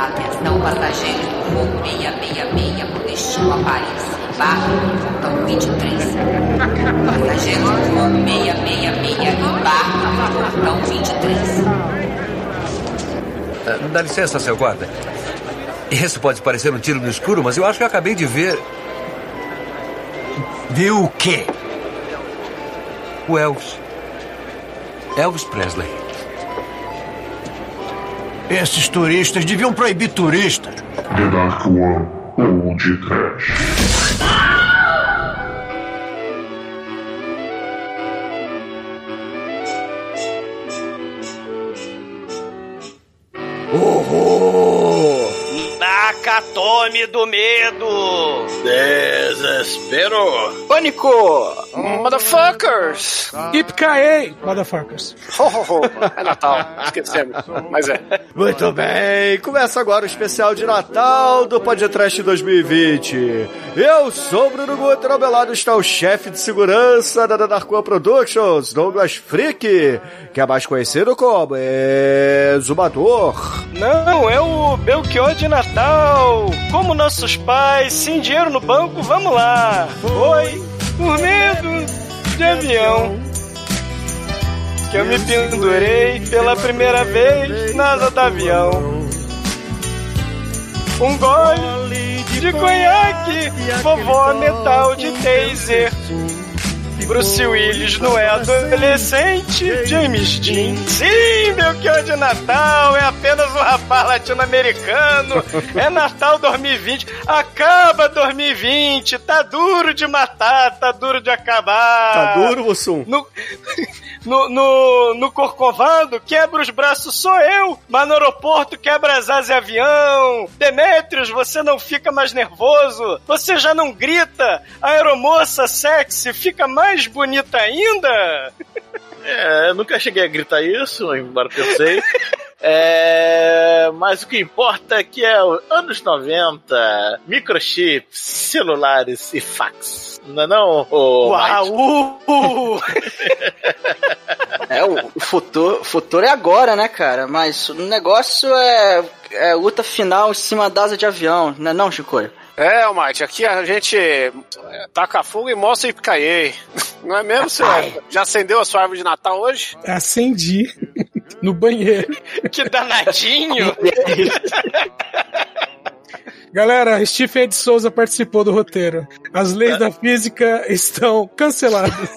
Atenção passageiros do voo 666 com destino a Paris. Embarque no portão 23. Passageiros do voo 666 embarque no portão 23. Ah, Dá licença, seu guarda. Isso pode parecer um tiro no escuro, mas eu acho que eu acabei de ver Viu o quê? o Elvis. Elvis Presley. Esses turistas deviam proibir turistas. The Dark One ou de Trash. Horror! Do medo! Desespero! Pânico! Motherfuckers! Ipkaei, motherfuckers. Ho, ho, ho. É Natal, esquecemos. Mas é. Muito bem, começa agora o especial de Natal do Podcast 2020. Eu sou o Bruno Guter, ao meu lado está o chefe de segurança da Darkwan Productions, Douglas Freak, que é mais conhecido como Exumador. Não, é o Belchior de Natal! Como nossos pais, sem dinheiro no banco, vamos lá! Foi por medo de avião que eu me pendurei pela primeira vez na asa do avião. Um gole de conhaque, vovó metal de taser. Bruce Willis não é adolescente, James Dean. Sim, Belchior de Natal é apenas um rapaz latino-americano. É Natal 2020. Acaba 2020. Tá duro de matar, tá duro de acabar. Tá duro, Mussum? No, no, no, no Corcovado, quebra os braços sou eu, mas no aeroporto quebra as asas e avião. Demetrios, você não fica mais nervoso, você já não grita. A aeromoça sexy fica mais bonita ainda. É, eu nunca cheguei a gritar isso, embora pensei. É, mas o que importa é que é os anos 90, microchips, celulares e fax. Não é não, ô Uau! É, o futuro, o futuro é agora, né, cara? Mas o negócio é, é luta final em cima da asa de avião, não é não, Chico? É, Almighty, aqui a gente taca fogo e mostra e caiei. Não é mesmo, senhor? Já acendeu a sua árvore de Natal hoje? Acendi no banheiro. que danadinho! Galera, Stephen de Souza participou do roteiro. As leis da física estão canceladas.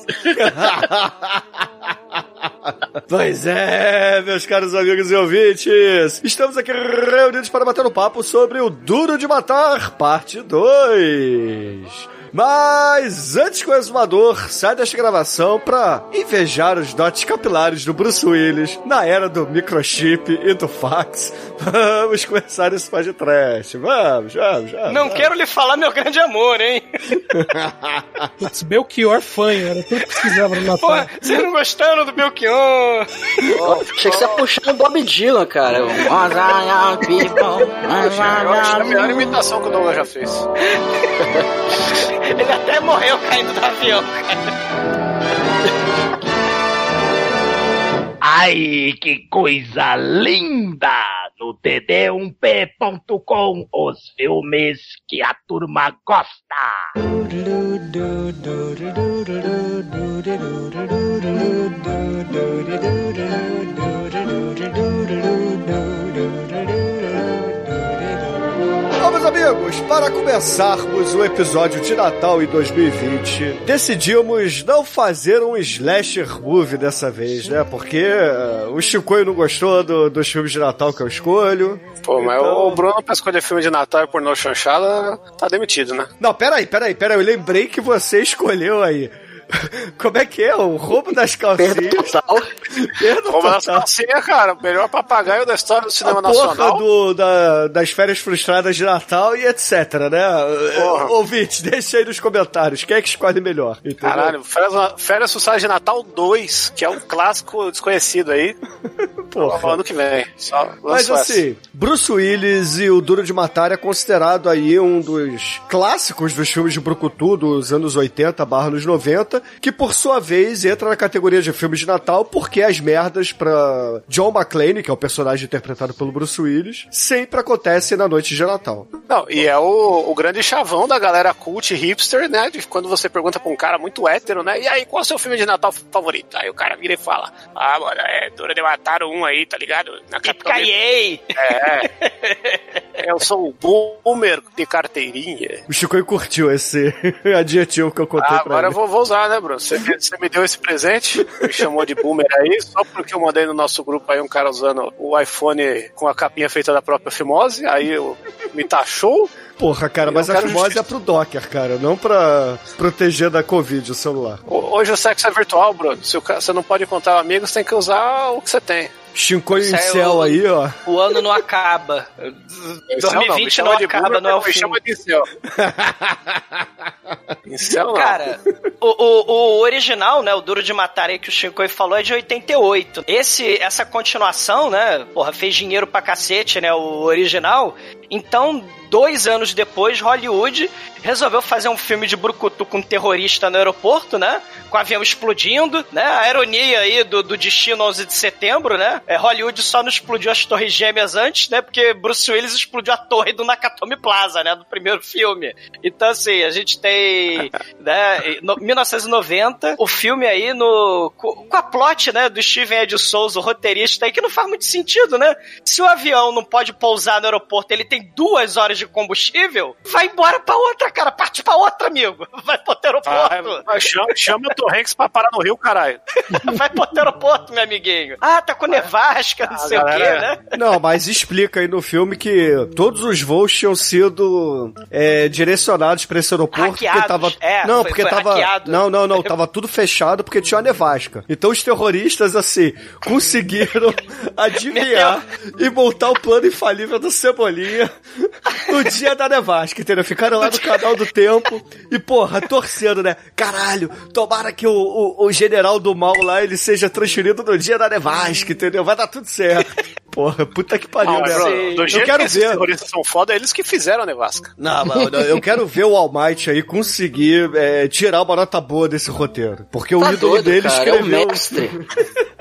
Pois é, meus caros amigos e ouvintes, estamos aqui reunidos para bater um papo sobre o Duro de Matar, parte 2. Mas antes que o exumador saia desta gravação pra invejar os dotes capilares do Bruce Willis na era do microchip e do fax, vamos começar esse podcast. Vamos, vamos, vamos. Não quero lhe falar meu grande amor, hein? Putz, Belchior fanho, era tudo que precisava no Natal. vocês não gostaram do Belchior? Achei que você ia puxar o Bob Dylan, cara. Eu acho que é a melhor imitação que o Douglas já fez. Ele até morreu caindo do avião, cara. Ai, que coisa linda! No td1p.com, os filmes que a turma gosta. Amigos, para começarmos o episódio de Natal em 2020, decidimos não fazer um slasher movie dessa vez, né? Porque eh, o Chicoio não gostou do- dos filmes de Natal que eu escolho. Pô, mas Então- o Bruno, pra escolher filme de Natal e pornô chanchada, tá demitido, né? Não, peraí, peraí, peraí, eu lembrei que você escolheu aí. Como é que é? O roubo das calcinhas. Perda total. Perda Rouba das total. calcinhas, cara. O melhor papagaio da história do cinema a porra nacional. do, da- das férias frustradas de Natal e etc, né? Porra. Ouvinte, deixa aí nos comentários. Quem é que escolhe melhor? entendeu? Caralho, Férias, Férias Frustradas de Natal 2, que é um clássico desconhecido aí. Porra. Ano que vem. Só Mas essa. assim, Bruce Willis e o Duro de Matar é considerado aí um dos clássicos dos filmes de Brucutu dos anos 80 barra anos 90, que por sua vez entra na categoria de filmes de Natal porque as merdas pra John McClane, que é o personagem interpretado pelo Bruce Willis, sempre acontecem na noite de Natal. Não, e é o, o grande chavão da galera cult hipster, né? De quando você pergunta pra um cara muito hétero, né? E aí, qual é o seu filme de Natal favorito? Aí o cara vira e fala: Ah, mano, é Dura de Matar um aí, tá ligado? Na Caiei! É. Eu sou o boomer de carteirinha. O Chico curtiu esse adjetivo que eu contei Ah, pra agora eu ele. vou, vou usar, né, Bruno? Você, você me deu esse presente, me chamou de boomer aí, só porque eu mandei no nosso grupo aí um cara usando o iPhone com a capinha feita da própria Fimose, aí eu, me taxou. Porra, cara, mas a fimose é pro Docker, cara, não pra proteger da Covid o celular. Ho- Hoje o sexo é virtual, Bruno. Se você não pode contar amigos, tem que usar o que você tem. Chincou em é céu aí, ó. O ano não acaba. Incel não, me 2020 chama não acaba, não é o fim. chama de incel. Incel não. Cara, o, o, o original, né, o Duro de Matar aí que o Shinkoi falou é de 88. Esse, essa continuação, né, porra, fez dinheiro pra cacete, né, o original. Então, dois anos depois, Hollywood resolveu fazer um filme de brucutu com um terrorista no aeroporto, né, com o avião explodindo, né, a ironia aí do, do destino 11 de setembro, né, é, Hollywood só não explodiu as torres gêmeas antes, né, porque Bruce Willis explodiu a torre do Nakatomi Plaza, né, do primeiro filme. Então, assim, a gente tem, né, no- 1990, o filme aí no, com, com a plot, né, do Steven Ed Souza, o roteirista aí, que não faz muito sentido, né? Se o avião não pode pousar no aeroporto, ele tem duas horas de combustível, vai embora pra outra, cara, parte pra outra, amigo. Vai pro aeroporto. Ah, chama, chama o Tom Hanks pra parar no Rio, caralho. Vai pro aeroporto, meu amiguinho. Ah, tá com nevasca, não sei o quê, né? Não, mas explica aí no filme que todos os voos tinham sido é, direcionados pra esse aeroporto porque Hackeados. tava. É, não, foi- porque foi tava. hackeado. Não, não, não, tava tudo fechado porque tinha uma nevasca. Então os terroristas, assim, conseguiram adivinhar e montar o plano infalível do Cebolinha no dia da nevasca, entendeu? Ficaram lá no canal do tempo e, porra, torcendo, né? Caralho, tomara que o, o, o general do mal lá ele seja transferido no dia da nevasca, entendeu? Vai dar tudo certo. Porra, puta que pariu, mas, né? Do Eu jeito quero que esses ver. terroristas são foda, eles que fizeram a nevasca. Não, mas eu- eu quero ver o All Might aí conseguir é, tirar uma nota boa desse roteiro. Porque o Tá ídolo doido, dele cara, é o escreveu. mestre.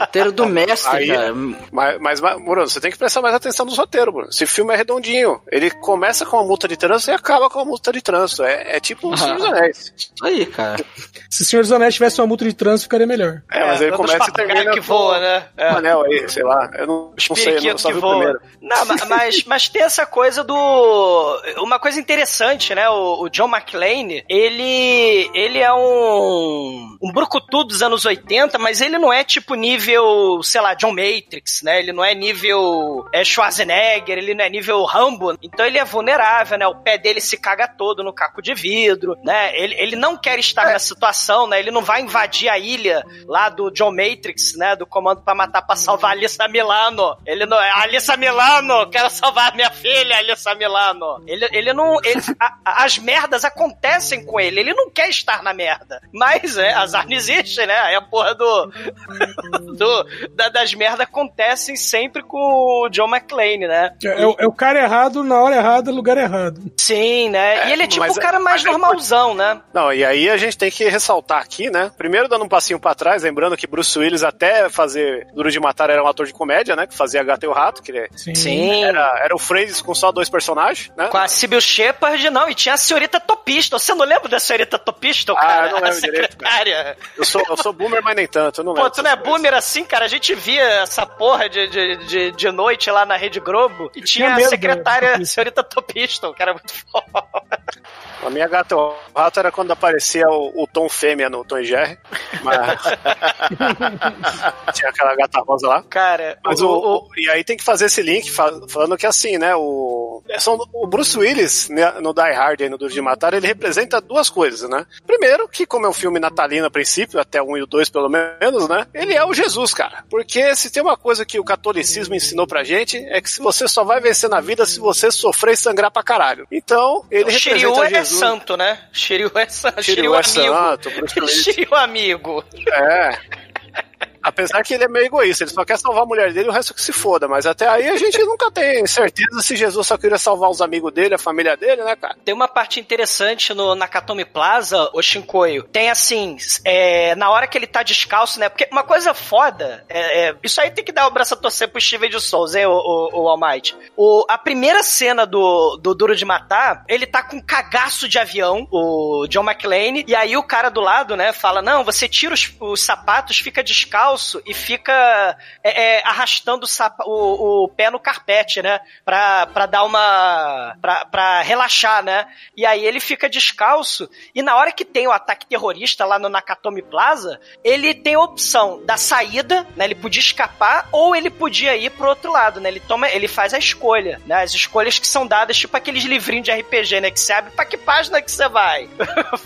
Roteiro do mestre, Aí- cara. Mas, mas, Bruno, você tem que prestar mais atenção nos roteiros, Bruno. Esse filme é redondinho. Ele começa com uma multa de trânsito e acaba com uma multa de trânsito. É, é tipo o Senhor dos Anéis. Isso aí, cara. Se o Senhor dos Anéis tivesse uma multa de trânsito, ficaria melhor. É, mas ele dos começa e termina que voa, né? É. Um anel aí, sei lá. Eu não, não sei, não só que vi o voa. primeiro. Não, ma- mas, mas tem essa coisa do. Uma coisa interessante, né? O, o John McClane, ele. Ele é um. Um brucutu dos anos 80, mas ele não é tipo nível, sei lá, John Matrix, né? Ele não é nível é, Schwarzenegger, ele não é nível Rambo. Então ele é vulnerável, né? O pé dele se caga todo no caco de vidro, né? Ele, ele não quer estar na situação, né? Ele não vai invadir a ilha lá do John Matrix, né? Do comando pra matar pra salvar a Alissa Milano. Ele não é. Alissa Milano! Quero salvar minha filha, Alissa Milano! Ele, ele não. ele- a- as merdas acontecem com ele. Ele não quer estar na merda. Mas, é, azar não existe, né? Aí a porra do. do da- das merdas acontecem sempre com o John McClane, né? É, é o- é o cara errado na hora errada, lugar errado. Sim, né? É, e ele é tipo o é- cara mais mas é normalzão, né? Não, e aí a gente tem que ressaltar aqui, né? Primeiro dando um passinho pra trás, lembrando que Bruce Willis até fazer Duro de Matar era um ator de comédia, né? Que fazia Gato e o Rato, que ele Sim. Sim. era, era o Freeze com só dois personagens, né? Com a Sibyl Shepard, não, e tinha a senhorita Topista. Você não lembra da senhorita Topista, Ah, cara? eu não a lembro direito, cara. secretária. Eu sou, eu sou boomer, mas nem tanto, eu não Pô, lembro. tu não é coisas. boomer assim, cara? A gente via essa porra de, de, de, de noite lá na Rede Globo e tinha, Tinha a secretária, a senhorita Topista, que era muito foda. A minha gata o rato era quando aparecia o, o Tom Fêmea no Tom e Jerry. Mas... Tinha aquela gata rosa lá. Cara, Mas o, o, o- e aí tem que fazer esse link fa- falando que assim, né? O, são, o Bruce Willis né, no Die Hard e no Duro de Matar, ele representa duas coisas, né? Primeiro, que como é um filme natalino a princípio, até 1 e o 2 pelo menos, né? Ele é o Jesus, cara. Porque se tem uma coisa que o catolicismo ensinou pra gente, é que se você só vai vencer na vida se você sofrer e sangrar pra caralho. Então, ele o Shiryu representa é Jesus. Santo, né? Shiryu é santo. Shiryu Shiryu é amigo. santo, Willis. Shiryu amigo. É. Apesar que ele é meio egoísta, ele só quer salvar a mulher dele e o resto que se foda. Mas até aí a gente nunca tem certeza se Jesus só queria salvar os amigos dele, a família dele, né, cara? Tem uma parte interessante no Nakatomi Plaza, o Shinkoio. Tem assim, é, na hora que ele tá descalço, né? Porque uma coisa foda, é, é, isso aí tem que dar o braço a torcer pro Steven de Souza, hein, o, o, o Almighty. O, a primeira cena do, do Duro de Matar, ele tá com um cagaço de avião, o John McClane, e aí o cara do lado, né, fala: Não, você tira os, os sapatos, fica descalço e fica é, é, arrastando o, o, o, pé no carpete, né? Pra, pra dar uma. Pra, pra relaxar, né? E aí ele fica descalço, e na hora que tem o ataque terrorista lá no Nakatomi Plaza, ele tem a opção da saída, né? Ele podia escapar, ou ele podia ir pro outro lado, né? Ele toma, ele faz a escolha, né? As escolhas que são dadas, tipo aqueles livrinhos de RPG, né? Que você abre pra que página que você vai.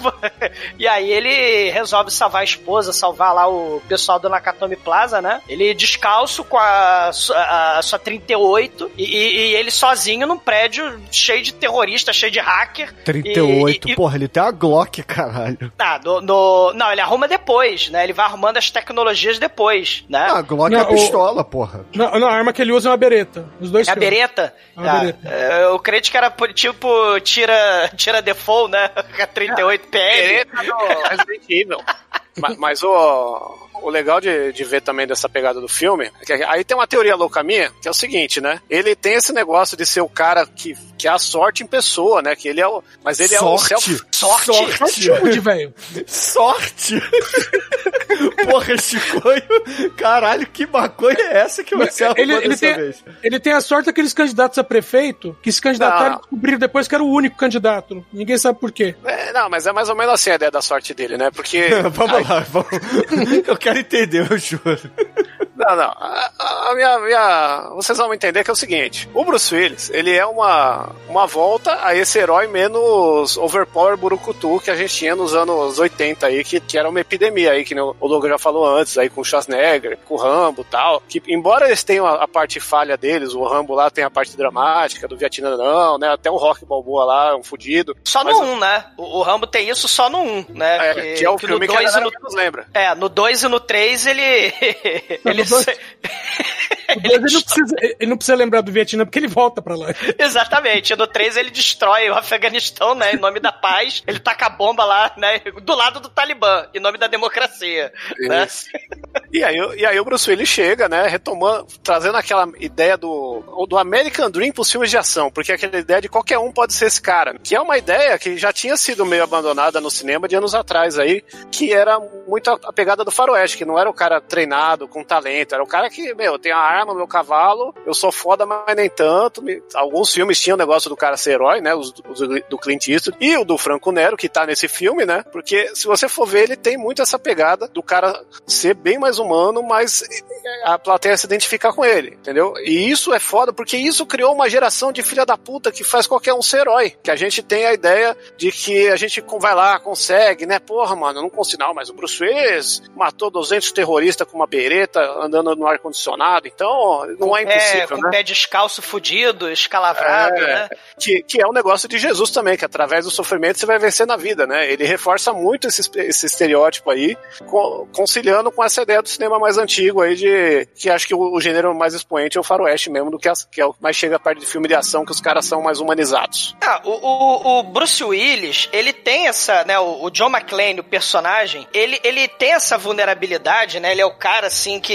e aí ele resolve salvar a esposa, salvar lá o pessoal do Nakatomi Plaza, né? Ele descalço com a, a, a sua 38 e, e, ele sozinho num prédio cheio de terrorista, cheio de hacker. 38, e, e, porra, ele tem uma Glock, caralho. Ah, no, no, não, ele arruma depois, né? Ele vai arrumando as tecnologias depois, né? Ah, a Glock Não, é a o- pistola, porra. Não, não, a arma que ele usa é uma bereta. Os dois É a bereta? É uma Ah, bereta. é, eu creio que era tipo tira, tira default, né? A 38 PM. Bereta no Resident Evil. Ma- Mas o, o legal de, de ver também dessa pegada do filme, é que aí tem uma teoria louca minha, que é o seguinte, né? Ele tem esse negócio de ser o cara que, que é a sorte em pessoa, né? Que ele é o. Mas ele é o Sorte? self. Sorte? Sorte onde, velho? Sorte! Porra, Chicoio, caralho, que maconha é essa que você arrumou Ele, ele, tem, vez? ele tem a sorte daqueles candidatos a prefeito que se candidataram Não. e descobriram depois que era o único candidato. Ninguém sabe por quê. É, não, mas é mais ou menos assim a ideia da sorte dele, né? Porque. vamos lá, vamos. Eu quero entender, eu juro. Não, não. A, a- minha, minha- Vocês vão entender que é o seguinte: o Bruce Willis, ele é uma, uma volta a esse herói menos overpower burucutu que a gente tinha nos anos 80 aí, que, que era uma epidemia aí, que o Logan já falou antes, aí com o Schwarzenegger, com o Rambo e tal. Que, embora eles tenham a, a parte falha deles, o Rambo lá tem a parte dramática, do Vietnã não, né? Até o Rock Balboa lá, um fudido. Só no 1, né? O, o Rambo tem isso só no 1, né? É, que é o no filme que a dois no lembra. É, no 2 e no 3 ele. ele dois- O ele, não precisa, ele não precisa lembrar do Vietnã porque ele volta pra lá. Exatamente. No 3 ele destrói o Afeganistão, né? Em nome da paz. Ele taca a bomba lá, né? Do lado do Talibã, em nome da democracia. Né? Isso. E aí, e aí o Bruce Willis chega, né, retomando, trazendo aquela ideia do, do American Dream pros filmes de ação, porque aquela ideia de qualquer um pode ser esse cara, que é uma ideia que já tinha sido meio abandonada no cinema de anos atrás aí, que era muito a, a pegada do faroeste, que não era o cara treinado, com talento, era o cara que, meu, eu tenho a arma, meu cavalo, eu sou foda, mas nem tanto. Alguns filmes tinham o negócio do cara ser herói, né, os, os do Clint Eastwood, e o do Franco Nero, que tá nesse filme, né, porque se você for ver, ele tem muito essa pegada do cara ser bem mais humano, mas a plateia se identificar com ele, entendeu? E isso é foda, porque isso criou uma geração de filha da puta que faz qualquer um ser herói. Que a gente tem a ideia de que a gente vai lá, consegue, né? Porra, mano, não consigo não, mas o Bruce Willis matou 200 terroristas com uma bereta andando no ar-condicionado, então não é É, impossível, com né? o pé descalço fudido, escalavrado, É, né? Que, que é um negócio de Jesus também, que através do sofrimento você vai vencer na vida, né? Ele reforça muito esse, esse estereótipo aí, co- conciliando com essa ideia do cinema mais antigo aí, de que acho que o, o gênero mais expoente é o faroeste mesmo, do que, as- que é o que mais chega a parte de filme de ação, que os caras são mais humanizados. Ah, o, o, o Bruce Willis, ele tem essa, né, o, o John McClane, o personagem, ele, ele tem essa vulnerabilidade, né, ele é o cara, assim, que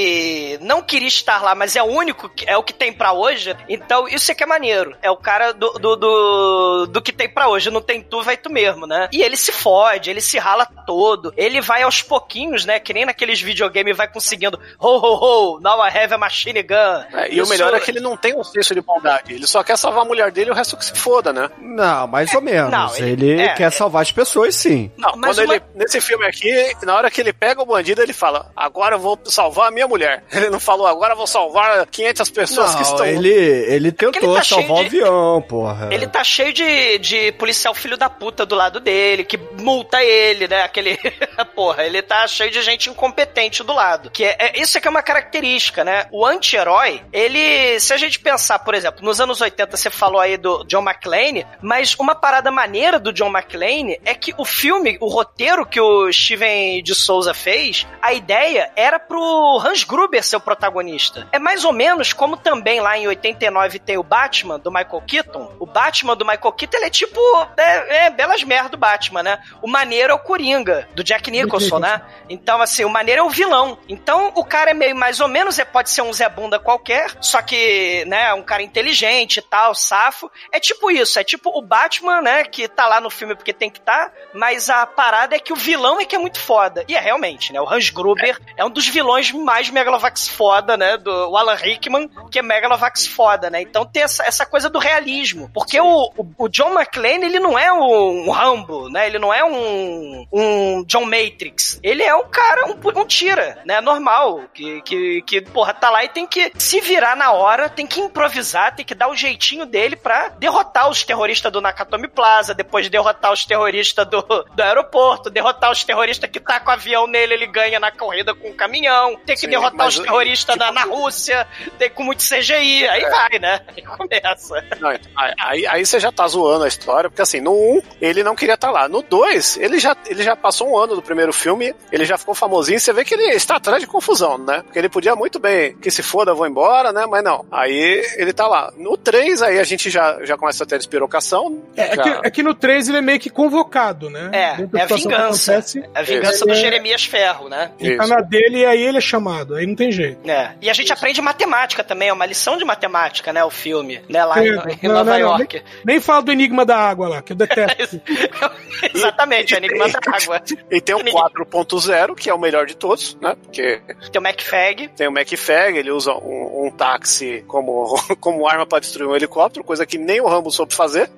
não queria estar lá, mas é o único, que- é o que tem pra hoje, então isso é que é maneiro, é o cara do, do, do, do que tem pra hoje, não tem tu, vai tu mesmo, né, e ele se fode, ele se rala todo, ele vai aos pouquinhos, né, que nem naqueles videogames vai conseguindo, ho, ho, ho, now I have a machine gun. É, e o Isso- melhor é que ele não tem um senso de bondade, ele só quer salvar a mulher dele e o resto que se foda, né? Não, mais ou menos. não, ele ele- é, quer salvar as pessoas, sim. Não, Mas quando uma- ele, nesse filme aqui, na hora que ele pega o bandido, ele fala, agora eu vou salvar a minha mulher. Ele não falou, agora vou salvar salvar 500 pessoas que Não, estão... ele, ele tentou ele tá salvar o de- avião, porra. Ele tá cheio de, de policial filho da puta do lado dele, que multa ele, né? Aquele. Porra, ele tá cheio de gente incompetente do lado. Que é, é- isso é que é uma característica, né? O anti-herói, ele. Se a gente pensar, por exemplo, nos anos 80 você falou aí do John McClane, mas uma parada maneira do John McClane é que o filme, o roteiro que o Steven de Souza fez, a ideia era pro Hans Gruber ser o protagonista. É mais ou menos como também lá em 89 tem o Batman do Michael Keaton. O Batman do Michael Keaton, ele é tipo. É, é belas merda do Batman, né? O maneiro é o Coringa, do Jack Nicholson, né? Então, assim, o maneiro é o vilão. Então, o cara é meio mais ou menos, é, pode ser um Zé Bunda qualquer, só que, né, um cara inteligente e tal, safo. É tipo isso, é tipo o Batman, né, que tá lá no filme porque tem que tá, mas a parada é que o vilão é que é muito foda. E é realmente, né? O Hans Gruber é, um dos vilões mais Megalovax foda, né? Do Alan Rickman, que é Megalovax foda, né? Então tem essa, essa coisa do realismo. Porque o, o, o John McClane, ele não é um Rambo, né? Ele não é um, um John Matrix. Ele é um cara, um, um tira, né? Normal. Que, que, que, porra, tá lá e tem que se virar na hora, tem que improvisar, tem que dar o jeitinho dele pra derrotar os terroristas do Nakatomi Plaza, depois derrotar os terroristas do, do aeroporto, derrotar os terroristas que tá com o avião nele, ele ganha na corrida com o caminhão, tem que Sim, derrotar mas os terroristas na, na Rússia, tem com muito CGI, aí vai, né? Aí começa. Não, então, aí- aí, você já tá zoando a história, porque assim, no 1 ele não queria estar lá. No 2, ele já, ele já passou um ano do primeiro filme, ele já ficou famosinho, você vê que ele está atrás de confusão, né? Porque ele podia muito bem que se foda, vou embora, né? Mas não. Aí ele tá lá. No 3, aí a gente já, já começa a ter espirocação. É, é já- que, é que no 3 ele é meio que convocado, né? É, da é a vingança. acontece, É a vingança do é- Jeremias Ferro, né? Ele tá na dele e aí ele é chamado, aí não tem jeito. É. E a gente aprende matemática também, é uma lição de matemática, né? O filme, né? Lá em, É, em não, Nova não, não, York. Nem, nem fala do Enigma da Água lá, que eu detesto. Exatamente, o Enigma da Água. E tem o 4.0, que é o melhor de todos, né? Porque Tem o MacFag. tem o MacFag, ele usa um, um táxi como, como arma pra destruir um helicóptero, coisa que nem o Rambo soube fazer.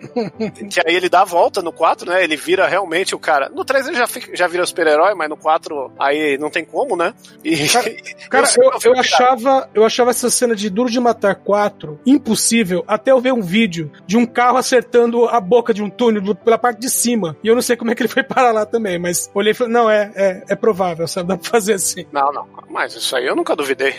que aí ele dá a volta no 4, né? Ele vira realmente o cara. No 3 ele já, fica- já vira super-herói, mas no 4 aí não tem como, né? E, Cara, sei eu, eu cara. achava, eu achava essa cena de Duro de Matar 4 impossível até eu ver um vídeo de um carro acertando a boca de um túnel pela parte de cima. E eu não sei como é que ele foi parar lá também, mas olhei e falei, não, é, é, é provável, sabe? Dá pra fazer assim. Não, não. Mas isso aí eu nunca duvidei.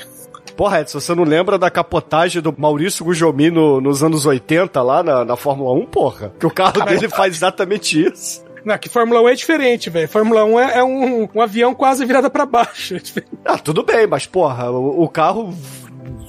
Porra, Edson, você não lembra da capotagem do Maurício Gujomi no- nos anos 80 lá na, na Fórmula 1, porra? Que o carro dele faz exatamente isso. Não, que Fórmula 1 é diferente, velho. Fórmula 1 é, é um, um avião quase virado pra baixo. É. Ah, tudo bem, mas porra, o, o carro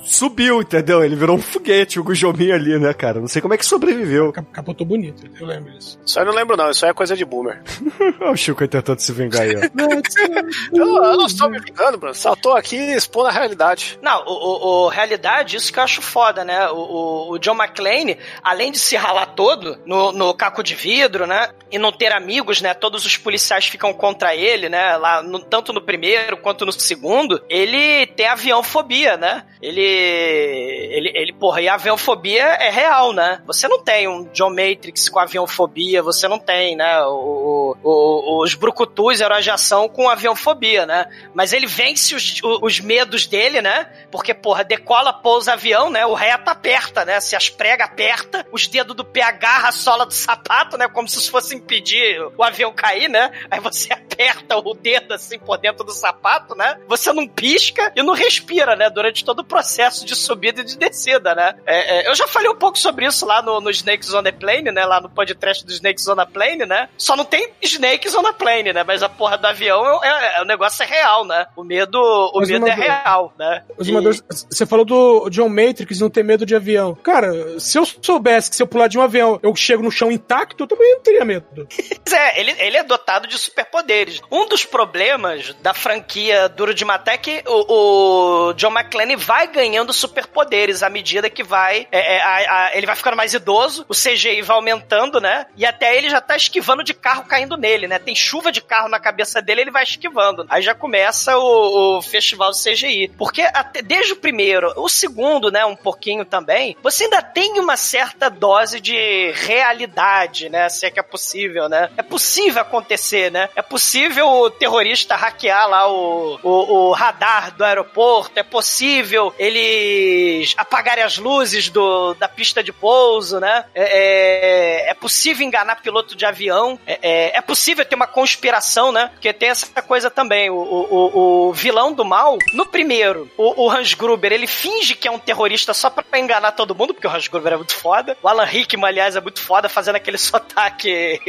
subiu, entendeu? Ele virou um foguete, o Gujomi ali, né, cara? Não sei como é que sobreviveu. Cap- Capotou bonito, eu lembro disso. Isso aí eu não lembro, não. Isso aí é coisa de boomer. Olha o Chico aí tentando se vingar aí, ó. Eu, eu não estou me vingando, Bruno. Só tô aqui expondo a realidade. Não, o, o- o- realidade, isso que eu acho foda, né? O, o- o John McClane, além de se ralar todo no, no caco de vidro, né? E não ter amigos, né? Todos os policiais ficam contra ele, né? Lá, no- tanto no primeiro quanto no segundo, ele tem aviãofobia, né? Ele. Ele, ele, porra, e a aviãofobia é real, né? Você não tem um John Matrix com aviãofobia, você não tem, né? O, o- os brucutus heróis de ação com aviãofobia, né? Mas ele vence os, os medos dele, né? Porque, porra, decola, pousa avião, né? O reto aperta, né? Se as pregas aperta, os dedos do pé agarra a sola do sapato, né? Como se isso fosse impedir o avião cair, né? Aí você aperta o dedo assim por dentro do sapato, né? Você não pisca e não respira, né? Durante todo o processo de subida e de descida, né? É, é, eu já falei um pouco sobre isso lá no, no Snakes on the Plane, né? Lá no podcast do Snakes on the Plane, né? Só não tem Snakes on the Plane, né? Mas a porra do avião é, é- é- o negócio é real, né? O medo, o Mas, medo é real, né? Os E- você falou do John Matrix não ter medo de avião. Cara, se eu soubesse que se eu pular de um avião eu chego no chão intacto, eu também não teria medo. Pois é, ele, ele é dotado de superpoderes. Um dos problemas da franquia Duro de Matar é que o, o John McClane vai ganhando superpoderes à medida que vai. é, é, a- a- ele vai ficando mais idoso, o CGI vai aumentando, né? E até ele já tá esquivando de carro caindo nele, né? Tem chuva de carro na cabeça dele, ele vai esquivando. Aí já começa o, o festival de CGI. Porque até, desde o primeiro, o segundo, né? Um pouquinho também, você ainda tem uma certa dose de realidade, né? Se é que é possível, né? É possível acontecer, né? É possível o terrorista hackear lá o, o, o radar do aeroporto, é possível ele eles apagarem as luzes do, da pista de pouso, né? É, é, é possível enganar piloto de avião. É, é, é possível ter uma conspiração, né? Porque tem essa coisa também. O, o, o vilão do mal, no primeiro, o, o Hans Gruber, ele finge que é um terrorista só pra enganar todo mundo, porque o Hans Gruber é muito foda. O Alan Rickman, aliás, é muito foda, fazendo aquele sotaque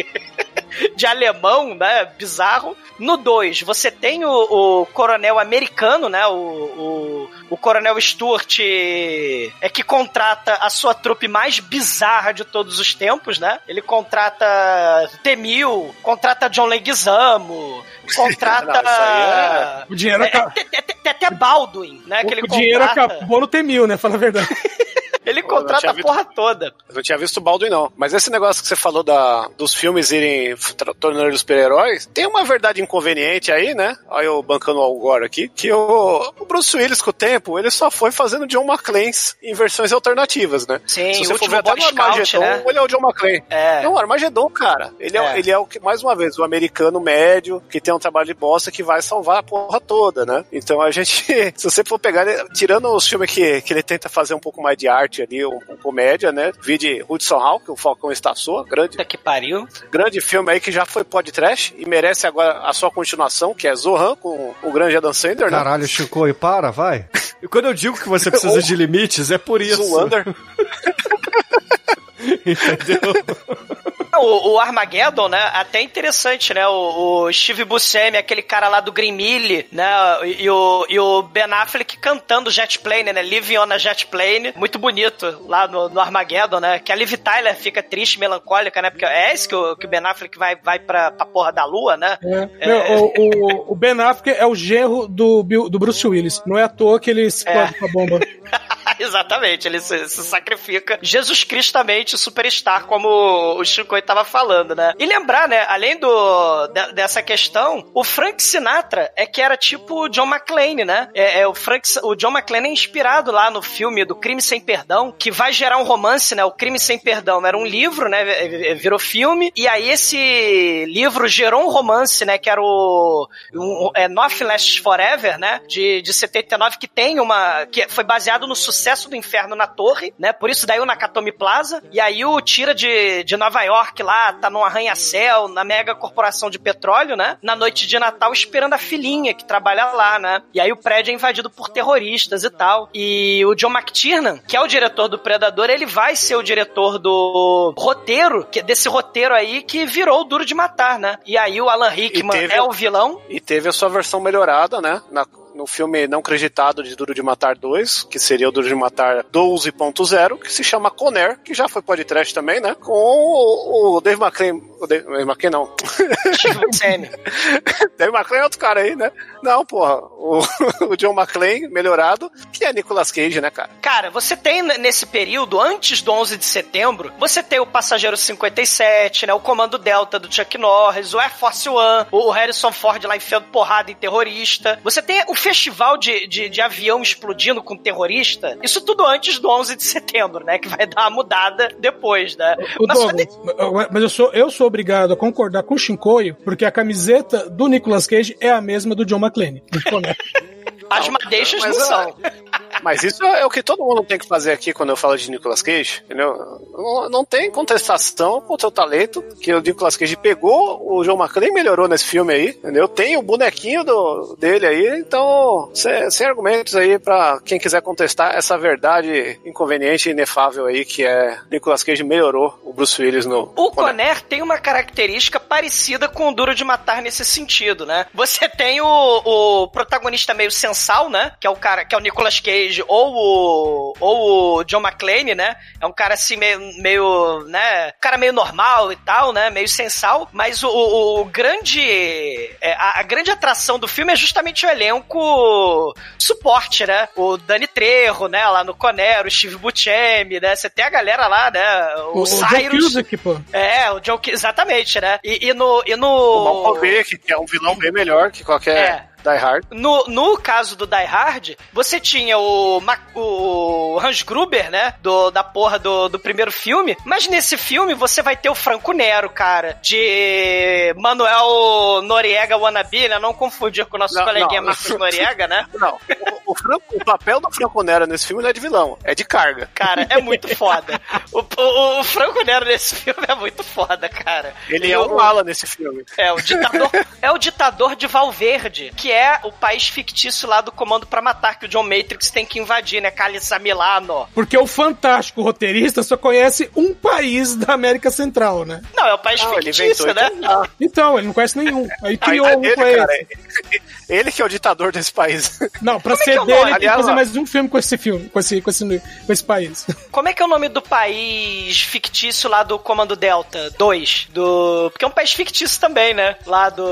de alemão, né? Bizarro. No 2, você tem o, o, coronel americano, né? O, o, o, coronel Stuart é que contrata a sua trupe mais bizarra de todos os tempos, né? Ele contrata T-1000, contrata John Leguizamo, contrata... Não, é... O dinheiro é, tem, tem, até Baldwin, né? O, que ele o dinheiro contrata... acabou no T-1000, né? Fala a verdade. Ele contrata a porra visto, toda. Eu não tinha visto o Baldwin, não. Mas esse negócio que você falou da, dos filmes irem tornando eles super-heróis, tem uma verdade inconveniente aí, né? Olha eu bancando o Algor aqui, que o, o, Bruce Willis, com o tempo, ele só foi fazendo John McClane em versões alternativas, né? Sim, Se você o for ver até no Scout, Armagedon, né? ele é o John McClane. É. Não, o Armagedon, cara. Ele é, É. ele é o que, mais uma vez, o americano médio, que tem um trabalho de bosta que vai salvar a porra toda, né? Então a gente, se você for pegar, tirando os filmes que, que ele tenta fazer um pouco mais de arte ali, um, um comédia, né? Vide Hudson Hawk, o Falcão Estaçou, grande, Puta que pariu. grande filme aí que já foi podcast e merece agora a sua continuação, que é Zohan, com o grande Adam Sandler, né? Caralho, Chico, e para, vai. E quando eu digo que você precisa de limites, é por isso. Zoolander. Entendeu? O, o Armageddon, né? Até interessante, né? O, o Steve Buscemi, aquele cara lá do Green Mille, né? E, o, e o Ben Affleck cantando Jet Plane, né? Living on a Jet Plane. Muito bonito lá no, no Armageddon, né? Que a Liv Tyler fica triste, melancólica, né? Porque é esse que o, que o Ben Affleck vai, vai pra, pra porra da lua, né? É. Meu, o, o- o Ben Affleck é o genro do, do Bruce Willis. Não é à toa que ele explode com a bomba. Exatamente, ele se, se sacrifica Jesus Cristamente superstar, como o Chico aí tava falando, né? E lembrar, né, além do, de- dessa questão, o Frank Sinatra é que era tipo o John McClane, né? É, é o, Frank, o John McClane é inspirado lá no filme do Crime Sem Perdão, que vai gerar um romance, né? O Crime Sem Perdão era um livro, né? Virou filme, e aí esse livro gerou um romance, né? Que era o um, é, Nothing Lasts Forever, né? De, de 79, que tem uma. que foi baseado no sucesso do Inferno na Torre, né? Por isso daí o Nakatomi Plaza. E aí o tira de, de Nova York lá, tá num arranha-céu, na mega corporação de petróleo, né? Na noite de Natal, esperando a filhinha que trabalha lá, né? E aí o prédio é invadido por terroristas e tal. E o John McTiernan, que é o diretor do Predador, ele vai ser o diretor do roteiro, que é desse roteiro aí que virou o Duro de Matar, né? E aí o Alan Rickman teve- é o vilão. E teve a sua versão melhorada, né? Na- no filme não creditado de Duro de Matar 2, que seria o Duro de Matar 12.0, que se chama Conner, que já foi podcast também, né? Com o, o Dave McClane. O Dave, Dave McClane não. Dave McClane é outro cara aí, né? Não, porra. O, o John McClane melhorado, que é Nicolas Cage, né, cara? Cara, você tem nesse período, antes do 11 de setembro, você tem o Passageiro 57, né? O Comando Delta do Chuck Norris, o Air Force One, o Harrison Ford lá enfiando porrada em terrorista. Você tem o festival de, de, de avião explodindo com terrorista. Isso tudo antes do 11 de setembro, né? Que vai dar uma mudada depois, né? O Mas Douglas, mas eu sou, eu sou obrigado a concordar com o Shinkoio, porque a camiseta do Nicolas Cage é a mesma do John McClane. as madeixas não Mas, são. Mas isso é o que todo mundo tem que fazer aqui quando eu falo de Nicolas Cage, entendeu? Não, não tem contestação contra o talento que o Nicolas Cage pegou, o João McClane melhorou nesse filme aí, entendeu? Tem o bonequinho do, dele aí, então, sem, sem argumentos aí pra quem quiser contestar essa verdade inconveniente e inefável aí que é Nicolas Cage melhorou o Bruce Willis no... O Conner tem uma característica parecida com o Duro de Matar nesse sentido, né? Você tem o, o protagonista meio sensal, né? Que é o cara, que é o Nicolas Cage ou o, ou o John McClane, né? É um cara assim meio, meio, né? Um cara meio normal e tal, né? Meio sensal. Mas o, o, o grande, é, a, a grande atração do filme é justamente o elenco suporte, né? O Dani Trejo, né? Lá no Conner, o Steve Buscemi, né? Você tem a galera lá, né? O, O, o John Cyrus. Cusack, pô. É, o John Cusack, exatamente, né? E, e no. E O no... Malkovich, que é um vilão bem melhor que qualquer É. Die Hard. No, no caso do Die Hard, você tinha o, o Hans Gruber, né? Do, da porra do, do primeiro filme. Mas nesse filme você vai ter o Franco Nero, cara. De Manuel Noriega Wannabe, né? Não confundir com o nosso Não, coleguinha não. Marcos Noriega, né? Não, o, Franco- o papel do Franco Nero nesse filme não é de vilão, é de carga. Cara, é muito foda. O, o, o Franco Nero nesse filme é muito foda, cara. Ele E é o- um ala nesse filme. É, o ditador, é o ditador de Valverde, que é o país fictício lá do Comando pra Matar, que o John Matrix tem que invadir, né? Calissa Milano. Porque o fantástico roteirista só conhece um país da América Central, né? Não, é o país ele fictício, né? então, Então, ele não conhece nenhum. Aí criou tá um dele, com ele. cara. Ele que é o ditador desse país. Não, pra Como é ser que é dele, ele tem que fazer mais um filme com esse filme, com esse, com esse, com esse país. Como é que é o nome do país fictício lá do Comando Delta 2? Do... Porque é um país fictício também, né? Lá do...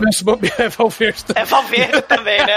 Mas bobear é Valverde. É Valverde também, né?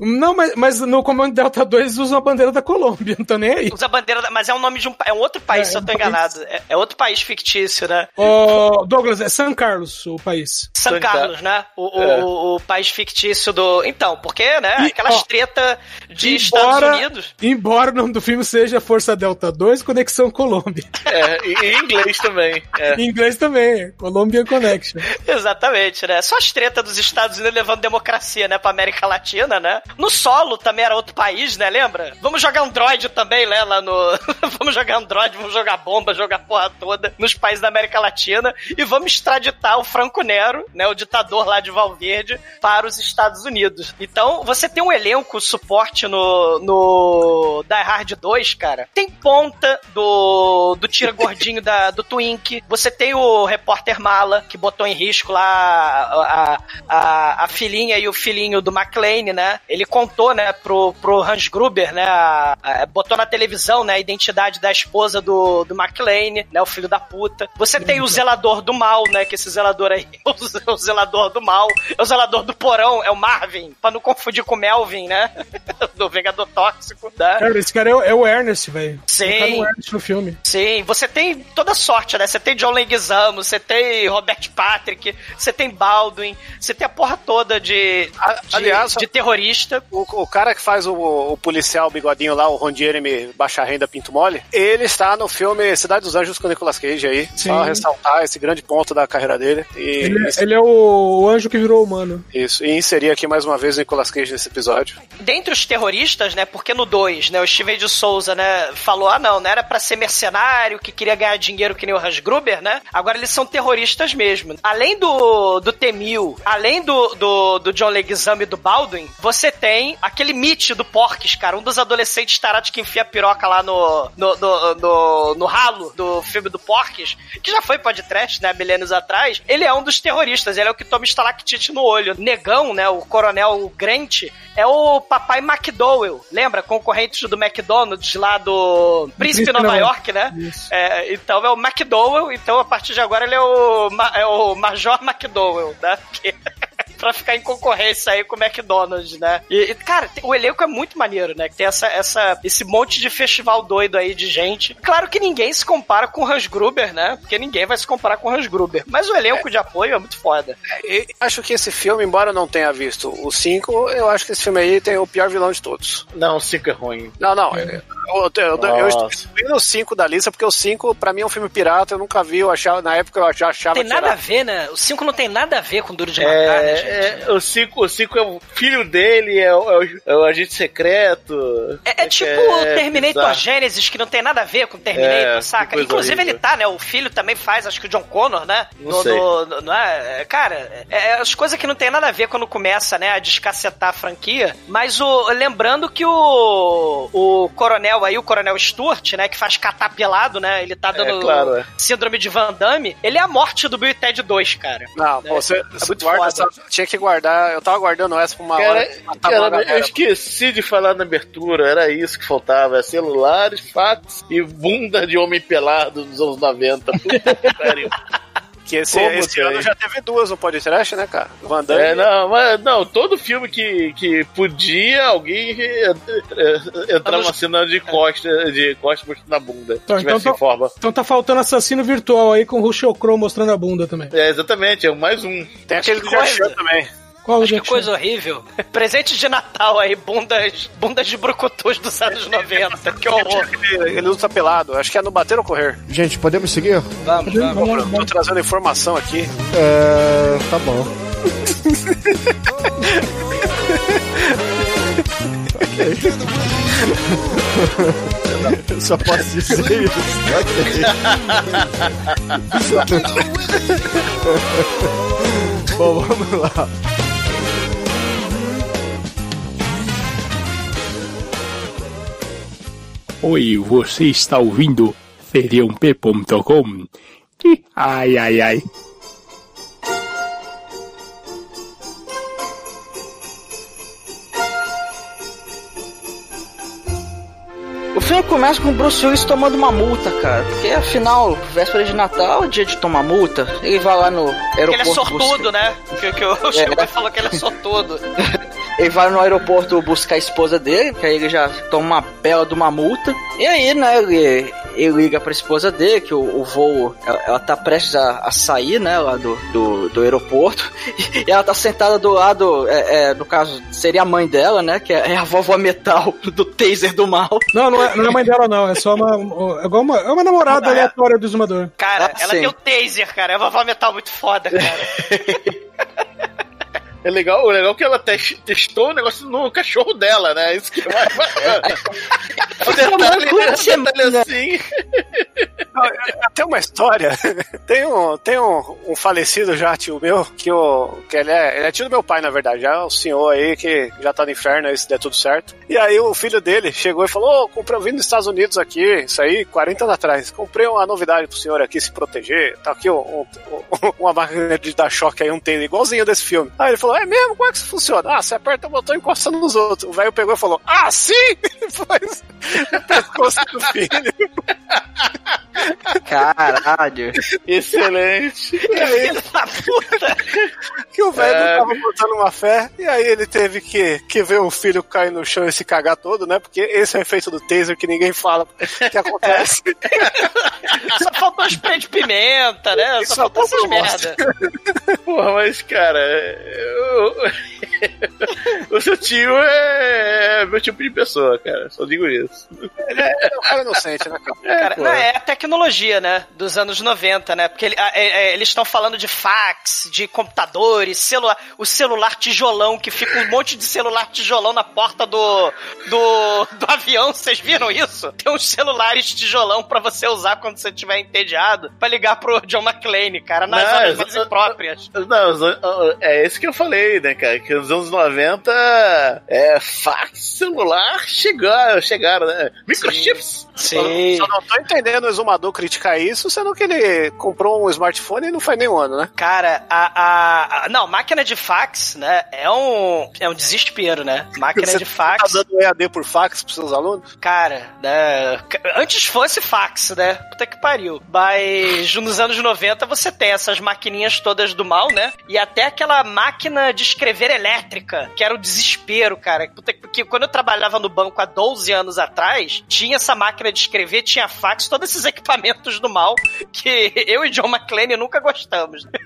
Não, mas, mas no Comando Delta 2 eles usam a bandeira da Colômbia, não tô nem aí. Usa a bandeira, da- mas é o nome de um... É um outro país, É, se eu é um tô país. enganado. É, é outro país fictício, né? Ô, Douglas, é São Carlos o país. São Carlos, né? O, o, É. o, o país fictício do. Então, porque, né? E, Aquelas ó, treta de Estados Unidos. Embora o nome do filme seja Força Delta 2, Conexão Colômbia. É, e em inglês também. É. Em inglês também, Colombian Connection. Exatamente, né? Só as tretas dos Estados Unidos levando democracia, né? Pra América Latina, né? No solo também era outro país, né? Lembra? Vamos jogar Android também, né? Lá no. vamos jogar Android, vamos jogar bomba, jogar porra toda nos países da América Latina e vamos extraditar o Franco Nero, né? O ditador lá de Valverde, para os Estados Unidos. Então, você tem um elenco suporte no, no Die Hard 2, cara. Tem ponta do, do tira gordinho da, do Twink. Você tem o repórter Mala, que botou em risco lá a, a, a filhinha e o filhinho do McLean, né? Ele contou, né, pro, pro Hans Gruber, né? a- a- botou na televisão, né, a identidade da esposa do, do McLean, né? O filho da puta. Você tem o zelador do mal, né? Que esse zelador aí é o, é o zelador do mal. É o zelador do porão, é o Marvin. Pra não confundir com o Melvin, né? do Vingador Tóxico, né? Cara, esse cara é, o- é o Ernest, velho. Sim. Colocaram o Ernest no filme. Sim, você tem toda sorte, né? Você tem John Leguizamo, você tem Robert Patrick, você tem Baldwin, você tem a porra toda de, de, aliás, de terrorista. O, o cara que faz o, o policial bigodinho lá, o Ron Jeremy Baixa Renda Pinto Mole, ele está no filme Cidade dos Anjos com o Nicolas Cage aí. Sim. Só ressaltar esse grande ponto da carreira dele. E, Ele, é- ele é o, o anjo que virou humano. Isso, e inserir aqui mais uma vez o Nicolas Cage nesse episódio. Dentre os terroristas, né? Porque no 2, né? O Steven de Souza, né? Falou: ah, não, não era pra ser mercenário, que queria ganhar dinheiro que nem o Hans Gruber, né? Agora eles são terroristas mesmo. Além do, do T-1000, além do, do, do John Leguizamo e do Baldwin, você tem aquele Mitch do Porques, cara. Um dos adolescentes tarados que enfia a piroca lá no, no, no, no, no ralo do filme do Porques, que já foi podcast, né? Milênios atrás. Ele é um dos terroristas. Ele é o que toma estalactite no olho. Negão, né? O coronel Grant é o papai McDowell. Lembra? Concorrente do McDonald's lá do Príncipe Príncipe Nova Nova- York, né? É, então é o McDowell. Então a partir de agora ele é o, Ma- é o Major McDowell, né? Que- pra ficar em concorrência aí com o McDonald's, né? E, e, cara, tem- o elenco é muito maneiro, né? Que tem essa, essa, esse monte de festival doido aí de gente. Claro que ninguém se compara com o Hans Gruber, né? Porque ninguém vai se comparar com o Hans Gruber. Mas o elenco de apoio é muito foda. E acho que esse filme, embora eu não tenha visto o 5, eu acho que esse filme aí tem o pior vilão de todos. Não, o 5 é ruim. Não, não. Eu, eu, eu, eu Nossa. estou no 5 da lista, porque o 5, pra mim, é um filme pirata. Eu nunca vi, eu achava, na época eu já achava Tem que nada era... a ver, né? O 5 não tem nada a ver com Duro de Matar, né, gente? É, é, o 5 o cinco é o filho dele, é o, é o- é o agente secreto. É, é tipo é Terminator bizarro. Genesis, que não tem nada a ver com Terminator, É, saca? Inclusive horrível. ele tá, né? O filho também faz, acho que o John Connor, né? Não No- sei. no- no- não é? É, Cara, é, é as coisas que não tem nada a ver quando começa, né, a descacetar a franquia. Mas o lembrando que o, o coronel aí, o coronel Stuart, né, que faz catapelado, né? Ele tá dando claro, é. síndrome de Van Damme. Ele é a morte do Bill e Ted 2, cara. Não, É, você, é você muito guarda foda. essa- tinha que guardar. Eu tava guardando essa pra uma Cara, hora. cara, eu esqueci de falar na abertura, era isso que faltava: é celulares, fax e bunda de homem pelado dos anos 90. Puta que pariu. Que esse, Como esse ano já teve duas no podcast, né, cara? Van Damme. É, não, mas não, todo filme que, que podia alguém entrar uma cena de costa, de costa mostrando a bunda. Então, então em forma. Então tá faltando assassino virtual aí com o Russell Crowe mostrando a bunda também. É, exatamente, é mais um. Tem aquele do. Jack também. Qual Acho que coisa horrível. Presente de Natal aí, bundas, bundas de brucutus dos anos 90. Que horror. Ele, ele luta pelado. Acho que é no bater ou correr. Gente, podemos seguir? Vamos, vamos. Vamos lá, Tô trazendo informação aqui. É. Tá bom. Eu Só posso dizer isso. Bom, vamos lá. Oi, você está ouvindo feriump.com? Ih, Ai, ai, ai. O filme começa com o Bruce Willis tomando uma multa, cara. Porque afinal, véspera de Natal, dia de tomar multa. Ele vai lá no aeroporto. ele é sortudo, buscar- né? Que, que o É. Chico falou que ele é sortudo. Ele vai no aeroporto buscar a esposa dele, que aí ele já toma uma bela de uma multa. E aí, né, ele, ele liga pra esposa dele, que o, o voo, ela, ela tá prestes a, a sair, né, lá do, do, do aeroporto. E ela tá sentada do lado, é, é, no caso, seria a mãe dela, né, que é a vovó metal do taser do mal. Não, não é, não é mãe dela, não. É só uma. É, igual uma, é uma namorada é. aleatória do exumador. Cara, Ah, ela sim. tem o taser, cara. É uma vovó metal muito foda, cara. É legal, o legal é que ela tes- testou o negócio no cachorro dela, né? Isso que é mais bacana. o detalhe, o detalhe assim. Tem uma história. Tem um, tem um, um falecido já, tio meu, que, o, que ele, é, ele é tio do meu pai, na verdade. Já é um senhor aí que já tá no inferno aí, se der tudo certo. E aí o filho dele chegou e falou: Ô, comprei, eu vim dos Estados Unidos aqui, isso aí, 40 anos atrás. Comprei uma novidade pro senhor aqui se proteger. Tá aqui um, um- uma máquina de dar choque aí, um tênis igualzinho desse filme. Aí ele falou: É mesmo? Como é que isso funciona? Ah, você aperta o botão e encosta nos outros. O velho pegou e falou: Ah, sim! O pescoço do filho. Caralho. Excelente. E aí, que o velho É. tava botando uma fé, e aí ele teve que, que ver o filho cair no chão e se cagar todo, né? Porque esse é o efeito do taser que ninguém fala que acontece. Só faltou spray de pimenta, né? Só faltou é essas bom, merda. Porra, mas, cara, eu- o seu tio é meu tipo de pessoa, cara. Só digo isso. Ele é, ele é um cara inocente, né, cara? Cara, pô. não, é a tecnologia, né? Dos anos 90, né? Porque ele- é- é, eles estão falando de fax, de computadores, celular, o celular tijolão, que fica um monte de celular tijolão na porta do, do, do avião. Vocês viram isso? Tem uns celulares tijolão pra você usar quando você estiver entediado, pra ligar pro John McClane, cara, nas Não, horas mais impróprias. Não, os- é esse que eu falei, né, cara? Que nos anos 90, é, fax, celular chegaram, chegaram né? Microchips. Sim. Só não tô entendendo o exumador criticar isso, sendo que ele comprou um smartphone e não faz nem um ano, né? Cara, a, a, a- Não, máquina de fax, né? É um. É um desespero, né? Máquina Você de fax. Tá dando EAD por fax pros seus alunos? Cara, né? Antes fosse fax, né? Puta que pariu. Mas nos anos 90 você tem essas maquininhas todas do mal, né? E até aquela máquina de escrever elétrica, que era o desespero, cara. Puta que porque quando eu trabalhava no banco há 12 anos atrás, tinha essa máquina de escrever, tinha fax, todos esses equipamentos do mal que eu e John McClane nunca gostamos.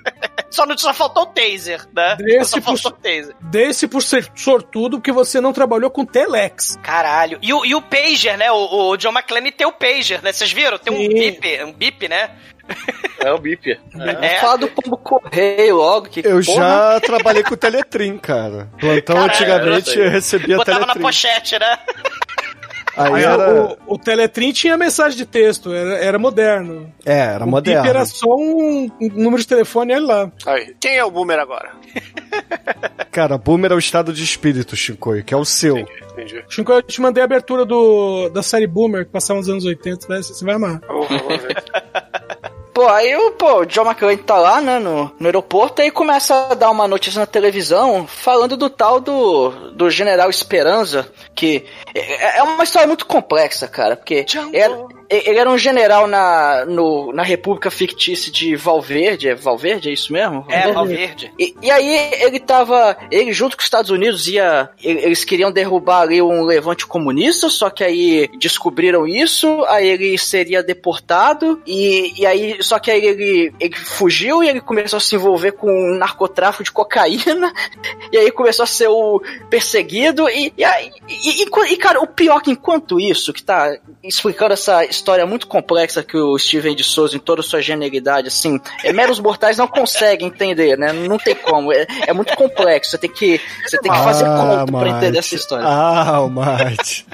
Só, não, só faltou o taser, né? Desse só por- faltou o taser. Desse por ser sortudo porque você não trabalhou com Telex. Caralho. E o, e o pager, né? O, o John McClane tem o pager, né? Vocês viram? Tem um Sim. bip, um bip, né? É o bip. É. Fala do pombo correio logo. Que Eu porra. já trabalhei com o Teletrim, cara. Plantão Caralho, antigamente eu eu recebia Botava na Teletrim. pochete, né? Aí Aí era. o, o Teletrim tinha mensagem de texto, era, era moderno. É, era o moderno. bip era só um, um número de telefone, olha lá. Aí, quem é o boomer agora? Cara, boomer é o estado de espírito, Shinkoi, que é o seu. Entendi. Chico, eu te mandei a abertura do, da série Boomer, que passava nos anos 80, vai- você vai amar. Vou- vou ver. Pô, aí o, pô, o John McClane tá lá, né, no, no aeroporto, aí começa a dar uma notícia na televisão falando do tal do, do General Esperança, que é, é uma história muito complexa, cara, porque era- ele era um general na, no, na República Fictícia de Valverde, é Valverde, é isso mesmo? É, Valverde. E, e aí ele tava. Ele junto com os Estados Unidos ia. Eles queriam derrubar ali um levante comunista, só que aí descobriram isso, aí ele seria deportado, e, e aí. Só que aí ele, ele fugiu e ele começou a se envolver com narcotráfico de cocaína, e aí começou a ser o perseguido, e, e, aí- e, e, e, cara, o pior que enquanto isso, que tá explicando essa história história muito complexa que o Steven de Souza, em toda a sua genialidade, assim, é, meros mortais não conseguem entender, né? Não tem como. É, é muito complexo. Você tem que, você tem que fazer Ah, conta pra entender essa história. Ah, o Mate.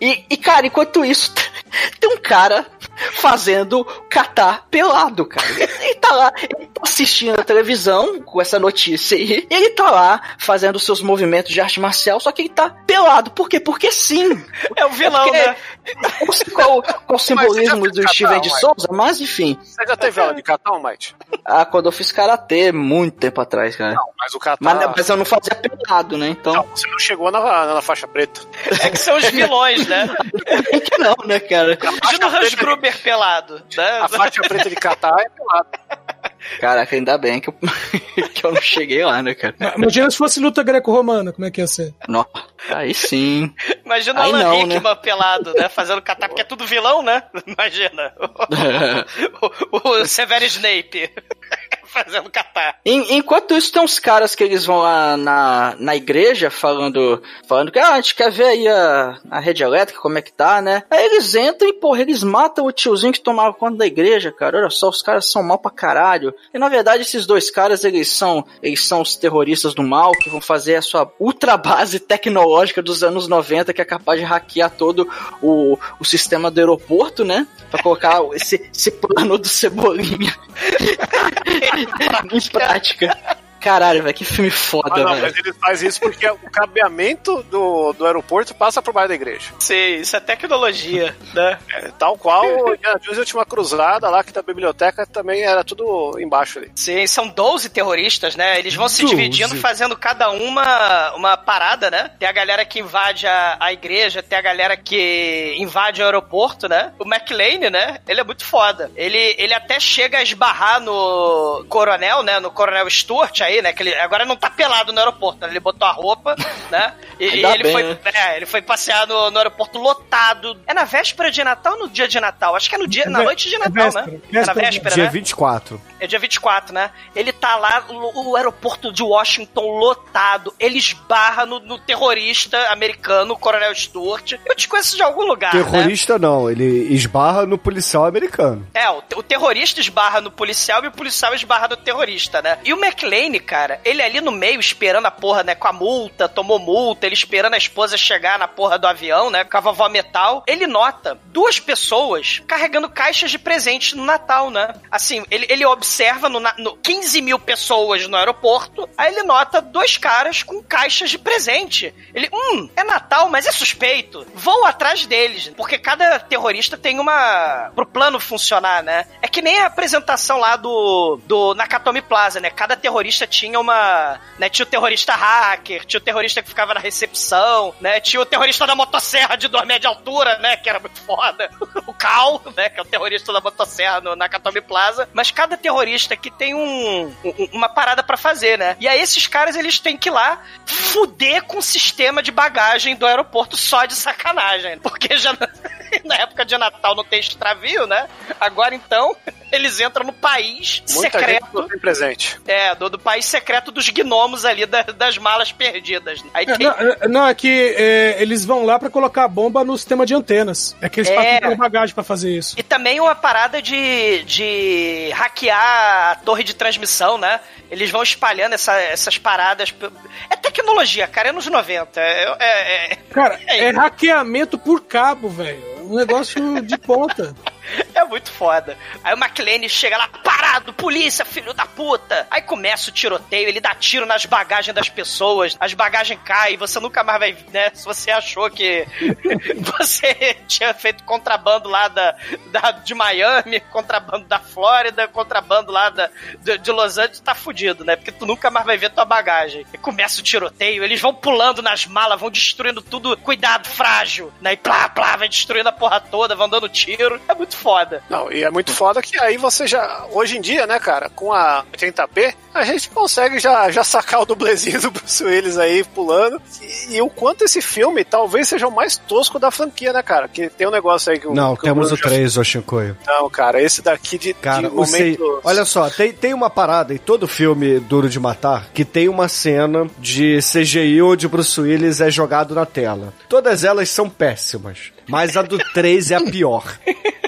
E, e, cara, enquanto isso, tem um cara fazendo catar pelado, cara. Ele, tá lá, ele tá assistindo a televisão com essa notícia aí. E ele tá lá fazendo seus movimentos de arte marcial, só que ele tá pelado. Por quê? Porque sim. É o vilão, porque, né? Não sei qual, qual o simbolismo do Steven de Souza, mas enfim. Você já teve aula de catal, Mike? Ah, quando eu fiz karatê, muito tempo atrás, cara. Não, mas o catal. Mas, mas eu não fazia pelado, né? Então. Não, você não chegou na, na faixa preta. É que são os vilões, né? que não, né, cara? Imagina o Hans Gruber pelado. Né? A faixa preta de catar é pelado. Caraca, ainda bem que eu, que eu não cheguei lá, né, cara? Imagina se fosse luta greco-romana, como é que ia ser? Não, aí sim. Imagina o Aí Alan não, Rickman né? pelado, né? Fazendo catar, porque é tudo vilão, né? Imagina. o, o, o Severo Snape fazendo catar. En- enquanto isso, tem uns caras que eles vão lá na, na igreja falando, falando que ah, a gente quer ver aí a, a rede elétrica, como é que tá, né? Aí eles entram e, porra, eles matam o tiozinho que tomava conta da igreja, cara. Olha só, os caras são mal pra caralho. E na verdade, esses dois caras, eles são, eles são os terroristas do mal que vão fazer a sua ultra base tecnológica dos anos 90, que é capaz de hackear todo o, o sistema do aeroporto, né? Pra colocar esse, esse plano do Cebolinha em prática. Caralho, velho, que filme foda, Ah, não, velho. mas ele faz isso porque o cabeamento do, do aeroporto passa por baixo da igreja. Sim, isso é tecnologia, né? É, tal qual Jones e a Última Cruzada, lá que da biblioteca também era tudo embaixo ali. Sim, são 12 terroristas, né? Eles vão se 12. dividindo, fazendo cada uma uma parada, né? Tem a galera que invade a, a igreja, tem a galera que invade o aeroporto, né? O McLean, né? Ele é muito foda. Ele, ele até chega a esbarrar no coronel, né? No coronel Stuart aí, né? Que ele agora não tá pelado no aeroporto, né? Ele botou a roupa, né? E, e ele bem, foi, né? é, ele foi passear no, no aeroporto lotado. É na véspera de Natal ou no dia de Natal? Acho que é no dia, na noite de é Natal, véspera, né? É na véspera, véspera, Dia né? 24. É dia 24, né? Ele tá lá, o, o aeroporto de Washington lotado. Ele esbarra no, no terrorista americano, o Coronel Stuart. Eu te conheço de algum lugar, né? Terrorista não, ele esbarra no policial americano. É, o, o terrorista esbarra no policial e o policial esbarra no terrorista, né? E o McLean, cara, ele ali no meio esperando a porra, né? Com a multa, tomou multa, ele esperando a esposa chegar na porra do avião, né? Com a vovó metal. Ele nota duas pessoas carregando caixas de presente no Natal, né? Assim, ele, ele observa no, no 15 mil pessoas no aeroporto, aí ele nota dois caras com caixas de presente. Ele, hum, é Natal, mas é suspeito. Vou atrás deles, porque cada terrorista tem uma. pro plano funcionar, né? É que nem a apresentação lá do, do Nakatomi Plaza, né? Cada terrorista tinha uma. Né? Tinha o terrorista hacker, tinha o terrorista que ficava na recepção, né? Tinha o terrorista da motosserra de 2 metros de altura, né? Que era muito foda. O Cal, né? Que é o terrorista da motosserra no Nakatomi Plaza. Mas cada terrorista que tem um, um- uma parada pra fazer, né? E aí esses caras, eles têm que ir lá fuder com o sistema de bagagem do aeroporto só de sacanagem. Porque já na- na época de Natal não tem extravio, né? Agora então, eles entram no país Muita secreto. gente não tem presente. É, do, do país secreto dos gnomos ali, da- das malas perdidas. Aí É, tem- Não, é- não, é que é, eles vão lá pra colocar a bomba no sistema de antenas. É que eles É. passam bagagem pra fazer isso. E também uma parada de, de hackear a torre de transmissão, né? Eles vão espalhando essa- essas paradas. É tecnologia, cara, é nos 90. É, é- é- Cara, É é hackeamento por cabo, velho. Um negócio de ponta. É muito foda. Aí o McLean chega lá, parado, polícia, filho da puta. Aí começa o tiroteio, ele dá tiro nas bagagens das pessoas, as bagagens caem, você nunca mais vai, né? Se você achou que você tinha feito contrabando lá da, da- de Miami, contrabando da Flórida, contrabando lá da, de, de Los Angeles, tá fudido, né? Porque tu nunca mais vai ver tua bagagem. E começa o tiroteio, eles vão pulando nas malas, vão destruindo tudo, cuidado, frágil, né? E plá, plá, vai destruindo a porra toda, vão dando tiro. É muito foda. Não, e é muito foda que aí você já. Hoje em dia, né, cara, com a 80p, a gente consegue já, já sacar o dublezinho do Bruce Willis aí pulando. E, e o quanto esse filme talvez seja o mais tosco da franquia, né, cara? Que tem um negócio aí que o. Não, que temos o já- 3, ô Shinkoio. Não, cara, esse daqui de, Cara, de o sei- momento. olha só, tem, tem uma parada em todo filme Duro de Matar que tem uma cena de CGI onde Bruce Willis é jogado na tela. Todas elas são péssimas, mas a do 3 é a pior.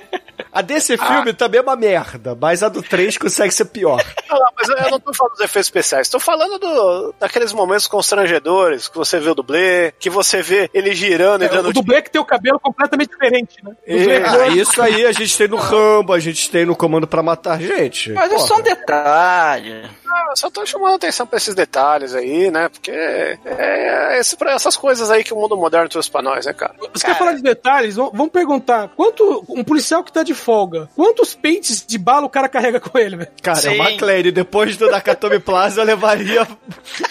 A desse filme também é uma merda, mas a do 3 consegue ser pior. Não, não, mas eu não tô falando dos efeitos especiais, tô falando do, daqueles momentos constrangedores que você vê o dublê, que você vê ele girando e É, dando o dublê que tem o cabelo completamente diferente, né? O dublê Ah, isso aí a gente tem no Rambo, a gente tem no Comando pra Matar Gente. Mas é só um detalhe. Eu só tô chamando atenção pra esses detalhes aí, né? Porque é, é esse- pra essas coisas aí que o mundo moderno trouxe pra nós, né, cara? Você quer falar de detalhes? Vamos perguntar. Quanto um policial que tá de folga, quantos pentes de bala o cara carrega com ele, velho? Cara, Sim. é uma McLaren. Depois do Nakatomi Plaza, eu levaria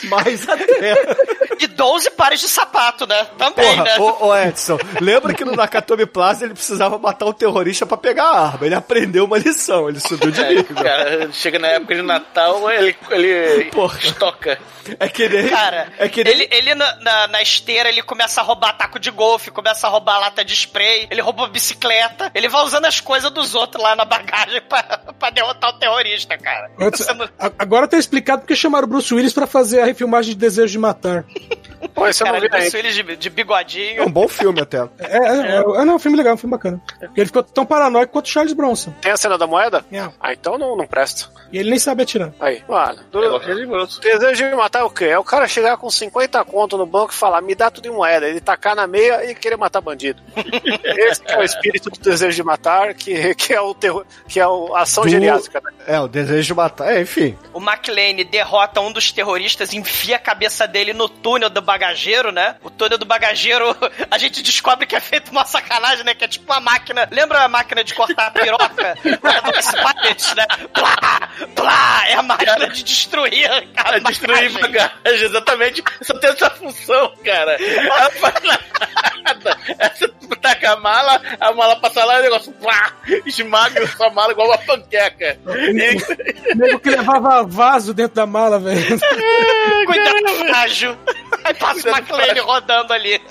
mais até. E 12 pares de sapato, né? Também, Porra, né? ô, ô Edson, lembra que no Nakatomi Plaza ele precisava matar um terrorista pra pegar a arma. Ele aprendeu uma lição, ele subiu de É, nível. cara, chega na época de Natal, ele, ele Porra. estoca. É que nem. Cara, é que nem. ele, ele na, na, na esteira, ele começa a roubar taco de golfe, começa a roubar lata de spray, ele rouba bicicleta, ele vai usando as coisas dos outros lá na bagagem pra, pra derrotar o terrorista, cara. Antes- não- a- Agora tá explicado porque chamaram o Bruce Willis pra fazer a refilmagem de Desejo de Matar. Pô, esse eu Cara, não ele vi de, de É bigodinho. um bom filme até. É, é, é, é, não, é um filme legal, é um filme bacana. Ele ficou tão paranoico quanto o Charles Bronson. Tem a cena da moeda? É. Ah, então não, não presta. E ele nem sabe atirar. Aí, mano. É Do, grosso. desejo de matar é o quê? É o cara chegar com 50 conto no banco e falar, me dá tudo em moeda. Ele tacar na meia e querer matar bandido. Esse que é o espírito do desejo de matar, que, que é o terror, que é o- a ação Do- geriátrica. né? É, o desejo de matar. É, enfim. O McLean derrota um dos terroristas, enfia a cabeça dele no túnel do bagageiro, né? O túnel do bagageiro, a gente descobre que é feito uma sacanagem, né? Que é tipo uma máquina. Lembra a máquina de cortar a piroca? É paletes, né? Plá, plá, é a máquina de destruir a Cara, destruir bagagem, exatamente. Só tem essa função, cara. Nada. Essa tu taca a mala, a mala passa lá e o negócio plá, esmaga sua mala igual uma panqueca. O nego que levava vaso dentro da mala, velho. Cuidado, frágil. Aí passa o McLean rodando ali.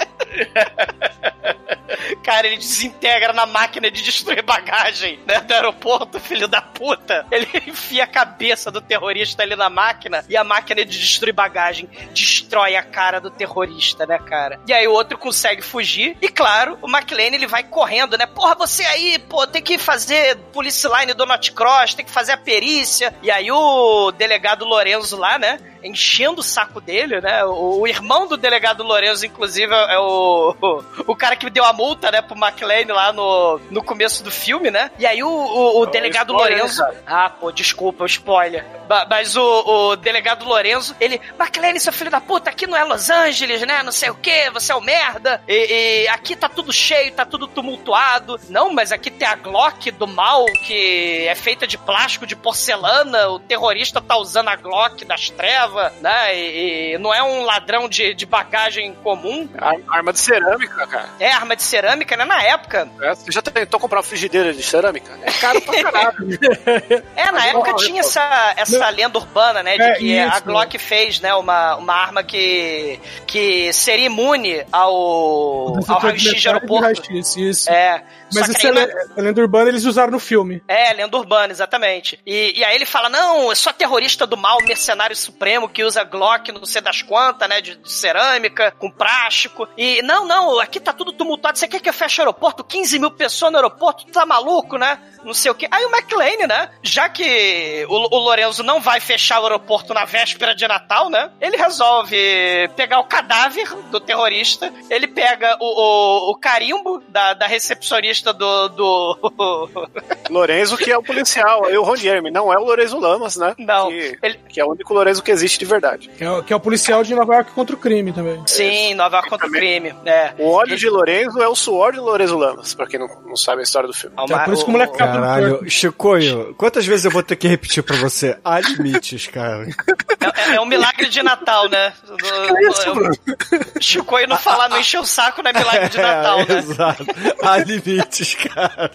Cara, ele desintegra na máquina de destruir bagagem né, do aeroporto, filho da puta. Ele enfia a cabeça do terrorista ali na máquina e a máquina de destruir bagagem destrói a cara do terrorista, né, cara? E aí o outro consegue fugir e, claro, o McLean ele vai correndo, né? Porra, você aí, pô, tem que fazer police line do Not Cross, tem que fazer a perícia. E aí o delegado Lorenzo lá, né? Enchendo o saco dele, né? O, o irmão do delegado Lourenço, inclusive, é o, o, o cara que deu a multa, né, pro McLean lá no, no começo do filme, né? E aí o, o, o delegado spoiler, Lourenço. cara. Ah, pô, desculpa, o spoiler. Ba- Mas o, o delegado Lourenço, ele. McLean, seu filho da puta, aqui não é Los Angeles, né? Não sei o que, você é o merda. E, e aqui tá tudo cheio, tá tudo tumultuado. Não, mas aqui tem a Glock do mal, que é feita de plástico, de porcelana. O terrorista tá usando a Glock das trevas, né? E, e não é um ladrão de, de bagagem comum. Ar- Arma de cerâmica, cara. É arma de cerâmica, né? Na época. É, Você já tentou comprar uma frigideira de cerâmica? É caro pra caralho. É, na Mas época não, tinha essa, essa lenda urbana, né? De É, que a isso. Glock fez, né? Uma, uma arma que, que seria imune ao, ao raio-x de aeroporto. Raio-X, isso. É. Mas só isso é, na- é lenda urbana, eles usaram no filme. É, lenda urbana, exatamente. E, e aí ele fala: não, eu sou terrorista do mal, mercenário supremo que usa Glock, não sei das quantas, né? De, de cerâmica, com plástico. E não, não, aqui tá tudo tumultuado. Você quer que eu feche o aeroporto? 15 mil pessoas no aeroporto? Tu tá maluco, né? Não sei o quê. Aí o McLean, né? Já que o, o Lorenzo não vai fechar o aeroporto na véspera de Natal, né? Ele resolve pegar o cadáver do terrorista, ele pega o, o, o carimbo da, da recepcionista do, do, Lorenzo, que é o policial. E o Ron Jeremy, não é o Lorenzo Lamas, né? Não, Que, ele- que é o único Lorenzo que existe de verdade. Que é, o- que é o policial de Nova York contra o crime também. Sim, Nova York contra o crime. É. O óleo de Lorenzo é o suor de Lorenzo Lamas, pra quem não, não sabe a história do filme. É por isso que o moleque acaba no Caralho. Chicoio, quantas vezes eu vou ter que repetir pra você? Há limites, cara. É, é um milagre de Natal, né? Do, do, Chico aí não falar, não encher o saco, não é milagre de Natal, É, né? Exato. Há limites, cara.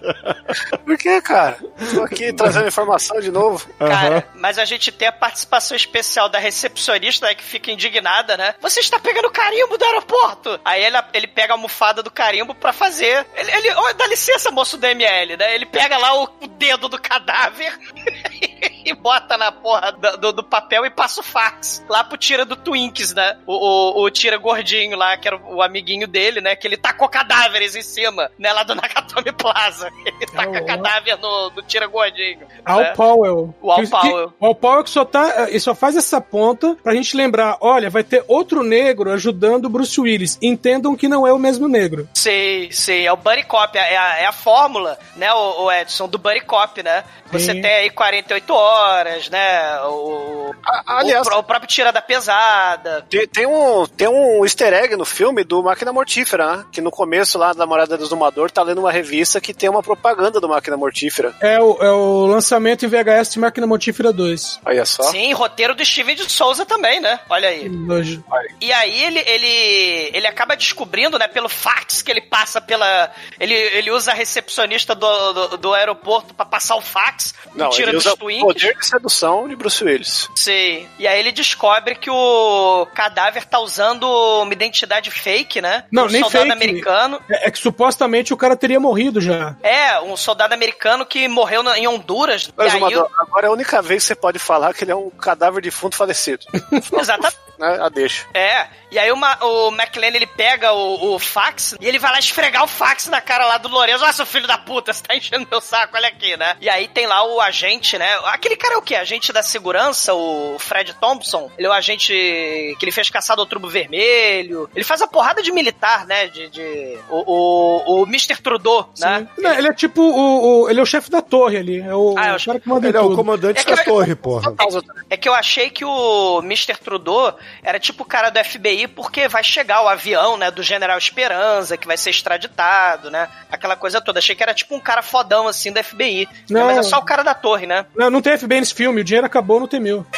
Por que, cara. Tô aqui trazendo informação de novo. Cara, mas a gente tem a participação especial da recepcionista, né, que fica indignada, né? Você está pegando carimbo do aeroporto! Aí ele, ele pega a almofada do carimbo pra fazer. Ele, ele oh, dá licença, moço do ML, né? Ele pega lá o, o dedo do cadáver e bota na porra do, do- papel e passa o fax lá pro tira do Twinks, né? O, o, o tira gordinho lá, que era o, o amiguinho dele, né? Que ele tacou cadáveres em cima, né? Lá do Nakatomi Plaza. Ele taca cadáver no, no tira gordinho. Al né? Powell. O Al Que- Powell. que- o Al Powell que só tá. Ele só faz essa ponta pra gente lembrar: olha, vai ter outro negro ajudando o Bruce Willis. Entendam que não é o mesmo negro. Sei, sei, é o Buddy Cop, é a, é a fórmula, né, o, o Edson, do Buddy Cop, né? Você Sim. tem aí 48 horas, né? O, aliás- o, o próprio Tira da Pesada. Tem, tem um, tem um easter egg no filme do Máquina Mortífera, né? Que no começo lá da Morada do Exumador tá lendo uma revista que tem uma propaganda do Máquina Mortífera. É o, é o lançamento em VHS de Máquina Mortífera 2. Olha só. Sim, roteiro do Steven de Souza também, né? Olha aí. Nojo. E aí ele, ele, ele acaba descobrindo, né, pelo fax que ele passa pela. Ele, ele usa a recepcionista do, do, do aeroporto pra passar o fax, Não, tira ele dos usa o Twinks. poder de sedução de Bruce Willis. Sei. E aí ele descobre que o cadáver tá usando uma identidade fake, né? Não, um nem soldado fake. americano. É, é que supostamente o cara teria morrido já. É, um soldado americano que morreu na- em Honduras. Mas, e agora é a única vez que você pode falar que ele é um cadáver de defunto falecido. Exatamente. Né? A deixa. É, e aí o, Ma- o McLean ele pega o, o fax e ele vai lá esfregar o fax na cara lá do Lourenço. Ó, seu filho da puta, você tá enchendo meu saco, olha aqui, né? E aí tem lá o agente, né? Aquele cara é o quê? Agente da segurança, o Fred Thompson. Ele é o agente que ele fez caçado ao trubo vermelho. Ele faz a porrada de militar, né? De. de- o, o, o Mr. Trudeau, né? Não, ele é tipo o, o- Ele é o chefe da torre ali. É o, Ah, é o cara que manda Ele é o comandante É da eu- torre, porra. É que eu achei que o Mr. Trudeau era tipo o cara do FBI porque vai chegar o avião, né, do General Esperança, que vai ser extraditado, né? Aquela coisa toda. Achei que era tipo um cara fodão, assim, do FBI. né, Não. Mas é só o cara da torre, né? Não, não tem FBI nesse filme, o dinheiro acabou no Temil.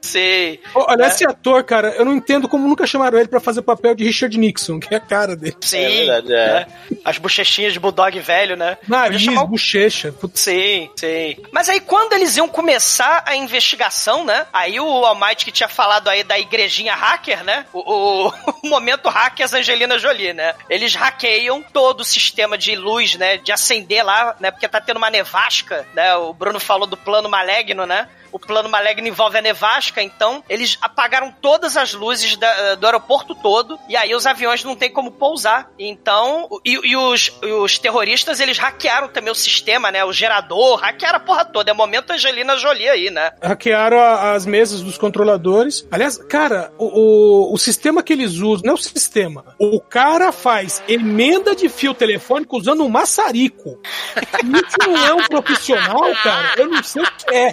Sei. Olha, É. esse ator, cara, eu não entendo como nunca chamaram ele pra fazer o papel de Richard Nixon, que é a cara dele. Sim. verdade, é. né? As bochechinhas de bulldog velho, né? Nariz, chamar o bochecha. Putz. Sim, sim. Mas aí quando eles iam começar a investigação, né? Aí o Almighty que tinha falado aí da igrejinha hacker, né? O, o- o momento hackers Angelina Jolie, né? Eles hackeiam todo o sistema de luz, né? De acender lá, né? Porque tá tendo uma nevasca, né? O Bruno falou do plano maligno, né? O plano maligno envolve a nevasca, então eles apagaram todas as luzes da- do aeroporto todo, e aí os aviões não tem como pousar. Então, e, e os, e os terroristas, eles hackearam também o sistema, né? O gerador, hackearam a porra toda. É o momento Angelina Jolie aí, né? Hackearam a- as mesas dos controladores. Aliás, cara, o, o, o sistema que eles usam, não é o sistema. O cara faz emenda de fio telefônico usando um maçarico. Isso não é um profissional, cara. Eu não sei o que é.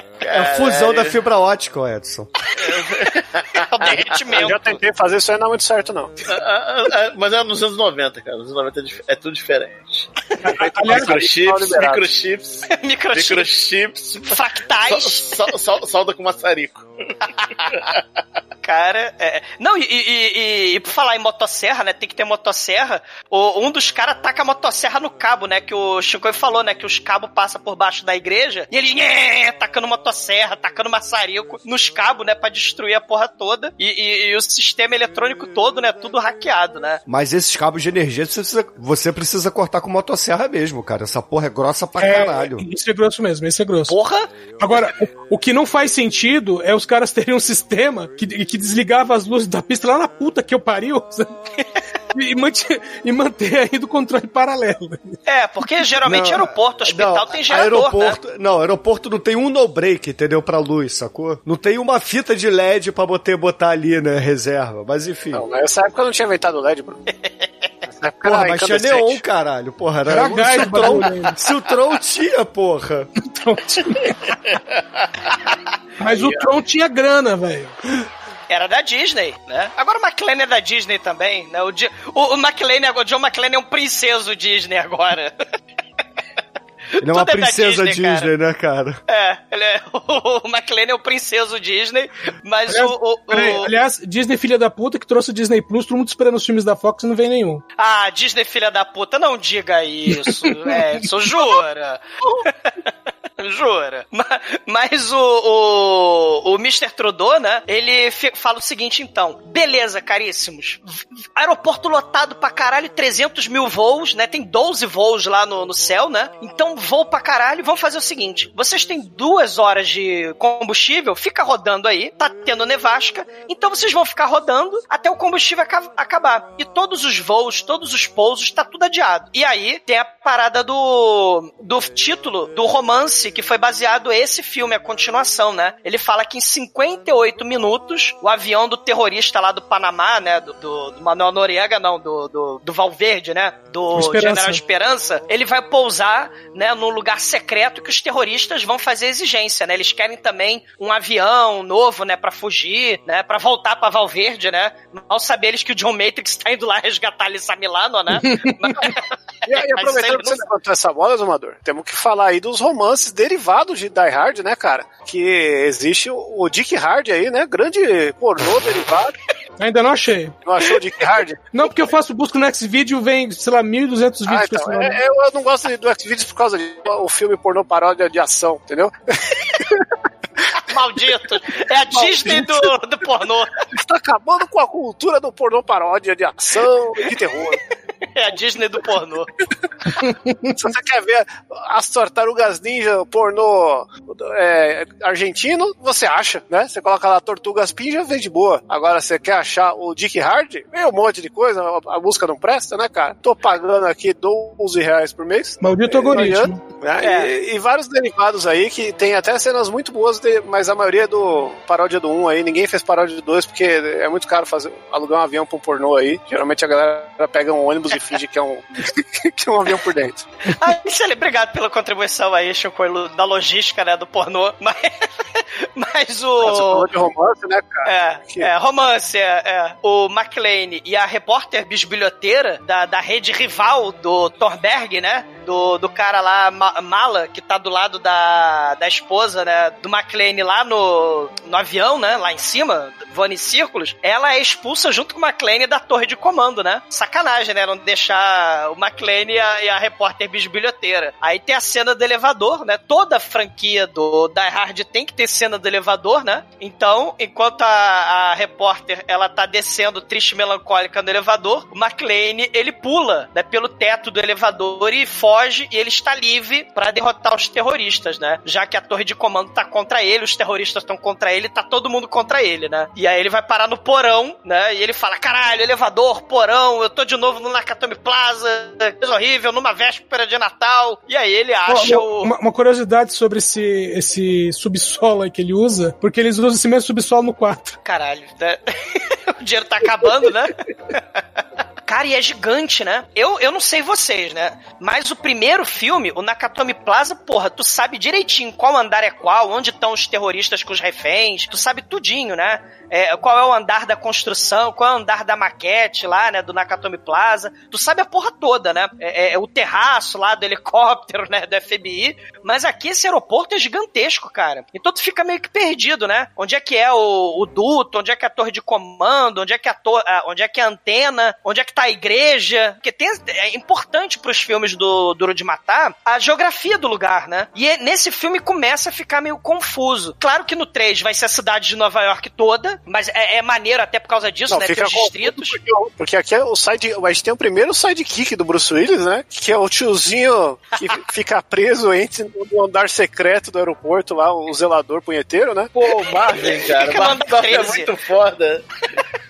É a fusão da fibra ótica, Edson. É o derretimento. Eu já tentei fazer isso aí, não é muito certo, não. Ah, ah, ah, Mas é nos anos 90, cara. Nos anos 90 é é tudo diferente. Microchips, microchips, Microchips. microchips. Fractais. Sal- sal- sal- Salda com maçarico. Cara, é... Não, e, e, e- e por falar em motosserra, né? Tem que ter motosserra. O, um dos caras taca a motosserra no cabo, né? Que o Chico falou, né? Que os cabos passam por baixo da igreja. E eles, nhê, tacando motosserra, tacando maçarico nos cabos, né? Pra destruir a porra toda. E, e- e o sistema eletrônico todo, né? Tudo hackeado, né? Mas esses cabos de energia você precisa, você precisa cortar com motosserra mesmo, cara. Essa porra é grossa pra É, caralho. Isso é grosso mesmo, isso é grosso. Porra! Agora, o, o que não faz sentido é os caras terem um sistema que, que desligava as luzes da pista lá na puta que eu pariu. E, manter, e manter aí do controle paralelo. É, porque geralmente Não, aeroporto, hospital não, tem gerador, aeroporto, né? Não, aeroporto não tem um no-break, entendeu? Pra luz, sacou? Não tem uma fita de LED pra botar, botar ali, né? Reserva. Mas enfim. Não, nessa época eu não tinha inventado o LED, Bruno. Porra, era mas tinha neon, caralho. Porra, era, Era se, gás o Tron, ainda. se o Tron tinha, porra. Mas o Tron tinha grana, velho. Era da Disney, né? Agora o McLean é da Disney também, né? O, Di- o, o McLean, agora- o John McClane é um princeso Disney agora. Ele é uma Tudo é princesa Disney, cara. Disney, né, cara? É, ele é, o McLean é o princeso Disney, mas Aliás, o, o- o- peraí, aliás, Disney filha da puta que trouxe o Disney Plus, todo mundo esperando os filmes da Fox e não vem nenhum. Ah, Disney filha da puta, não diga isso, Edson, jura. Jura. Ma- Mas o, o, o Mr. Trudeau, né? Ele fala o seguinte, então. Beleza, caríssimos. Aeroporto lotado pra caralho, 300 mil voos, né? Tem 12 voos lá no, no céu, né? Então, voo pra caralho. Vamos fazer o seguinte. Vocês têm duas horas de combustível, fica rodando aí. Tá tendo nevasca. Então, vocês vão ficar rodando até o combustível aca- acabar. E todos os voos, todos os pousos, tá tudo adiado. E aí, tem a parada do, do título do romance que foi baseado esse filme, a continuação, né? Ele fala que em 58 minutos, o avião do terrorista lá do Panamá, né? Do, do, do Manuel Noriega, não, do, do, do Valverde, né? Do Esperança. General Esperança, ele vai pousar, né, num lugar secreto que os terroristas vão fazer exigência, né? Eles querem também um avião novo, né, Pra fugir, né, Pra voltar pra Valverde, né? Mal saber eles que o John Matrix tá indo lá resgatar Alissa Milano, né? E, aí, Mas aproveitando que você levantou essa bola, Zumador, temos que falar aí dos romances derivados de Die Hard, né, cara? Que existe o, Dick Hard aí, né? Grande pornô derivado. Ainda não achei. Não achou o Dick Hard? Não, porque eu faço busca no Xvideo, vem, sei lá, 1.200 vídeos Ah, com então, esse nome. é- é- eu não gosto do Xvideos por causa disso. O filme pornô paródia de ação, entendeu? Maldito! É a Disney do, do pornô. Está acabando com a cultura do pornô paródia de ação e de terror. É a Disney do pornô. Se você quer ver as tartarugas ninja pornô é, argentino, você acha, né? Você coloca lá Tortugas Pinja, vem de boa. Agora, você quer achar o Dick Hard? Vem um monte de coisa, a, música não presta, né, cara? Tô pagando aqui 12 reais por mês. Maldito algoritmo. né? É. E, e vários derivados aí que tem até cenas muito boas, de- mas a maioria do paródia do 1 aí. Ninguém fez paródia do 2 porque é muito caro fazer, alugar um avião pra um pornô aí. Geralmente a galera pega um ônibus e finge que é um, que é um avião por dentro. Ah, excelente. Obrigado pela contribuição aí, Chico, da logística, né, do pornô. Mas, mas Você falou o... de romance, né, cara? É, é, romance, é, é. O McLean e a repórter bisbilhoteira da, da rede rival do Thorberg, né? Do, do cara lá, Ma- Mala, que tá do lado da, da esposa, né? Do McLean lá no, no avião, né? Lá em cima, voando em círculos. Ela é expulsa junto com o McLean da torre de comando, né? Sacanagem, né? Não deixar o McLean e a, e a repórter bisbilhoteira. Aí tem a cena do elevador, né? Toda a franquia do Die Hard tem que ter cena do elevador, né? Então, enquanto a, a repórter ela tá descendo triste e melancólica no elevador, o McLean ele pula né, pelo teto do elevador e foge e ele está livre para derrotar os terroristas, né? Já que a torre de comando tá contra ele, os terroristas estão contra ele, tá todo mundo contra ele, né? E aí ele vai parar no porão, né? E ele fala: caralho, elevador, porão, eu tô de novo no Nakatomi Plaza, coisa horrível, numa véspera de Natal. E aí ele acha Uma, o. uma- uma curiosidade sobre esse, esse subsolo aí que ele usa, porque eles usam esse mesmo subsolo no 4. Caralho, né? o dinheiro tá acabando, né? Cara, e é gigante, né? Eu, eu não sei vocês, né? Mas o primeiro filme, o Nakatomi Plaza, porra, tu sabe direitinho qual andar é qual, onde estão os terroristas com os reféns, tu sabe tudinho, né? É, qual é o andar da construção, qual é o andar da maquete lá, né? Do Nakatomi Plaza. Tu sabe a porra toda, né? É, é- é o terraço lá do helicóptero, né? Do FBI. Mas aqui esse aeroporto é gigantesco, cara. Então tu fica meio que perdido, né? Onde é que é o, o duto, onde é que é a torre de comando, onde é que a, a- onde é que é a antena, onde é que tá a igreja. Porque tem, é importante pros filmes do Duro de Matar a geografia do lugar, né? E é- nesse filme começa a ficar meio confuso. Claro que no 3 vai ser a cidade de Nova York toda, mas é, é maneiro até por causa disso, Não, né? Tem fica os distritos. Porque, porque aqui é o side, gente tem o primeiro sidekick do Bruce Willis, né? Que é o tiozinho que fica preso entre no andar secreto do aeroporto lá, o zelador punheteiro, né? Pô, o Marvin, cara. Marvin é 13. muito foda.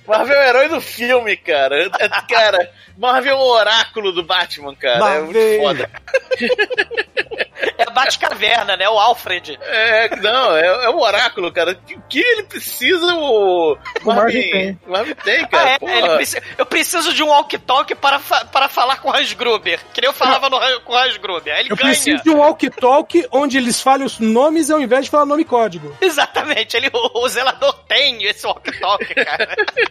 Marvel é o herói do filme, cara. É- Cara, Marvel é o oráculo do Batman, cara. É muito Marvel. foda. É a Batcaverna, né? O Alfred. É, não, é, é o oráculo, cara. O que ele precisa, o. Marvin tem. O Marvin tem, Ah, cara. é, porra. ele preci- eu preciso de um walkie-talkie para, fa- para falar com o Hans Gruber. Que nem eu falava no, com o Hans Gruber. Aí ele Eu ganha. preciso de um walkie-talkie onde eles falem os nomes ao invés de falar nome e código. Exatamente, ele, o, o zelador tem esse walkie-talkie, cara.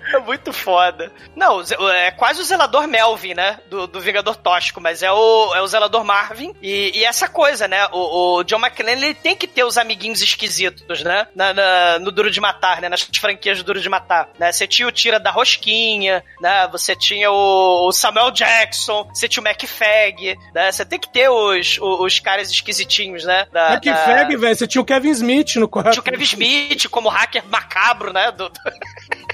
É muito foda. Não, é quase o zelador Melvin, né? Do, do Vingador Tóxico, mas é o, é o zelador Marvin. E, e essa coisa, né? O, o John McClane, ele tem que ter os amiguinhos esquisitos, né? Na, na- no Duro de Matar, né? Nas franquias do Duro de Matar. Né? Você tinha o Tira da Rosquinha, né? Você tinha o, o Samuel Jackson, você tinha o McFag, né? Você tem que ter os, os, os caras esquisitinhos, né? Da, que da- velho. Você tinha o Kevin Smith no quarto. tinha o Kevin Smith como hacker macabro, né? Do, do-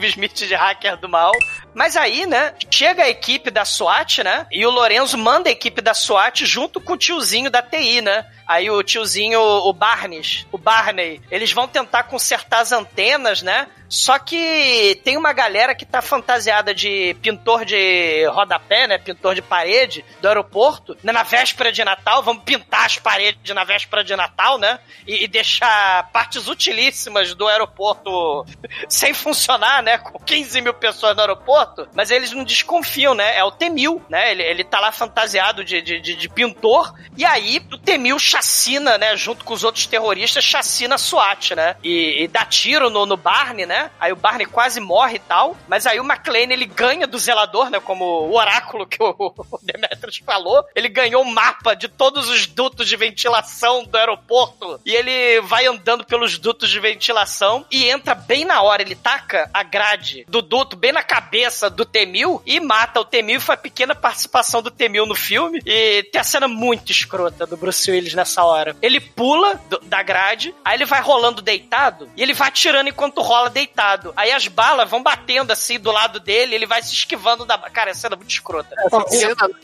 Kevin Smith de hacker do mal. Mas aí, né, chega a equipe da SWAT, né? E o Lorenzo manda a equipe da SWAT junto com o tiozinho da TI, né? Aí o tiozinho, o Barnes, o Barney, eles vão tentar consertar as antenas, né? Só que tem uma galera que tá fantasiada de pintor de rodapé, né? Pintor de parede do aeroporto, na véspera de Natal. Vamos pintar as paredes na véspera de Natal, né? E, e deixar partes utilíssimas do aeroporto sem funcionar, né? Com 15 mil pessoas no aeroporto. Mas eles não desconfiam, né? É o Temil, né? Ele, ele tá lá fantasiado de, de, de- de pintor. E aí o Temil chacina, né? Junto com os outros terroristas, chacina a SWAT, né? E, e dá tiro no, no Barney, né? Aí o Barney quase morre e tal. Mas aí o McLean, ele ganha do zelador, né? Como o oráculo que o, Demetrius falou. Ele ganhou um mapa de todos os dutos de ventilação do aeroporto. E ele vai andando pelos dutos de ventilação e entra bem na hora. Ele taca a grade do duto bem na cabeça do Temil e mata o Temil. Foi a pequena participação do Temil no filme. E tem a cena muito escrota do Bruce Willis nessa hora. Ele pula do- da grade, aí ele vai rolando deitado e ele vai atirando enquanto rola deitado. Aí as balas vão batendo assim do lado dele, ele vai se esquivando da. Cara, essa cena é muito escrota.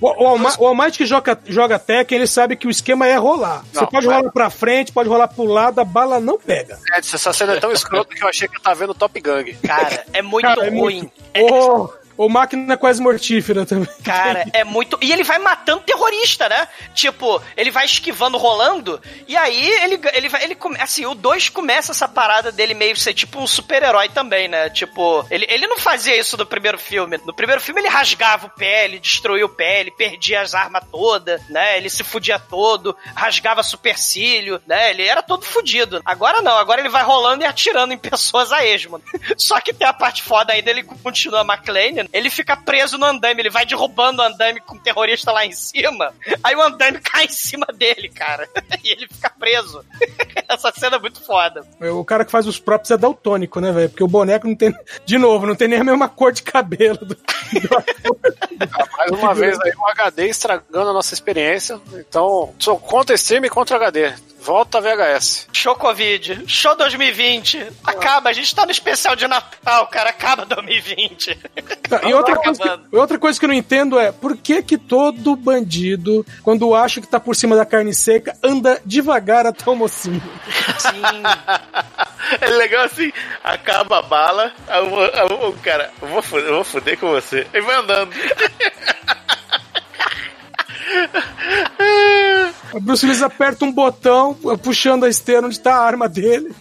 O, o, o Almighty que joga, joga Tekken, ele sabe que o esquema é rolar. Você Não, pode vai. rolar pra frente, pode rolar pro lado, a bala não pega. Edson, essa cena é tão escrota que eu achei que eu tava vendo Top Gang. Cara, é muito Cara, é ruim. muito- Ô, Ou máquina quase mortífera também. Cara, é muito. E ele vai matando terrorista, né? Tipo, ele vai esquivando, rolando. E aí ele, ele vai. Ele, come- assim, o 2 começa essa parada dele meio ser tipo um super-herói também, né? Tipo, ele, ele não fazia isso no primeiro filme. No primeiro filme ele rasgava o pé, ele destruía o pé, ele perdia as armas todas, né? Ele se fudia todo, rasgava supercílio, né? Ele era todo fudido. Agora não, agora ele vai rolando e atirando em pessoas a esmo. Só que tem a parte foda ainda, ele continua McLean, ele fica preso no andaime, ele vai derrubando o andaime com o terrorista lá em cima, aí o andaime cai em cima dele, cara. E ele fica preso. Essa cena é muito foda. O cara que faz os próprios é daltônico, né, velho? Porque o boneco não tem. De novo, não tem nem a mesma cor de cabelo. do- Mais uma vez aí o HD estragando a nossa experiência. Então, sou contra stream e contra HD. Volta VHS. Show Covid, show 2020. Acaba, a gente tá no especial de Natal, cara. Acaba 2020. Tá, E outra coisa, que, outra coisa que eu não entendo é por que que todo bandido, quando acha que tá por cima da carne seca, anda devagar até o mocinho? É legal assim, acaba a bala, o, cara, eu vou, fuder, eu vou fuder com você. Ele vai andando. O Bruce Willis aperta um botão, puxando a esteira onde tá a arma dele.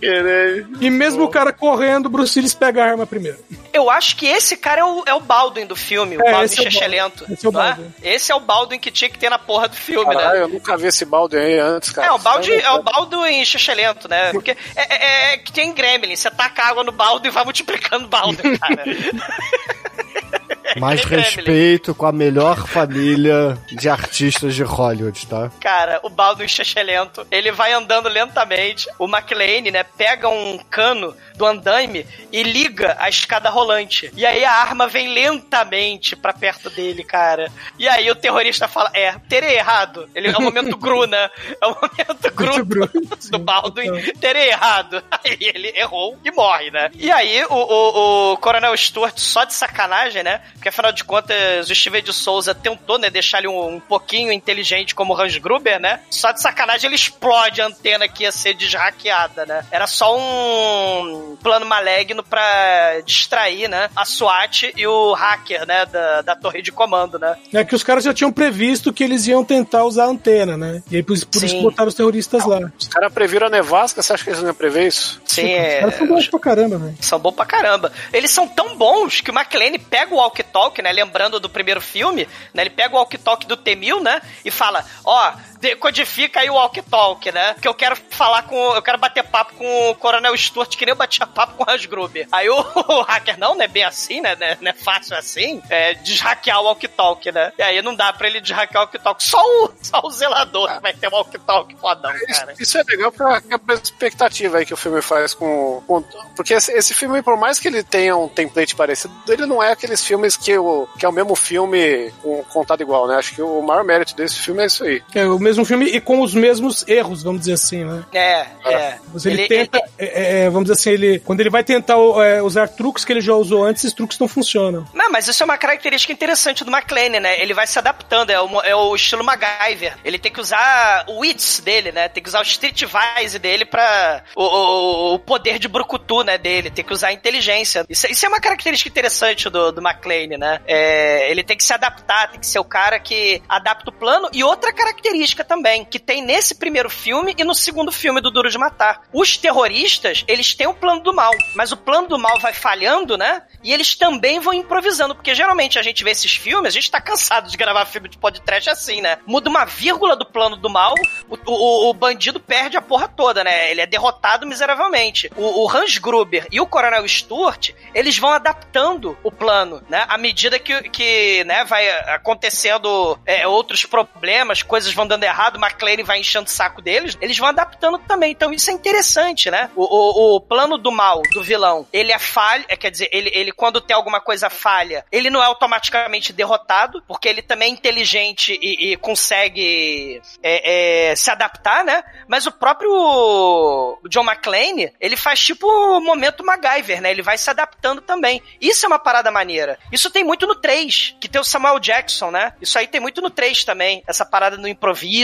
E mesmo o cara correndo, o Bruce Willis pega a arma primeiro. Eu acho que esse cara é o, é o Baldwin do filme, o É, Baldwin esse é o Chechelento. Baldwin. Esse é o é? Baldwin. Esse é o Baldwin que tinha que ter na porra do filme, Caralho, né? eu nunca vi esse balde aí antes, cara. É, o balde é o Baldwin Chechelento, né? Porque é, é, é que tem Gremlin, você taca água no balde e vai multiplicando o balde, cara. Mais Gremlin. respeito com a melhor família de artistas de Hollywood, tá? Cara, o Baldwin Chechelento, ele vai andando lentamente, o McLean, né, pega um cano do andaime e liga a escada rolante. E aí a arma vem lentamente pra perto dele, cara. E aí o terrorista fala, é, terei errado. Ele é o momento Gru, né? É o momento Gru do Baldwin, terei errado. Aí ele errou e morre, né? E aí o, o, o Coronel Stuart, só de sacanagem, né? Porque afinal de contas o Steven de Souza tentou, né, deixar ele um, um pouquinho inteligente como o Hans Gruber, né? Só de sacanagem ele explode a antena que ia ser desraqueada, né? Era só um plano maligno pra distrair, né? A SWAT e o hacker, né? Da, da torre de comando, né? É que os caras já tinham previsto que eles iam tentar usar a antena, né? E aí por, por isso Sim. botaram os terroristas lá. Os caras previram a nevasca, você acha que eles não iam prever isso? Sim, Os é. caras são bons pra caramba, velho. São bons pra caramba. Eles são tão bons que o McLean pega o walkie-talkie, né? Lembrando do primeiro filme, né? Ele pega o walkie-talkie do T-1000, né? E fala, ó, decodifica aí o walk talk, né? Que eu quero falar com. Eu quero bater papo com o Coronel Stuart, que nem eu batia papo com o Hans Gruber. Aí o, o hacker, não, não é bem assim, né? Não é fácil assim. É deshackear o walk talk, né? E aí não dá pra ele deshackear o walk talk. Só o, só o zelador que vai ter walk talk fodão, cara. Isso, isso é legal pra quebrar a expectativa aí que o filme faz com. com- porque esse, esse filme, por mais que ele tenha um template parecido, ele não é aqueles filmes que, o, que é o mesmo filme contado igual, né? Acho que o maior mérito desse filme é isso aí. É o mesmo filme e com os mesmos erros, vamos dizer assim, né? É, é. Mas ele, tenta, é, é, vamos dizer assim, ele, quando ele vai tentar é, usar truques que ele já usou antes, esses truques não funcionam. Não, mas isso é uma característica interessante do McLean, né? Ele vai se adaptando, é o, é o estilo MacGyver. Ele tem que usar o wits dele, né? Tem que usar o streetwise dele pra... O, o, o poder de brucutu, né, dele. Tem que usar a inteligência. Isso, isso é uma característica interessante do, do McLean, né? É, ele tem que se adaptar, tem que ser o cara que adapta o plano. E outra característica também, que tem nesse primeiro filme e no segundo filme do Duro de Matar. Os terroristas, eles têm o plano do mal, mas o plano do mal vai falhando, né? E eles também vão improvisando, porque geralmente a gente vê esses filmes, a gente tá cansado de gravar filme de podcast assim, né? Muda uma vírgula do plano do mal, o, o, o bandido perde a porra toda, né? Ele é derrotado miseravelmente. O, o Hans Gruber e o Coronel Stuart, eles vão adaptando o plano, né? À medida que, que né, vai acontecendo é, outros problemas, coisas vão dando errado, McLean vai enchendo o saco deles, eles vão adaptando também. Então isso é interessante, né? O, o, o plano do mal, do vilão, ele é falha, é, quer dizer, ele, ele quando tem alguma coisa falha, ele não é automaticamente derrotado, porque ele também é inteligente e, e consegue é, é, se adaptar, né? Mas o próprio John McClane, ele faz tipo o momento MacGyver, né? Ele vai se adaptando também. Isso é uma parada maneira. Isso tem muito no 3, que tem o Samuel Jackson, né? Isso aí tem muito no 3 também, essa parada no improviso.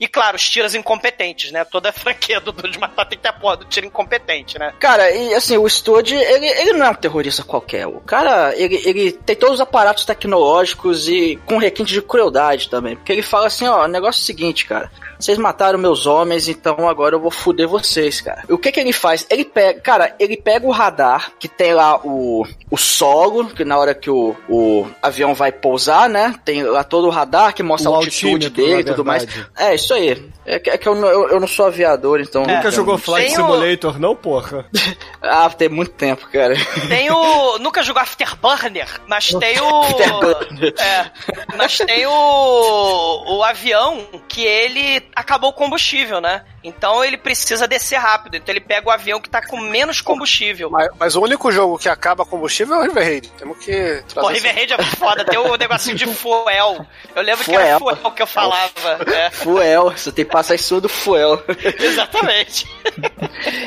E claro, os tiras incompetentes, né? Toda a franquia do Duro de Matar tem que ter a porra do tiro incompetente, né? Cara, e assim, o Studd, ele, ele não é um terrorista qualquer. O cara, ele, ele tem todos os aparatos tecnológicos e com requinte de crueldade também. Porque ele fala assim, ó, o negócio é o seguinte, cara. Vocês mataram meus homens, então agora eu vou fuder vocês, cara. O que que ele faz? Ele pega, cara, ele pega o radar, que tem lá o, o solo, que na hora que o, o avião vai pousar, né? Tem lá todo o radar que mostra O a altitude dele e tudo mais. É, isso aí. É, que- é que eu, não- eu, eu não sou aviador, então... Nunca eu- jogou Flight Tem o- Simulator, não, porra? Ah, tem muito tempo, cara. Tem o. Nunca jogou Afterburner, mas tem o. Afterburner. É, mas tem o. O avião que ele acabou o combustível, né? Então ele precisa descer rápido. Então ele pega o avião que tá com menos combustível. Mas, mas o único jogo que acaba combustível é o River Raid. Temos que Pô. River Raid é foda, tem o negocinho de fuel. Eu lembro que era Fuel. fuel que eu falava. É, Fuel, você tem que passar isso do fuel. exatamente.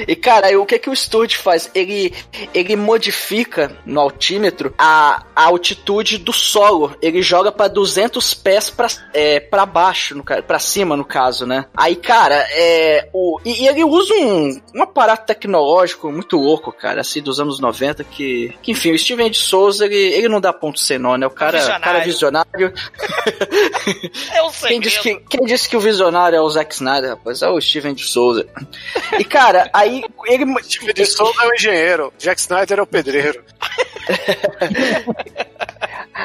E cara, aí o que que o Sturge faz? Ele, ele modifica no altímetro a, a altitude do solo. Ele joga pra 200 pés pra, é, pra baixo, pra cima no caso, né? Aí, cara, é, o, e, e ele usa um, um aparato tecnológico muito louco, cara, assim, dos anos 90, que, que enfim, o Steven de Souza, ele, ele não dá ponto sem nó, né? O cara, Visionário. cara visionário. É o Quem disse, que, quem disse que o visionário é o Zack Snyder, rapaz? É o Steven de Souza. E, cara, aí ele. Steve de Souza é o engenheiro, Jack Snyder é o pedreiro.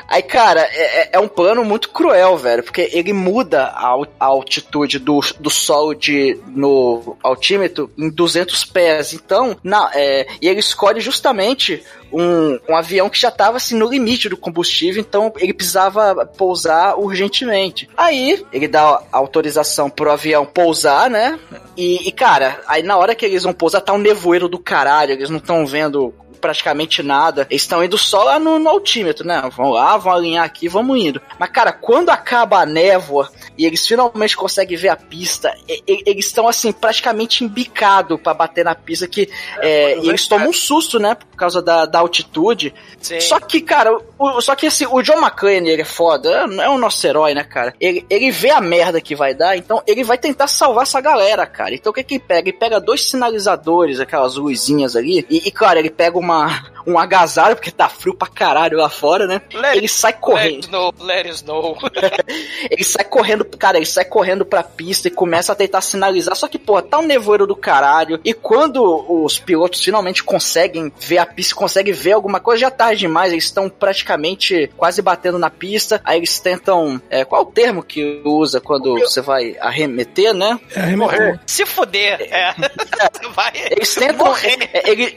Aí, cara, é, é- é um plano muito cruel, velho, porque ele muda a, a altitude do, do solo de, no altímetro em 200 pés. Então, na, é, e ele escolhe justamente um, um avião que já estava assim, no limite do combustível, então ele precisava pousar urgentemente. Aí, ele dá autorização pro avião pousar, né? E, e, cara, aí na hora que eles vão pousar, tá um nevoeiro do caralho, eles não estão vendo praticamente nada. Eles estão indo só lá no, no altímetro, né? Vão lá, vão alinhar aqui, vamos indo. Mas, cara, quando acaba a névoa e eles finalmente conseguem ver a pista, e- e- eles estão, assim, praticamente embicados pra bater na pista, que é, e eles tomam um susto, né? Por causa da, da altitude. Sim. Só que, cara, o, só que assim, o John McClane, ele é foda, é o nosso herói, né, cara? Ele, ele vê a merda que vai dar, então ele vai tentar salvar essa galera, cara. Então o que que ele pega? Ele pega dois sinalizadores, aquelas luzinhas ali, e, e claro, ele pega uma, um agasalho, porque tá frio pra caralho lá fora, né? Let- ele sai correndo. snow, let it snow. Ele sai correndo cara, ele sai correndo pra pista e começa a tentar sinalizar, só que, porra, tá um nevoeiro do caralho, e quando os pilotos finalmente conseguem ver a pista, conseguem ver alguma coisa, já é tarde demais, eles estão praticamente quase batendo na pista, aí eles tentam, é, qual é o termo que usa quando você vai arremeter, né? Arremeter. Se fuder, é. Vai Eles tentam. é, ele-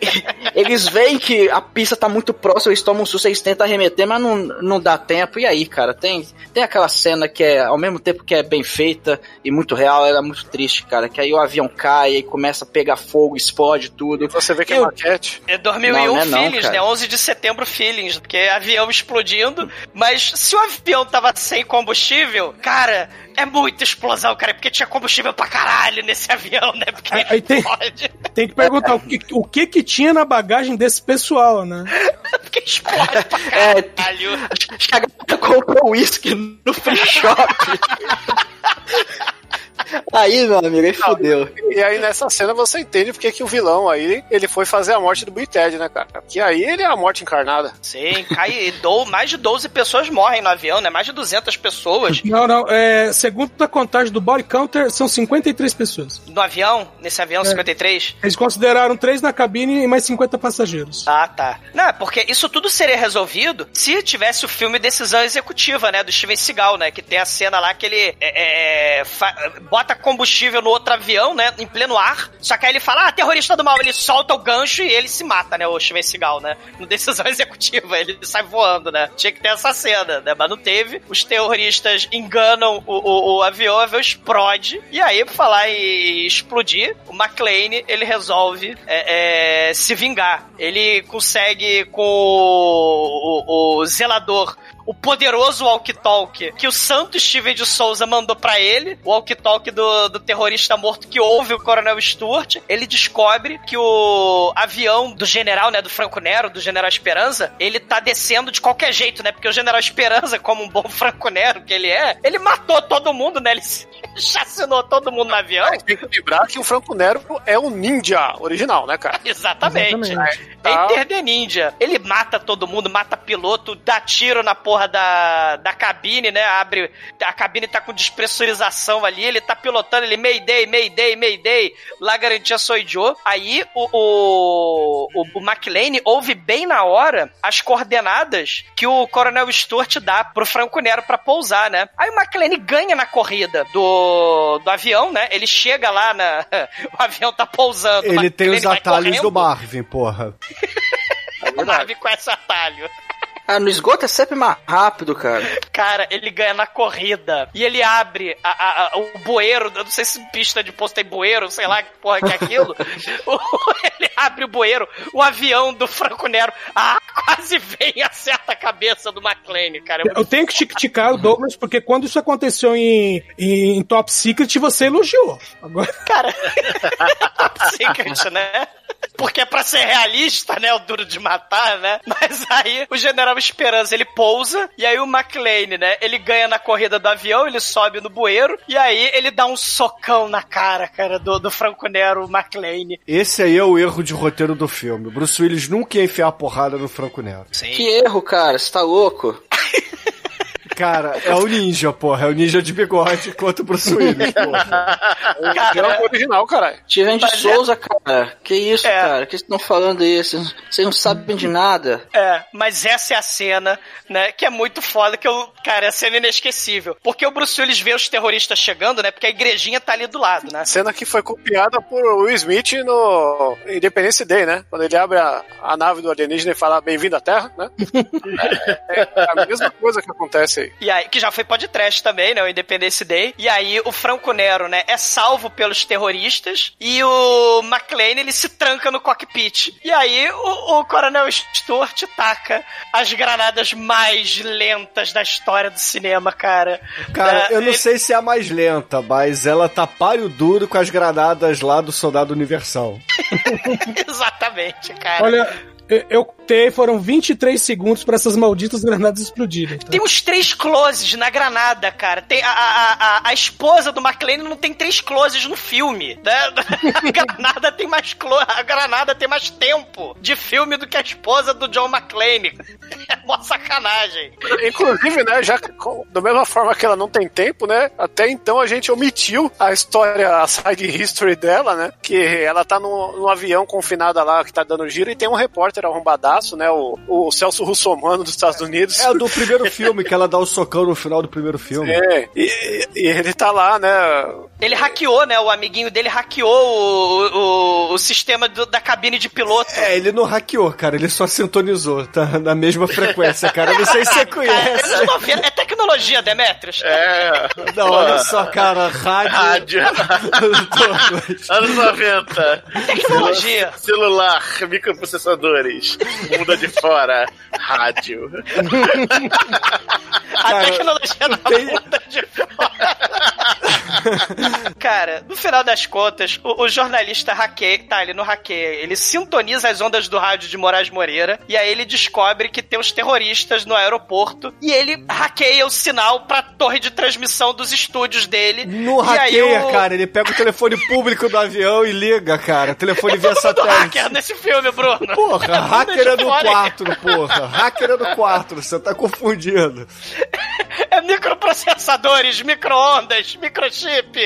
eles veem que a pista tá muito próxima, eles tomam um susto, eles tentam arremeter, mas não, não dá tempo. E aí, cara, tem, tem aquela cena que é, ao mesmo tempo que é bem feita e muito real, ela é muito triste, cara. Que aí o avião cai e começa a pegar fogo, explode tudo. Você vê que é Eu- maquete. É 2001 Não, não é não, Feelings, cara. né? 11 de setembro Feelings, porque é avião explodindo, mas se o avião tava sem combustível, cara, é muita explosão, cara, porque tinha combustível pra caralho nesse avião, né? Porque Aí, aí tem, explode, tem que perguntar o que, o que que tinha na bagagem desse pessoal, né? porque explode pra É, caralho. acho que a galera comprou uísque no free shop. Aí, meu amigo, aí fodeu. E aí nessa cena você entende porque que o vilão aí, ele foi fazer a morte do Big Ted, né, cara? Que aí ele é a morte encarnada. Sim, cai, e dou, mais de 12 pessoas morrem no avião, né? Mais de 200 pessoas Não, não, é, segundo a contagem do Body Counter, são 53 pessoas. no avião, nesse avião 53. Eles consideraram três na cabine e mais 50 passageiros. Ah, tá. Não, é porque isso tudo seria resolvido se tivesse o filme Decisão Executiva, né? Do Steven Seagal, né? Que tem a cena lá que ele é, é, fa- bota combustível no outro avião, né? Em pleno ar. Só que aí ele fala, ah, terrorista do mal. Ele solta o gancho e ele se mata, né? O Steven Seagal, né? No Decisão Executiva. Ele sai voando, né? Tinha que ter essa cena, né? Mas não teve. Os terroristas enganam o, o- o avião, o avião explode. E aí, pra falar em explodir, o McLean, ele resolve é, é, se vingar. Ele consegue com o, o- o zelador o poderoso walkie-talkie que o santo Steven de Souza mandou pra ele, o walkie-talkie do, do terrorista morto que ouve o Coronel Stuart, ele descobre que o avião do general, né, do Franco Nero, do General Esperança, ele tá descendo de qualquer jeito, né, porque o General Esperança, como um bom Franco Nero que ele é, ele matou todo mundo, né, ele chacinou todo mundo no avião. Tem que lembrar que o Franco Nero é o ninja original, né, cara? Exatamente. Exatamente. É Tá. Enter the Ninja. Ele mata todo mundo, mata piloto, dá tiro na porra da, da cabine, né? Abre. A cabine tá com despressurização ali, ele tá pilotando, ele Mayday, Mayday, Mayday. Lá garantia sou Joe. Aí o, o, o, o McLean ouve bem na hora as coordenadas que o Coronel Stuart dá pro Franco Nero pra pousar, né? Aí o McLean ganha na corrida do, do avião, né? Ele chega lá na. O avião tá pousando. o Ele tem os atalhos do. Marvin, porra. A nave com esse atalho. Ah, no esgoto é sempre mais rápido, cara. Cara, ele ganha na corrida. E ele abre a- a- a- o bueiro. Eu não sei se pista de posto tem bueiro, sei lá que porra que é aquilo. O- ele abre o bueiro. O avião do Franco Nero. Ah, quase vem e acerta a cabeça do McLean, cara. É Eu tenho que criticar o Douglas, porque quando isso aconteceu em, em Top Secret, você elogiou. Agora, Cara, Top Secret, né? Porque é pra ser realista, né? O duro de matar, né? Mas aí o General Esperança ele pousa e aí o McLean, né? Ele ganha na corrida do avião, ele sobe no bueiro e aí ele dá um socão na cara, cara, do, do Franco Nero McLean. Esse aí é o erro de roteiro do filme. O Bruce Willis nunca ia enfiar a porrada no Franco Nero. Sim. Que erro, cara, você tá louco? Cara, é o ninja, porra. É o ninja de bigode contra o Bruce Willis, porra. Era o original, caralho. Steven de é- Souza, cara. Que isso, É. cara? Que vocês estão falando isso? Vocês não sabem de nada. É, mas essa é a cena, né, que é muito foda, que eu, cara, é a cena inesquecível. Porque o Bruce Willis vê os terroristas chegando, né, porque a igrejinha tá ali do lado, né. Cena que foi copiada por Will Smith no Independence Day, né? Quando ele abre a, a nave do alienígena e fala bem-vindo à Terra, né? É, é a mesma coisa que acontece aí. E aí, que já foi podcast também, né? O Independence Day. E aí o Franco Nero, né, é salvo pelos terroristas e o McLean, ele se tranca no cockpit. E aí o, o Coronel Stuart taca as granadas mais lentas da história do cinema, cara. Cara, É, eu não ele- sei se é a mais lenta, mas ela tá páreo duro com as granadas lá do Soldado Universal. Exatamente, cara. olha, Eu, contei, foram 23 segundos pra essas malditas granadas explodirem. tá? Tem uns três closes na granada, cara. Tem a, a, a, a esposa do McLean não tem três closes no filme. Né? A granada tem mais clo a granada tem mais tempo de filme do que a esposa do John McClane. É uma sacanagem. Inclusive, né, já da mesma forma que ela não tem tempo, né, até então a gente omitiu a história, a side history dela, né, que ela tá no, no avião confinada lá, que tá dando giro, e tem um repórter arrombadaço, né, o, o Celso Russomano dos Estados Unidos. É o do primeiro filme, que ela dá o socão no final do primeiro filme. É, e, e ele tá lá, né, Ele hackeou, né? O amiguinho dele hackeou o, o, o sistema do- da cabine de piloto. É, ele não hackeou, cara, ele só sintonizou, tá na mesma frequência, cara. Não sei se você conhece. Anos 90 É tecnologia, Demetrius. É. Não, olha só, cara, rádio. Rádio. Anos 90. Tecnologia. Celular, microprocessadores. Muda de fora. Rádio. A tecnologia da puta de fora. Cara, no final das contas, o, o jornalista hackeia. Tá, ele não hackeia. Ele sintoniza as ondas do rádio de Moraes Moreira. E aí ele descobre que tem os terroristas no aeroporto. E ele hackeia o sinal pra torre de transmissão dos estúdios dele. No hackeia, o- cara, ele pega o telefone público do avião e liga, cara. Telefone via satélite. hacker nesse filme, Bruno. Porra, hacker é do quarto, porra. Hacker é do quarto, você tá confundindo. Microprocessadores, micro-ondas, microchip,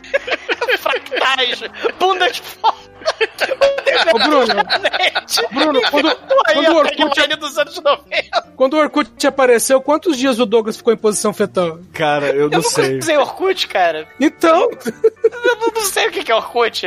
fractais, bunda de fora. Ô, Bruno, Bruno, quando, quando o Orkut, dos anos 90. quando o Orkut apareceu, quantos dias o Douglas ficou em posição fetal? Cara, eu Eu não nunca sei. usei Orkut, cara. Então, Eu não, não sei o que é Orkut.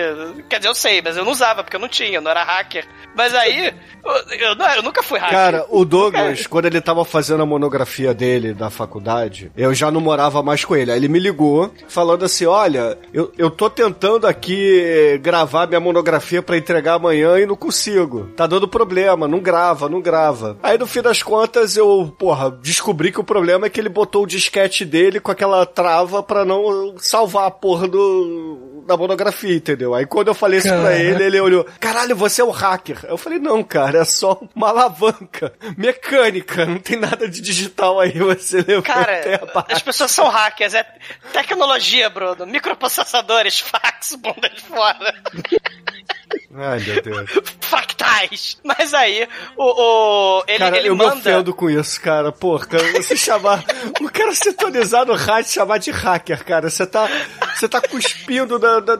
Quer dizer, eu sei, mas eu não usava, porque eu não tinha, eu não era hacker. Mas aí, eu, eu não- eu nunca fui hacker. Cara, o Douglas, quando ele tava fazendo a monografia dele da faculdade, eu já não morava mais com ele. Aí ele me ligou, falando assim: Olha, eu, eu tô tentando aqui gravar minha monografia pra entregar amanhã e não consigo. Tá dando problema, não grava, não grava. Aí no fim das contas eu, porra, descobri que o problema é que ele botou o disquete dele com aquela trava pra não salvar a porra do, da monografia, entendeu? Aí quando eu falei isso pra Caraca. ele, ele olhou: Caralho, você é um hacker. Eu falei: Não, cara, é só uma alavanca mecânica, não tem nada de digital aí. Você levanta Cara, as pessoas são hackers, é tecnologia, Bruno. Microprocessadores, fax, bunda de fora. Ai, meu Deus. Fractais. Mas aí, o. o ele, cara, ele eu me manda. ofendo com isso, cara. Pô, cara, você chamar. o cara sintonizar no rádio chamar de hacker, cara. Você tá. Você tá cuspindo na. na-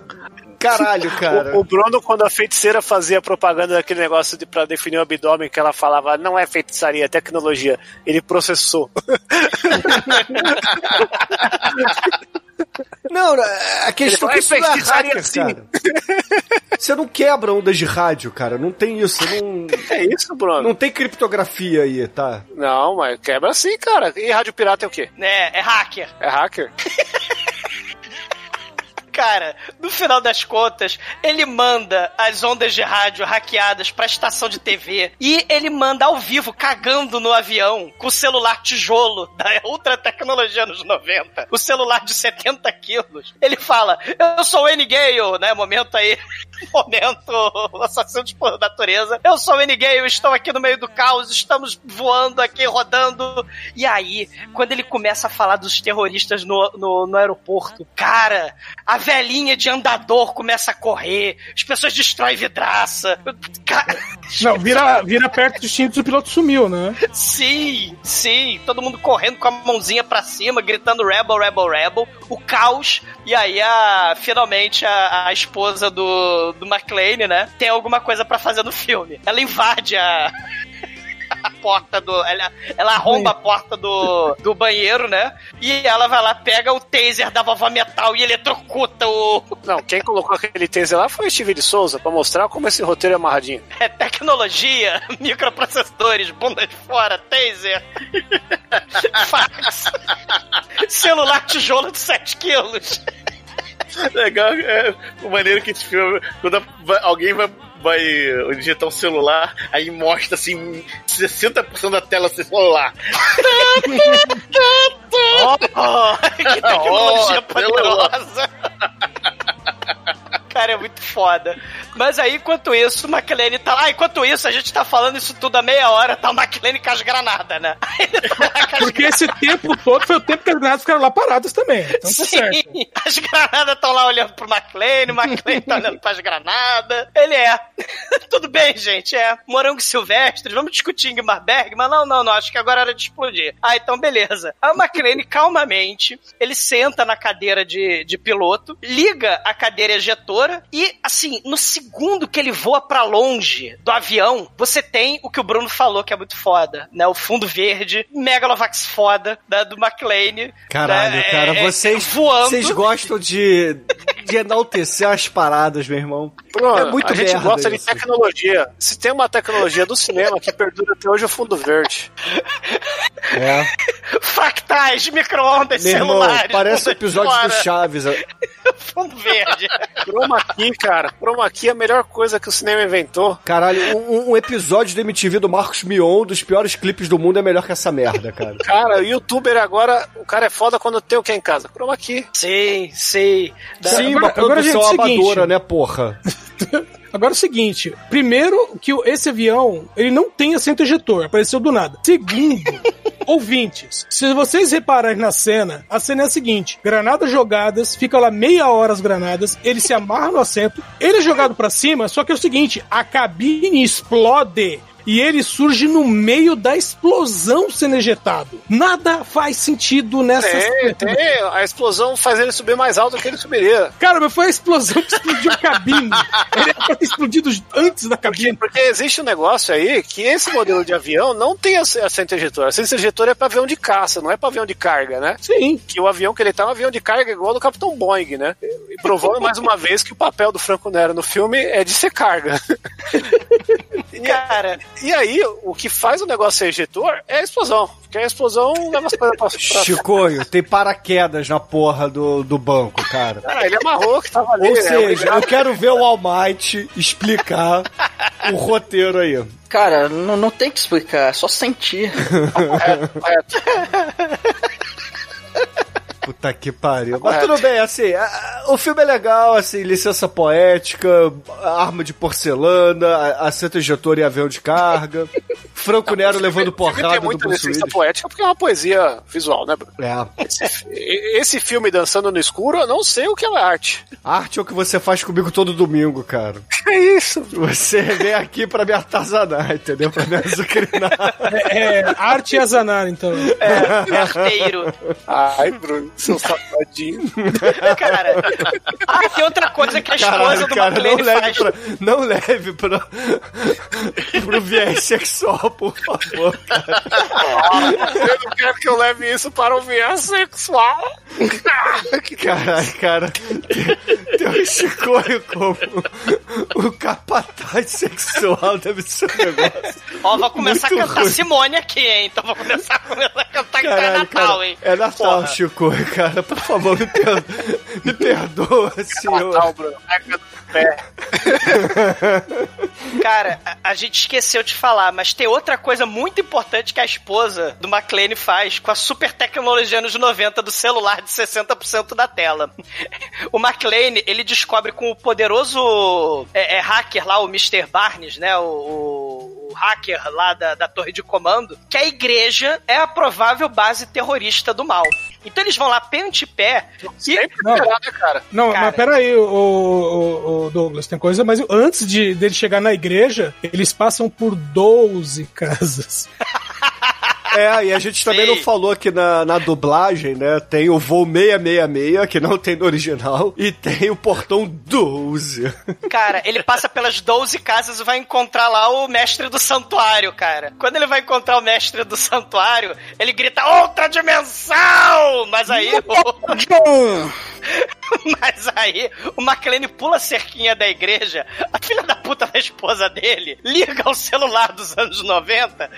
Caralho, cara. O, o Bruno, quando a feiticeira fazia propaganda daquele negócio de, pra definir o abdômen, que ela falava, não é feitiçaria, é tecnologia, ele processou. Não, a questão é que Ele isso não é "É hacker, sim." cara. Você não quebra ondas de rádio, cara. Não tem isso. Não, É isso, Bruno? não tem criptografia aí, tá? Não, mas quebra sim, cara. E rádio pirata é o quê? É, é hacker. É hacker? Cara, no final das contas, ele manda as ondas de rádio hackeadas pra estação de TV e ele manda ao vivo, cagando no avião, com o celular tijolo da outra tecnologia nos 90. O celular de 70 quilos. Ele fala, eu sou o N-Gale, né? Momento aí, momento assassino por natureza. Eu sou o N-Gale, estou aqui no meio do caos, estamos voando aqui, rodando. E aí, quando ele começa a falar dos terroristas no, no, no aeroporto, cara, a velhinha de andador começa a correr, as pessoas destroem vidraça. Cara, não, vira, vira perto do cinto e o piloto sumiu, né? sim, sim, todo mundo correndo com a mãozinha pra cima, gritando Rebel, Rebel, Rebel, o caos, e aí a, finalmente a, a esposa do, do McLean, né, tem alguma coisa pra fazer no filme. Ela invade a. A porta do. Ela, ela arromba a porta do, do banheiro, né? E ela vai lá, pega o taser da vovó metal e eletrocuta o. Não, quem colocou aquele taser lá foi o Steve de Souza, pra mostrar como esse roteiro é amarradinho. É tecnologia, microprocessadores, bunda de fora, taser, fax, celular tijolo de 7 quilos. Legal, é o maneiro que esse filme, quando alguém vai, vai digitar um celular, aí mostra assim 60% da tela ser celular. Oh, que tecnologia Oh, poderosa. Cara, é muito foda. Mas aí, enquanto isso, o McLean tá lá. Enquanto isso, a gente tá falando isso tudo há meia hora, tá o McLean com as granadas, né? Tá Porque esse tempo todo foi o tempo que as granadas ficaram lá paradas também. Então tá certo. Sim, as granadas estão lá olhando pro McLean, o McLean tá olhando pras granadas. Ele é. Tudo bem, gente, é. Morango silvestres, vamos discutir Ingmar Bergman? Não, não, não, acho que agora era de explodir. Ah, então beleza. O McLean, calmamente, ele senta na cadeira de, de piloto, liga a cadeira ejetora e, assim, no segundo que ele voa pra longe do avião, você tem o que o Bruno falou que é muito foda, né? O fundo verde, Megalovax foda da, do McLean. Caralho, né? cara, É, é, vocês, voando. vocês gostam de, de enaltecer as paradas, meu irmão. Bruno, é muito a gente gosta de isso. tecnologia. Se tem uma tecnologia do cinema que perdura até hoje é o fundo verde. É. Fractais, micro-ondas, Meu irmão, celulares. parece mundo episódio fora. do Chaves. Fundo verde. Chroma key, cara. Chroma key é a melhor coisa que o cinema inventou. Caralho, um, um episódio do MTV do Marcos Mion, dos piores clipes do mundo, é melhor que essa merda, cara. Cara, o youtuber agora, o cara é foda quando tem o que em casa? Chroma key. Sim, sim. Sim, agora- uma agora, gente, produção é o seguinte. amadora, né, porra? Agora é o seguinte: primeiro, que esse avião ele não tem assento ejetor, apareceu do nada. Segundo, ouvintes, se vocês repararem na cena, a cena é a seguinte: granadas jogadas, fica lá meia hora as granadas, ele se amarra no assento, ele é jogado pra cima, só que é o seguinte: a cabine explode. E ele surge no meio da explosão sendo ejetado. Nada faz sentido nessa Tem, cena. tem. A explosão faz ele subir mais alto do que ele subiria. Cara, mas foi a explosão que explodiu a cabine. Ele era pra ter explodido antes da cabine. Porque existe um negócio aí que esse modelo de avião não tem ass- assento ejetor. Assento ejetor é pra avião de caça, não é pra avião de carga, né? Sim. Que o avião que ele tá é um avião de carga igual ao do Capitão Boeing, né? E provou mais uma vez que o papel do Franco Nero no filme é de ser carga. Cara, E aí, o que faz o negócio ser ejetor é a explosão. Porque a explosão leva as coisas pra, pra... Chicoio, tem paraquedas na porra do, do banco, cara. Ah, ele amarrou que tava ali. Ou né? seja, eu quero ver o Almighty explicar o roteiro aí. Cara, não, não tem que explicar, é só sentir. Puta que pariu. Mas tudo bem, assim, a- o filme é legal, assim, licença poética, arma de porcelana, assento injetor e avião de carga, Franco Nero levando porrada tem do muita Bruce licença Willis. poética porque é uma poesia visual, né, Bruno? É. Esse, esse filme Dançando no Escuro, eu não sei o que é arte. Arte é o que você faz comigo todo domingo, cara. É isso. Você vem aqui pra me artazanar, entendeu? Pra me azucrinar. É, é arte e azanar, então. é, arteiro. Ai, Bruno, seu safadinho. Cara, ah, tem outra coisa que a esposa Caralho, do cara, não leve, faz. pra, não leve pra, pro viés sexual, por favor. Cara. Eu não quero que eu leve isso para o viés sexual. Caralho, cara. Tem, tem um chicoio como o capataz sexual deve ser um negócio. Ó, vou começar Muito a cantar ruim. Simone aqui, hein? Então vou começar a, começar a cantar que é Caralho, Natal, cara, hein? é Natal, Porra. Chicoio, cara. Por favor, me, per... me perdoa, senhor. Natal, Bruno. Pé. Cara, a, a gente esqueceu de falar, mas tem outra coisa muito importante que a esposa do McLean faz com a super tecnologia nos 90 do celular de 60% da tela. O McLean, ele descobre com o poderoso é, é, hacker lá, o Mr. Barnes, né? O, o- o hacker lá da, da torre de comando, que a igreja é a provável base terrorista do mal. Então eles vão lá pé ante pé e... Não. né, cara? Não, Cara. mas peraí, o, o, o Douglas, tem coisa, mas antes de dele chegar na igreja, eles passam por 12 casas. É, e a gente também Sim. não falou que na, na dublagem, né? Tem o voo 666, que não tem no original, e tem o portão 12. Cara, ele passa pelas 12 casas e vai encontrar lá o mestre do santuário, cara. Quando ele vai encontrar o mestre do santuário, ele grita outra dimensão! Mas aí. Mas aí, o McLean pula a cerquinha da igreja, a filha da puta da esposa dele liga o celular dos anos 90.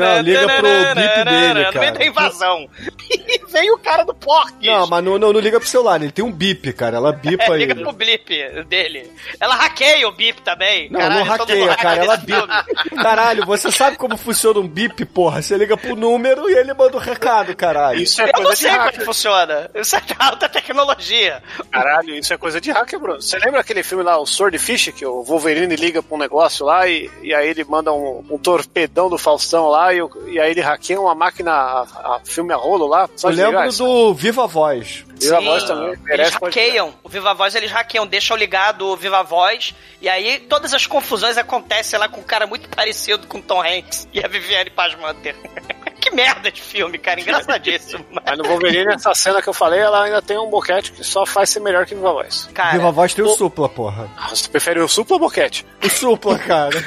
Não, liga pro bip dele, No meio cara. da invasão. E vem o cara do Porques. Não, mas não, não, não liga pro celular, ele tem um bip, cara. Ela bipa É, liga ele. pro blip dele. Ela hackeia o bip também. Não, Caralho, não hackeia, cara. Ela bipa. Caralho, você sabe como funciona um bip, porra? Você liga pro número e ele manda o recado, caralho. Isso é Eu não coisa sei como é que funciona. Isso é alta tecnologia. Caralho, isso é coisa de hacker, Bruno. Você lembra aquele filme lá, o Swordfish, que o Wolverine liga pra um negócio lá e, e aí ele manda um, um torpedão do Faustão lá e, e aí ele hackeia uma máquina, a, a filme a rolo lá? Eu lembro do Viva Voz. Viva Sim, Voz também. Eles hackeiam. O Viva Voz eles hackeiam, deixam ligado o Viva Voz. E aí todas as confusões acontecem lá com um cara muito parecido com o Tom Hanks e a Viviane Pasmanter. que merda de filme, cara. Engraçadíssimo. Mas no Wolverine, essa cena que eu falei, ela ainda tem um boquete que só faz ser melhor que Viva Voz. Cara, Viva Voz tem o supla, porra. Ah, Você prefere o supla ou boquete? O supla, cara.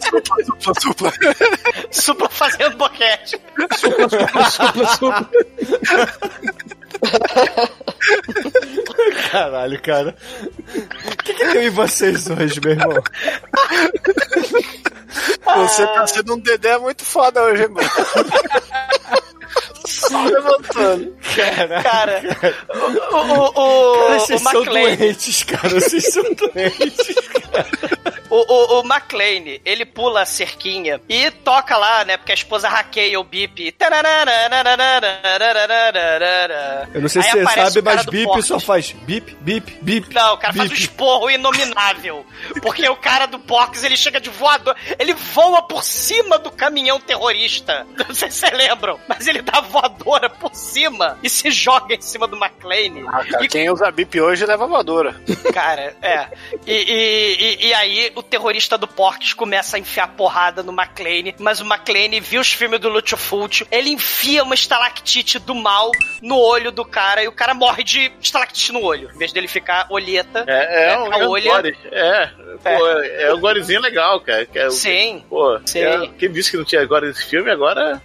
supla, supla. Supla fazendo boquete. Supla, supla. Caralho, cara. O que, que tem em vocês hoje, meu irmão? Você tá sendo um dedé muito foda hoje, mano. Só levantando. Caralho. Cara, o, o, o, Cara, vocês o são doentes, cara. Vocês são doentes. o, o, o McLean, ele pula a cerquinha e toca lá, né? Porque a esposa hackeia o bip. Eu não sei Aí se você sabe, mas bip Porques. só faz bip, bip, bip. Não, o cara faz um esporro inominável. Porque o cara do Porks, ele chega de voador. Ele voa por cima do caminhão terrorista. Não sei se vocês lembram. Mas ele dá voadora por cima e se joga em cima do McLean. Ah, cara, E quem usa bip hoje leva voadora. Cara, é. E, e, e, e aí o terrorista do Porks começa a enfiar porrada no McLean, mas o McLean viu os filmes do Fulci, ele enfia uma estalactite do mal no olho do cara e o cara morre de estalactite no olho. Em vez dele ficar olheta, É, é, né, um, a é olha. gore. É, pô, é, é um gorezinho legal, cara. Que é, Sim. Pô, Sim. é- quem disse que não tinha gore nesse filme, agora...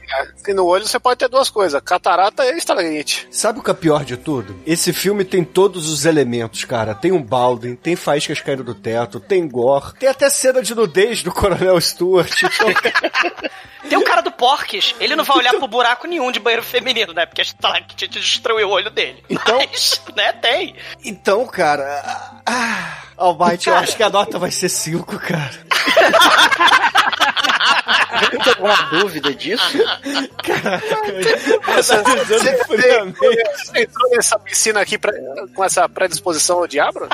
E no olho você pode ter duas coisas: catarata e estalagmite. Sabe o que é pior de tudo? Esse filme tem todos os elementos, cara. Tem um Baldwin, tem faíscas caindo do teto, tem gore, tem até cena de nudez do Coronel Stewart. Então, Tem o cara do Porques, ele não vai olhar pro buraco nenhum de banheiro feminino, né? Porque a estalactite destruiu o olho dele. Então- Mas, né, tem. então cara. Ah, Almighty, eu acho que a nota vai ser 5, cara. Tem alguma dúvida disso? Você tá dizendo friamente. Você entrou nessa piscina aqui pra- com essa predisposição ao diabo?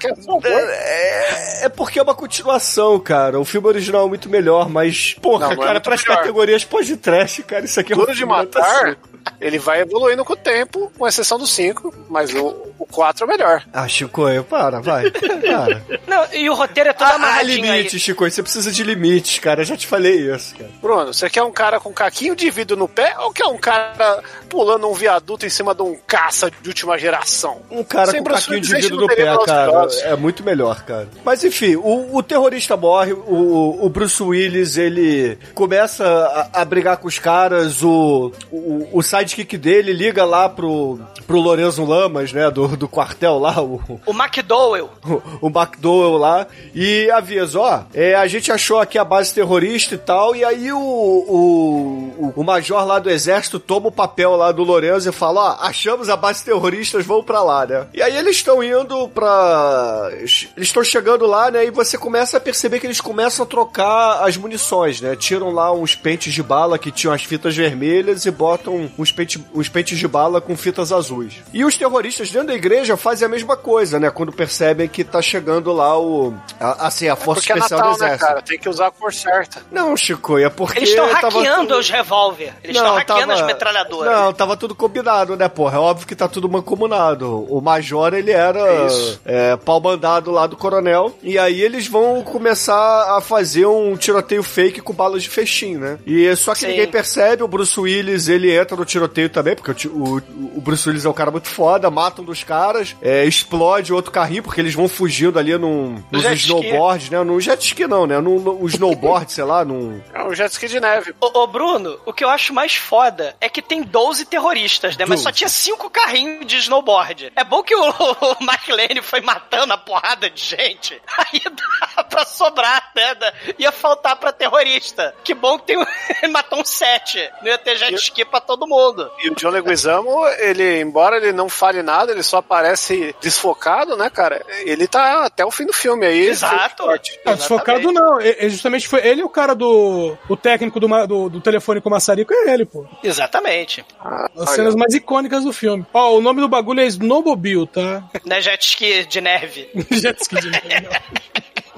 Que é um. É, é porque é uma continuação, cara. O filme original é muito melhor, mas, porra, Não, não é cara, pras melhor. categorias pós-trash, cara, isso aqui é um Duro de filme nota matar, cinco. ele vai evoluindo com o tempo, com exceção do 5, mas o, o 4 é o melhor. Ah, Chico, eu, para, vai. Para. Não, e o roteiro é todo Ah, há amarradinho aí. limites, Chico, você precisa de limites, cara. Eu já te falei isso, cara. Bruno, você quer um cara com caquinho de vidro no pé ou quer um cara pulando um viaduto em cima de um caça de última geração? Um cara Sem com caquinho de vidro não no pé, cara, É muito melhor, cara. Mas enfim, o, o terrorista morre, o, o Bruce Willis, ele começa a, a brigar com os caras, o, o, o sidekick dele liga lá pro, pro Lorenzo Lamas, né, do, do quartel lá, o, O McDowell. o McDowell lá, e avisa, ó, é, a gente achou aqui a base terrorista e tal, e aí o, o, o major lá do exército toma o papel lá do Lorenzo e fala, ó, achamos a base terrorista, vão pra lá, né? E aí eles estão indo pra... Eles estão chegando lá, né, e você começa a perceber que eles começam a trocar as munições, né? Tiram lá uns pentes de bala que tinham as fitas vermelhas e botam uns, pente, uns pentes de bala com fitas azuis. E os terroristas dentro da igreja fazem a mesma coisa, né? Quando percebem que tá chegando lá o... a- assim, a força Porque é especial Natal, do né, exército. cara? Tem que usar a cor certa. Não, Chico, é porque... Eles estão tava hackeando tudo- os revólver. Eles estão hackeando as metralhadoras. Não, tava tudo combinado, né, porra? É óbvio que tá tudo mancomunado. O Major, ele era Isso. é, pau mandado lá do coronel. E aí eles vão começar a fazer um tiroteio fake com balas de festim, né? E só que Sim. ninguém percebe. O Bruce Willis, ele entra no tiroteio também, porque o, o, o Bruce Willis é um cara muito foda. Mata um dos caras, é, explode outro carrinho, porque eles vão fugindo ali num, nos ski. snowboards, né? No jet ski não, né? No, no snowboard, sei lá, num... É um jet ski de neve. Ô, ô, Bruno, o que eu acho mais foda é que tem 12 terroristas, né? Mas só 12. tinha 5 carrinhos de snowboard. É bom que o, o McLean foi matando a porrada de gente. Aí dá pra sobrar, né? Ia faltar pra terrorista. Que bom que tem um, ele matou um 7. Não ia ter jet ski pra todo mundo. E o John Leguizamo, ele, embora ele não fale nada, ele só aparece desfocado, né, cara? Ele tá até o fim do filme aí. Exato. Não, desfocado não. É, é justamente foi ele e o cara do. O técnico do, do, do telefone com o maçarico é ele, pô. Exatamente. As cenas mais icônicas do filme. Ó, o nome do bagulho é Snowmobile, tá? Não é jet ski de neve. Jet ski de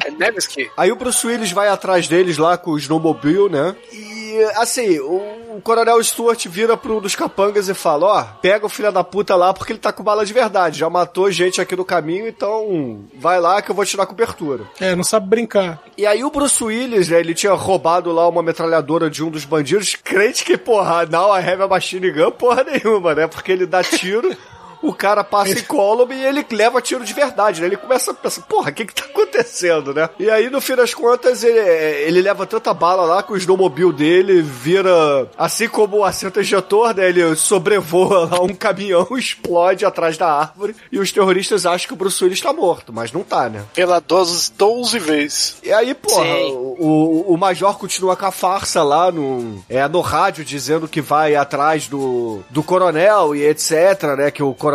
É Nevsky. Aí o Bruce Willis vai atrás deles lá com o snowmobile, né? E, assim, o, o Coronel Stuart vira pro um dos capangas e fala, ó, pega o filho da puta lá porque ele tá com bala de verdade, já matou gente aqui no caminho, então vai lá que eu vou te dar cobertura. É, não sabe brincar. E aí o Bruce Willis, né, ele tinha roubado lá uma metralhadora de um dos bandidos, crente que, porra, não, a a machine gun, porra nenhuma, né? Porque ele dá tiro, o cara passa em column e ele leva tiro de verdade, né? Ele começa a pensar, porra, o que que tá acontecendo, né? E aí, no fim das contas, ele, ele leva tanta bala lá que o snowmobile dele vira, assim como o assento ejetor, né? Ele sobrevoa lá um caminhão, explode atrás da árvore e os terroristas acham que o Bruce Willis tá morto, mas não tá, né? Pela 12, 12 vezes. E aí, porra, o, o, o Major continua com a farsa lá no, é, no rádio, dizendo que vai atrás do, do coronel e etc, né? Que o coronel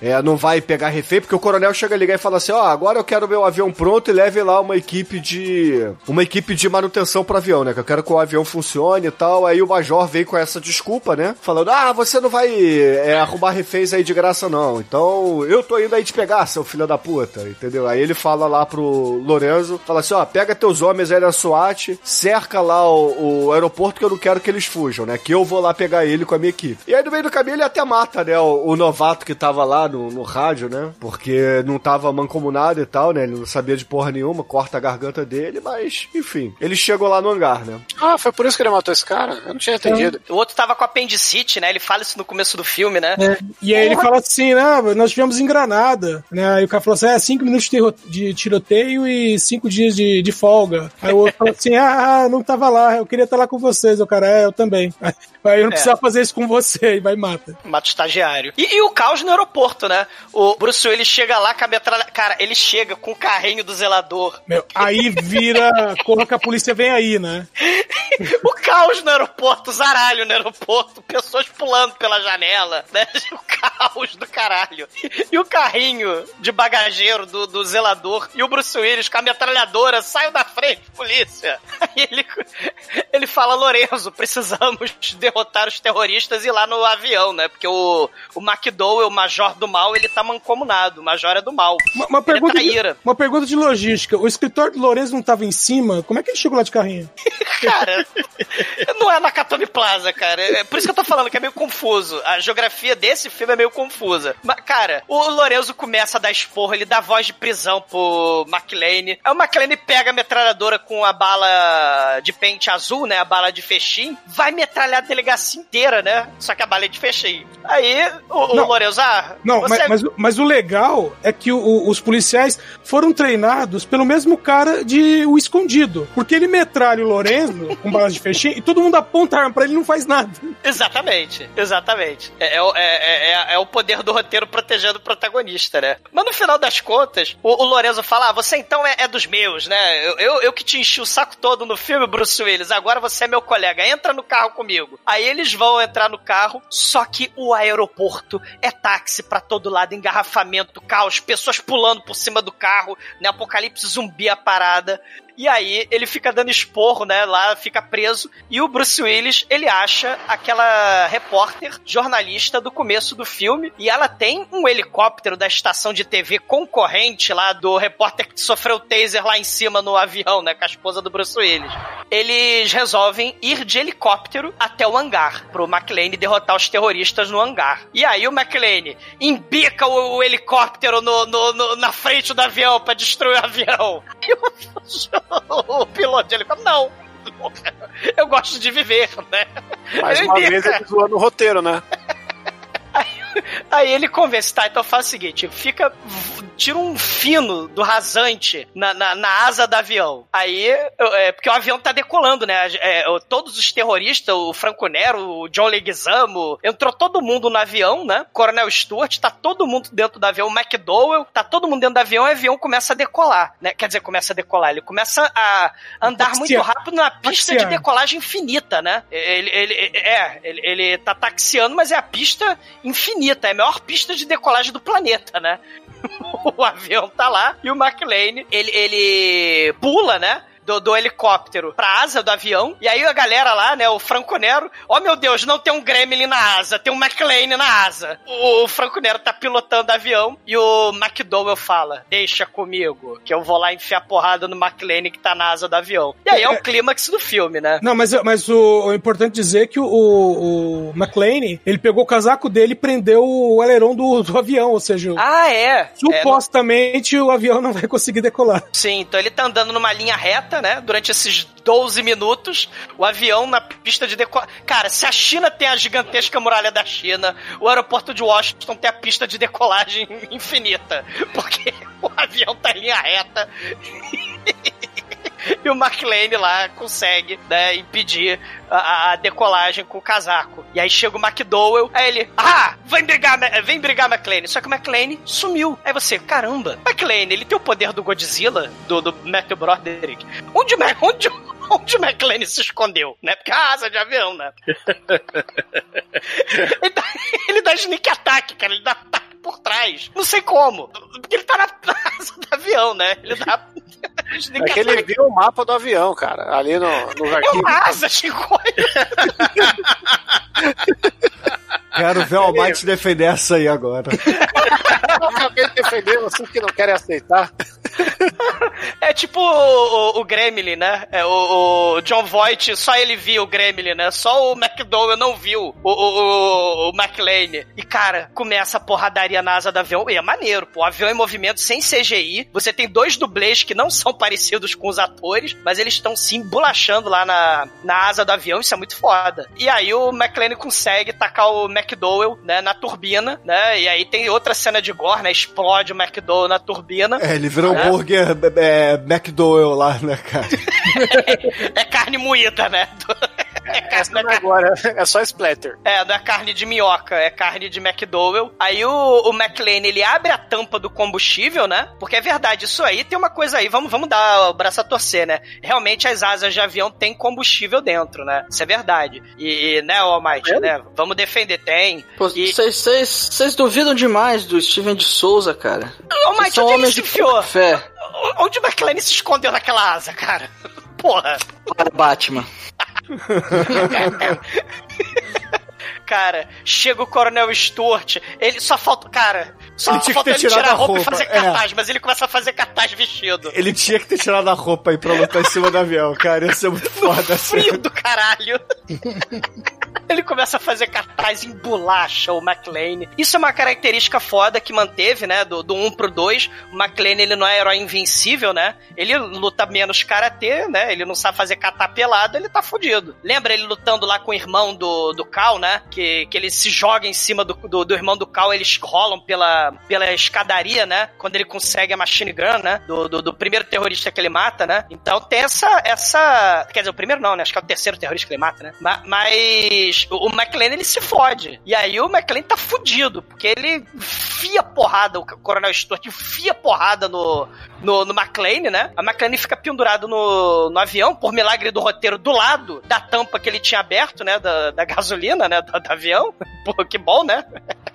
é, não vai pegar refém, porque o coronel chega a ligar e fala assim, ó, agora eu quero meu avião pronto e leve lá uma equipe de... uma equipe de manutenção pro avião, né? Que eu quero que o avião funcione e tal. Aí o Major vem com essa desculpa, né? Falando, ah, você não vai é, arrumar reféns aí de graça, não. Então, eu tô indo aí te pegar, seu filho da puta, entendeu? Aí ele fala lá pro Lorenzo, fala assim, ó, pega teus homens aí na SWAT, cerca lá o, o aeroporto que eu não quero que eles fujam, né? Que eu vou lá pegar ele com a minha equipe. E aí no meio do caminho ele até mata, né? O, o novato que tava lá no, no rádio, né? Porque não tava mancomunado e tal, né? Ele não sabia de porra nenhuma, corta a garganta dele, mas, enfim. Ele chegou lá no hangar, né? Ah, foi por isso que ele matou esse cara? Eu não tinha entendido. O outro tava com apendicite, né? Ele fala isso no começo do filme, né? É, e aí ele fala assim, né? Nós tivemos em Granada, né? Aí o cara falou assim: é, cinco minutos de tiroteio e cinco dias de, de folga. Aí o outro falou assim: ah, ah, não tava lá, eu queria estar lá com vocês. O cara, é, eu também. Aí, aí eu não É. precisava fazer isso com você, e vai e mata. Mata o estagiário. E, e o caos no aeroporto, né? O Bruce Willis chega lá com a metralha... Cara, ele chega com o carrinho do zelador. Meu, aí vira, corra que a polícia vem aí, né? O caos no aeroporto, zaralho no aeroporto, pessoas pulando pela janela, né? O caos do caralho. E o carrinho de bagageiro do, do zelador e o Bruce Willis com a metralhadora, saiu da frente, polícia. Aí ele, ele fala, Lorenzo, precisamos derrotar os terroristas e ir lá no avião, né? Porque o, o McDowell, o major do mal, ele tá mancomunado, o major é do mal. Uma, uma pergunta ele é de, uma pergunta de logística. O escritório do Lourenço não tava em cima? Como é que ele chegou lá de carrinho? Cara, não é Nakatomi Plaza, cara. É por isso que eu tô falando que é meio confuso. A geografia desse filme é meio confusa. Mas, cara, o Lorenzo começa a dar esporro, ele dá voz de prisão pro McLean. Aí o McLean pega a metralhadora com a bala de pente azul, né? A bala de fechim. Vai metralhar a delegacia inteira, né? Só que a bala é de fechim. Aí o, o Não. Ah, Não, você mas, mas, o- mas o legal é que o- os policiais foram treinados pelo mesmo cara de O Escondido. Porque ele metralha o Lorenzo com balas de fechinho e todo mundo aponta a arma pra ele e não faz nada. Exatamente, exatamente. É, é, o- é, é- é- é o poder do roteiro protegendo o protagonista, né? Mas no final das contas, o, o Lorenzo fala: ah, você então é, é dos meus, né? Eu, eu, eu que te enchi o saco todo no filme, Bruce Willis, agora você é meu colega, entra no carro comigo. Aí eles vão entrar no carro, só que o aeroporto é táxi pra todo lado, engarrafamento, caos, pessoas pulando por cima do carro, né? Apocalipse zumbi a parada. E aí ele fica dando esporro, né? Lá fica preso. E o Bruce Willis, ele acha aquela repórter, jornalista do começo do filme. E ela tem um helicóptero da estação de TV concorrente lá do repórter que sofreu taser lá em cima no avião, né? Com a esposa do Bruce Willis. Eles resolvem ir de helicóptero até o hangar, pro McLean derrotar os terroristas no hangar. E aí o McLean embica o, o helicóptero no, no- no- na frente do avião pra destruir o avião. E o, o piloto de helicóptero, não. Eu gosto de viver, né? Mais Ele uma embica. vez ele zoando o roteiro, né? Aí ele convence, tá, então faz o seguinte, fica, tira um fino do rasante na, na, na asa do avião. Aí, é, porque o avião tá decolando, né? É, todos os terroristas, o Franco Nero, o John Leguizamo, entrou todo mundo no avião, né? Coronel Stuart, tá todo mundo dentro do avião, o McDowell, tá todo mundo dentro do avião e o avião começa a decolar, né? Quer dizer, começa a decolar, ele começa a andar muito rápido na pista de decolagem infinita, né? Ele, ele, é, ele, ele tá taxiando, mas é a pista infinita, é a maior pista de decolagem do planeta, né? o avião tá lá e o McLean, ele, ele pula, né? Do, do, helicóptero pra asa do avião. E aí a galera lá, né, o Franco Nero, oh meu Deus, não tem um Gremlin na asa, tem um McLean na asa. O, o Franco Nero tá pilotando o avião e o McDowell fala: Deixa comigo, que eu vou lá enfiar porrada no McLean que tá na asa do avião. E aí é o clímax do filme, né? Não, mas, mas o, o importante dizer é que o, o, McLean, ele pegou o casaco dele e prendeu o aileron do, do avião, ou seja. Ah, é. Supostamente é, no... o avião não vai conseguir decolar. Sim, então ele tá andando numa linha reta né? Durante esses 12 minutos, o avião na pista de decolagem. Cara, se a China tem a gigantesca muralha da China, o aeroporto de Washington tem a pista de decolagem infinita. Porque o avião tá em linha reta. e o McLean lá consegue né, impedir a, a, decolagem com o casaco. E aí chega o McDowell, aí ele, ah, vem brigar, vem brigar McLean. Só que o McLean sumiu. Aí você, caramba, McLean, ele tem o poder do Godzilla, do, do Matthew Broderick. Onde, onde, onde o McLean se escondeu, né? Porque a asa de avião, né? ele, dá, ele dá sneak attack, cara, ele dá ataque por trás. Não sei como. Porque ele tá na asa do avião, né? Ele dá é que ele viu o mapa do avião, cara, ali no, no arquivo. É uma asa, Chico! Quero ver o Almighty defender essa aí agora. Eu acabei de defender vocês que não querem aceitar. É tipo o, o, o Gremlin, né? É, o, o, John Voight, só ele viu o Gremlin, né? Só o McDowell não viu o, o, o McLean. E, cara, começa a porradaria na asa do avião. E é maneiro, pô. O avião em movimento sem CGI. Você tem dois dublês que não são parecidos com os atores, mas eles estão se embolachando lá na, na asa do avião. Isso é muito foda. E aí o McLean consegue tacar o McDowell, né, na turbina, né? E aí tem outra cena de gore, né? Explode o McDowell na turbina. É, ele virou né? Hambúrguer é, McDowell lá, né, cara? é carne moída, né? É, carne, é agora, é só splatter. É, não é carne de minhoca, é carne de McDowell. Aí o, o McLean, ele abre a tampa do combustível, né? Porque é verdade, isso aí tem uma coisa aí, vamos, vamos dar o braço a torcer, né? Realmente as asas de avião têm combustível dentro, né? Isso é verdade. E, e né, Almighty, é? né? Vamos defender, tem. Vocês duvidam demais do Steven de Souza, cara. Almighty, são homens de fé. Onde o McLean se escondeu naquela asa, cara? Porra. Para Batman. cara, chega o Coronel Stuart, ele só falta. Cara, só ele falta ele tirar a roupa, roupa, e fazer cartaz, é. mas ele começa a fazer cartaz vestido. Ele tinha que ter tirado a roupa aí pra lutar em cima do avião, cara. Ia ser muito foda. Frio do caralho. Ele começa a fazer cartaz em bolacha, o McLean. Isso é uma característica foda que manteve, né? Do, do 1 pro 2. O McLean, ele não é herói invencível, né? Ele luta menos karatê, né? Ele não sabe fazer catar pelado, ele tá fudido. Lembra ele lutando lá com o irmão do, do Cal, né? Que, que ele se joga em cima do, do, do irmão do Cal, eles rolam pela, pela escadaria, né? Quando ele consegue a machine gun, né? Do, do, do, primeiro terrorista que ele mata, né? Então tem essa, essa. Quer dizer, o primeiro não, né? Acho que é o terceiro terrorista que ele mata, né? Mas o McLean ele se fode. E aí o McLean tá fudido, porque ele fia porrada, o Coronel Stuart fia porrada no, no, no McLean, né? A McLean fica pendurado no, no avião, por milagre do roteiro, do lado da tampa que ele tinha aberto, né? Da, da gasolina, né? Do, do avião. Pô, que bom, né?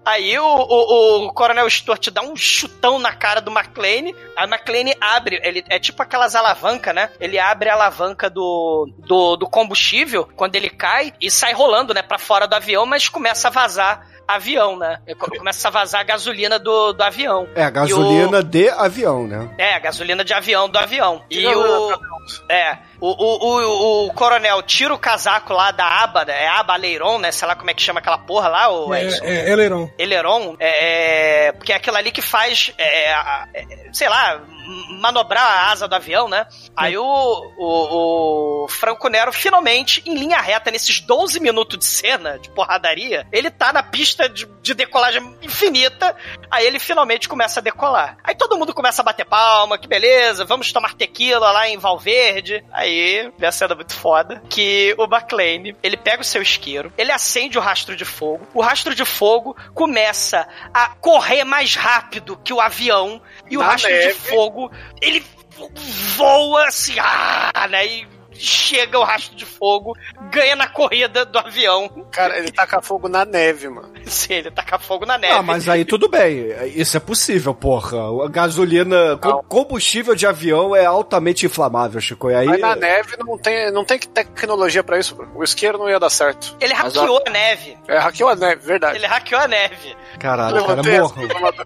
Aí o, o, o, Coronel Stuart dá um chutão na cara do McLean. A McLean abre, ele é tipo aquelas alavancas, né? Ele abre a alavanca do, do, do combustível quando ele cai e sai rolando, né? Pra fora do avião, mas começa a vazar avião, né? Começa a vazar a gasolina do, do avião. É, a gasolina o... de avião, né? É, a gasolina de avião do avião. E o É, o, o, o, o coronel tira o casaco lá da aba? É aba Aleiron, né? Sei lá como é que chama aquela porra lá, o É, Edson. é, Eleron. Eleron, é, é, porque é aquilo ali que faz, é, a- é, sei lá, manobrar a asa do avião, né? Aí o, o, o Franco Nero, finalmente, em linha reta, nesses 12 minutos de cena, de porradaria, ele tá na pista de, de decolagem infinita, aí ele finalmente começa a decolar. Aí todo mundo começa a bater palma, que beleza, vamos tomar tequila lá em Valverde. Aí vem a cena muito foda, que o McLean, ele pega o seu isqueiro, ele acende o rastro de fogo, o rastro de fogo começa a correr mais rápido que o avião, e o Na rastro neve. de fogo, ele voa assim, ah, né, e chega o rastro de fogo, ganha na corrida do avião. Cara, ele taca fogo na neve, mano. Sim, ele taca fogo na neve. Ah, mas aí tudo bem. Isso é possível, porra. A gasolina, com- combustível de avião é altamente inflamável, Chico. E aí. Mas na neve não tem, não tem tecnologia pra isso, bro. O isqueiro não ia dar certo. Ele hackeou a neve. É, hackeou a neve, verdade. Ele hackeou a neve. Caralho, cara, morra.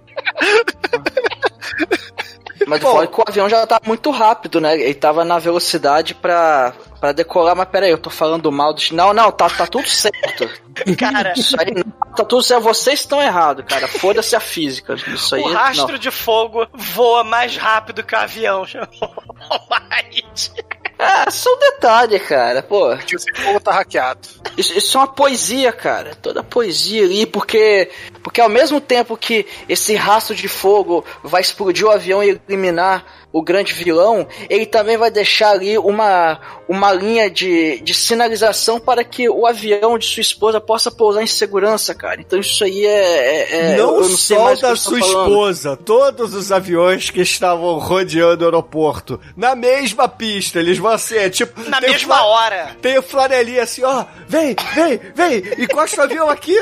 Mas fora que o avião já tá muito rápido, né? Ele tava na velocidade pra, pra decolar, mas peraí, eu tô falando mal do. Não, não, tá, tá tudo certo. Cara, Isso aí não, tá tudo certo. Vocês estão errados, cara. Foda-se a física. Isso aí. o rastro não. de fogo voa mais rápido que o avião. mais. Ah, só um detalhe, cara. Pô. Que esse fogo tá hackeado. Isso, isso é uma poesia, cara. Toda poesia ali, porque. Porque ao mesmo tempo que esse rastro de fogo vai explodir o avião e eliminar o grande vilão, ele também vai deixar ali uma, uma linha de, de sinalização para que o avião de sua esposa possa pousar em segurança, cara. Então isso aí é. é- é- não, eu não sei só mais o que da eu sua esposa, todos os aviões que estavam rodeando o aeroporto, na mesma pista, eles vão assim, é tipo... Na mesma hora. Tem o flanelinha assim, ó, vem, vem, vem, encosta o avião aqui.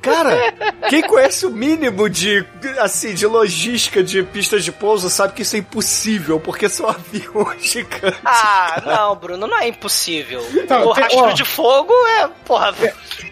Cara, quem conhece o mínimo de, assim, de logística de pistas de pouso sabe que isso é impossível, porque são aviões gigantes. Ah, não, Bruno, não é impossível. Tá, o tem- rastro ó. de fogo é, porra.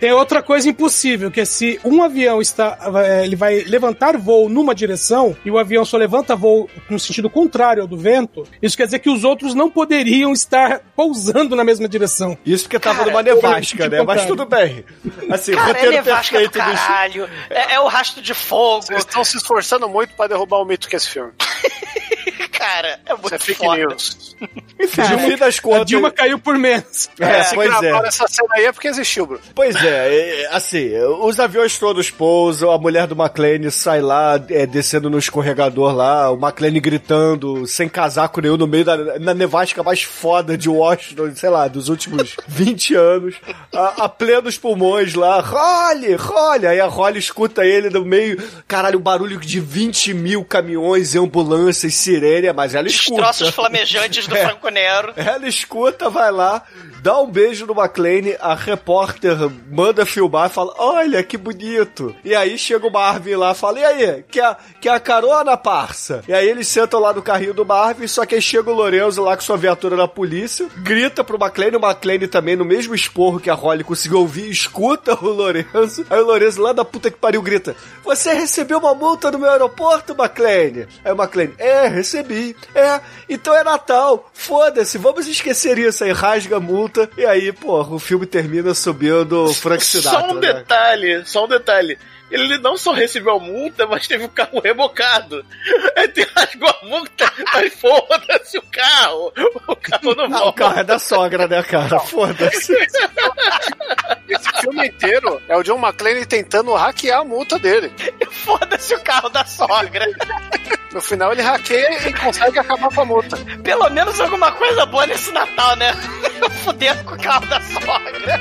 Tem outra coisa impossível, que é se um avião está. eh, Ele vai levantar voo numa direção e o avião só levanta voo no sentido contrário ao do vento, isso quer dizer que os outros não poderiam estar pousando na mesma direção. Isso porque tava Cara, numa nevasca, né? Mas tudo bem. Assim, Cara, é roteiro nevasca perfeito dos caralho. É, é o rastro de fogo. Vocês estão se esforçando muito pra derrubar o mito que é esse filme. Cara, é muito Isso é fake foda. news. Enfim, no fim das A contas. Dilma caiu por menos. É, Se pois é. essa cena aí é porque existiu, bro. Pois é, é, assim, os aviões todos pousam, a mulher do McLean sai lá, é, descendo no escorregador lá, o McLean gritando, sem casaco nenhum, no meio da na nevasca mais foda de Washington, sei lá, dos últimos 20 anos, a, a plenos pulmões lá, Holly, Holly, aí a Holly escuta ele no meio, caralho, um barulho de 20 mil caminhões e ambulâncias, sirene, mas ela escuta. Flamejantes do É. Franco Nero. Ela escuta, vai lá, dá um beijo no McLean, a repórter manda filmar e fala: Olha que bonito. E aí chega o Marvin lá e fala: E aí, quer, quer a carona, parça? E aí eles sentam lá no carrinho do Marvin, só que aí chega o Lorenzo lá com sua viatura da polícia, grita pro McLean, o McLean também no mesmo esporro que a Holly conseguiu ouvir, escuta o Lorenzo. Aí o Lorenzo lá da puta que pariu grita: Você recebeu uma multa no meu aeroporto, McLean? Aí o McLean: É, recebi. É, então é Natal. Foda-se, vamos esquecer isso. Aí rasga a multa. E aí, porra, o filme termina subindo Frank Sinatra. Só um né? detalhe, só um detalhe. Ele não só recebeu a multa, mas teve o carro rebocado. Aí ele rasgou a multa, mas foda-se o carro. O carro não Ah, o carro é da sogra, né, cara? Foda-se. Esse filme inteiro é o John McClane tentando hackear a multa dele. Foda-se o carro da sogra. No final ele hackeia e consegue acabar com a multa. Pelo menos alguma coisa boa nesse Natal, né? Fudendo com o carro da sogra.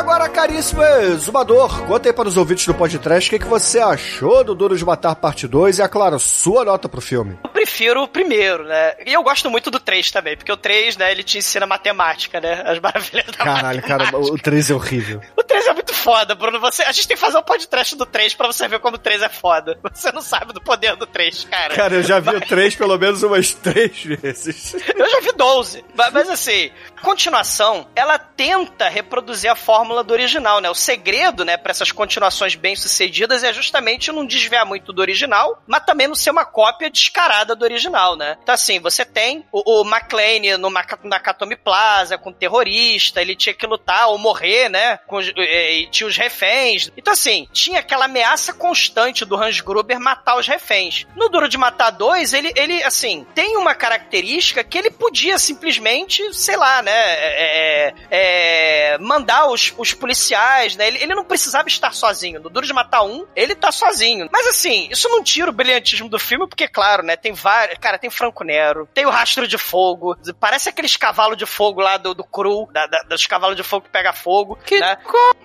Agora, caríssimo Zumador, conta aí para os ouvintes do podcast o que, que você achou do Duro de Matar Parte 2 e, é claro, sua nota pro filme. Eu prefiro o primeiro, né? E eu gosto muito do 3 também, porque o 3, né, ele te ensina matemática, né? As maravilhas da Caralho, cara, o 3 é horrível. O 3 é muito foda, Bruno. Você, a gente tem que fazer um podcast do 3 pra você ver como o 3 é foda. Você não sabe do poder do 3, cara. Cara, eu já vi o 3 pelo menos umas 3 vezes. Eu já vi 12. Mas, mas, assim, continuação, ela tenta reproduzir a fórmula do original, né? O segredo, né, pra essas continuações bem-sucedidas é justamente não desviar muito do original, mas também não ser uma cópia descarada do original, né? Então, assim, você tem o, o McLean no Nakatomi Plaza com terrorista, ele tinha que lutar ou morrer, né? Com, e, e tinha os reféns. Então, assim, tinha aquela ameaça constante do Hans Gruber matar os reféns. No Duro de Matar 2, ele, ele assim, tem uma característica que ele podia simplesmente, sei lá, né? É, é, mandar os, os policiais, né? Ele, ele não precisava estar sozinho. No Duro de Matar 1, ele tá sozinho. Mas assim, isso não tira o brilhantismo do filme, porque, claro, né? Tem vários. Cara, tem Franco Nero, tem o Rastro de Fogo. Parece aqueles cavalos de fogo lá do, do Cru, da, da, dos cavalos de fogo que pega fogo. Que né?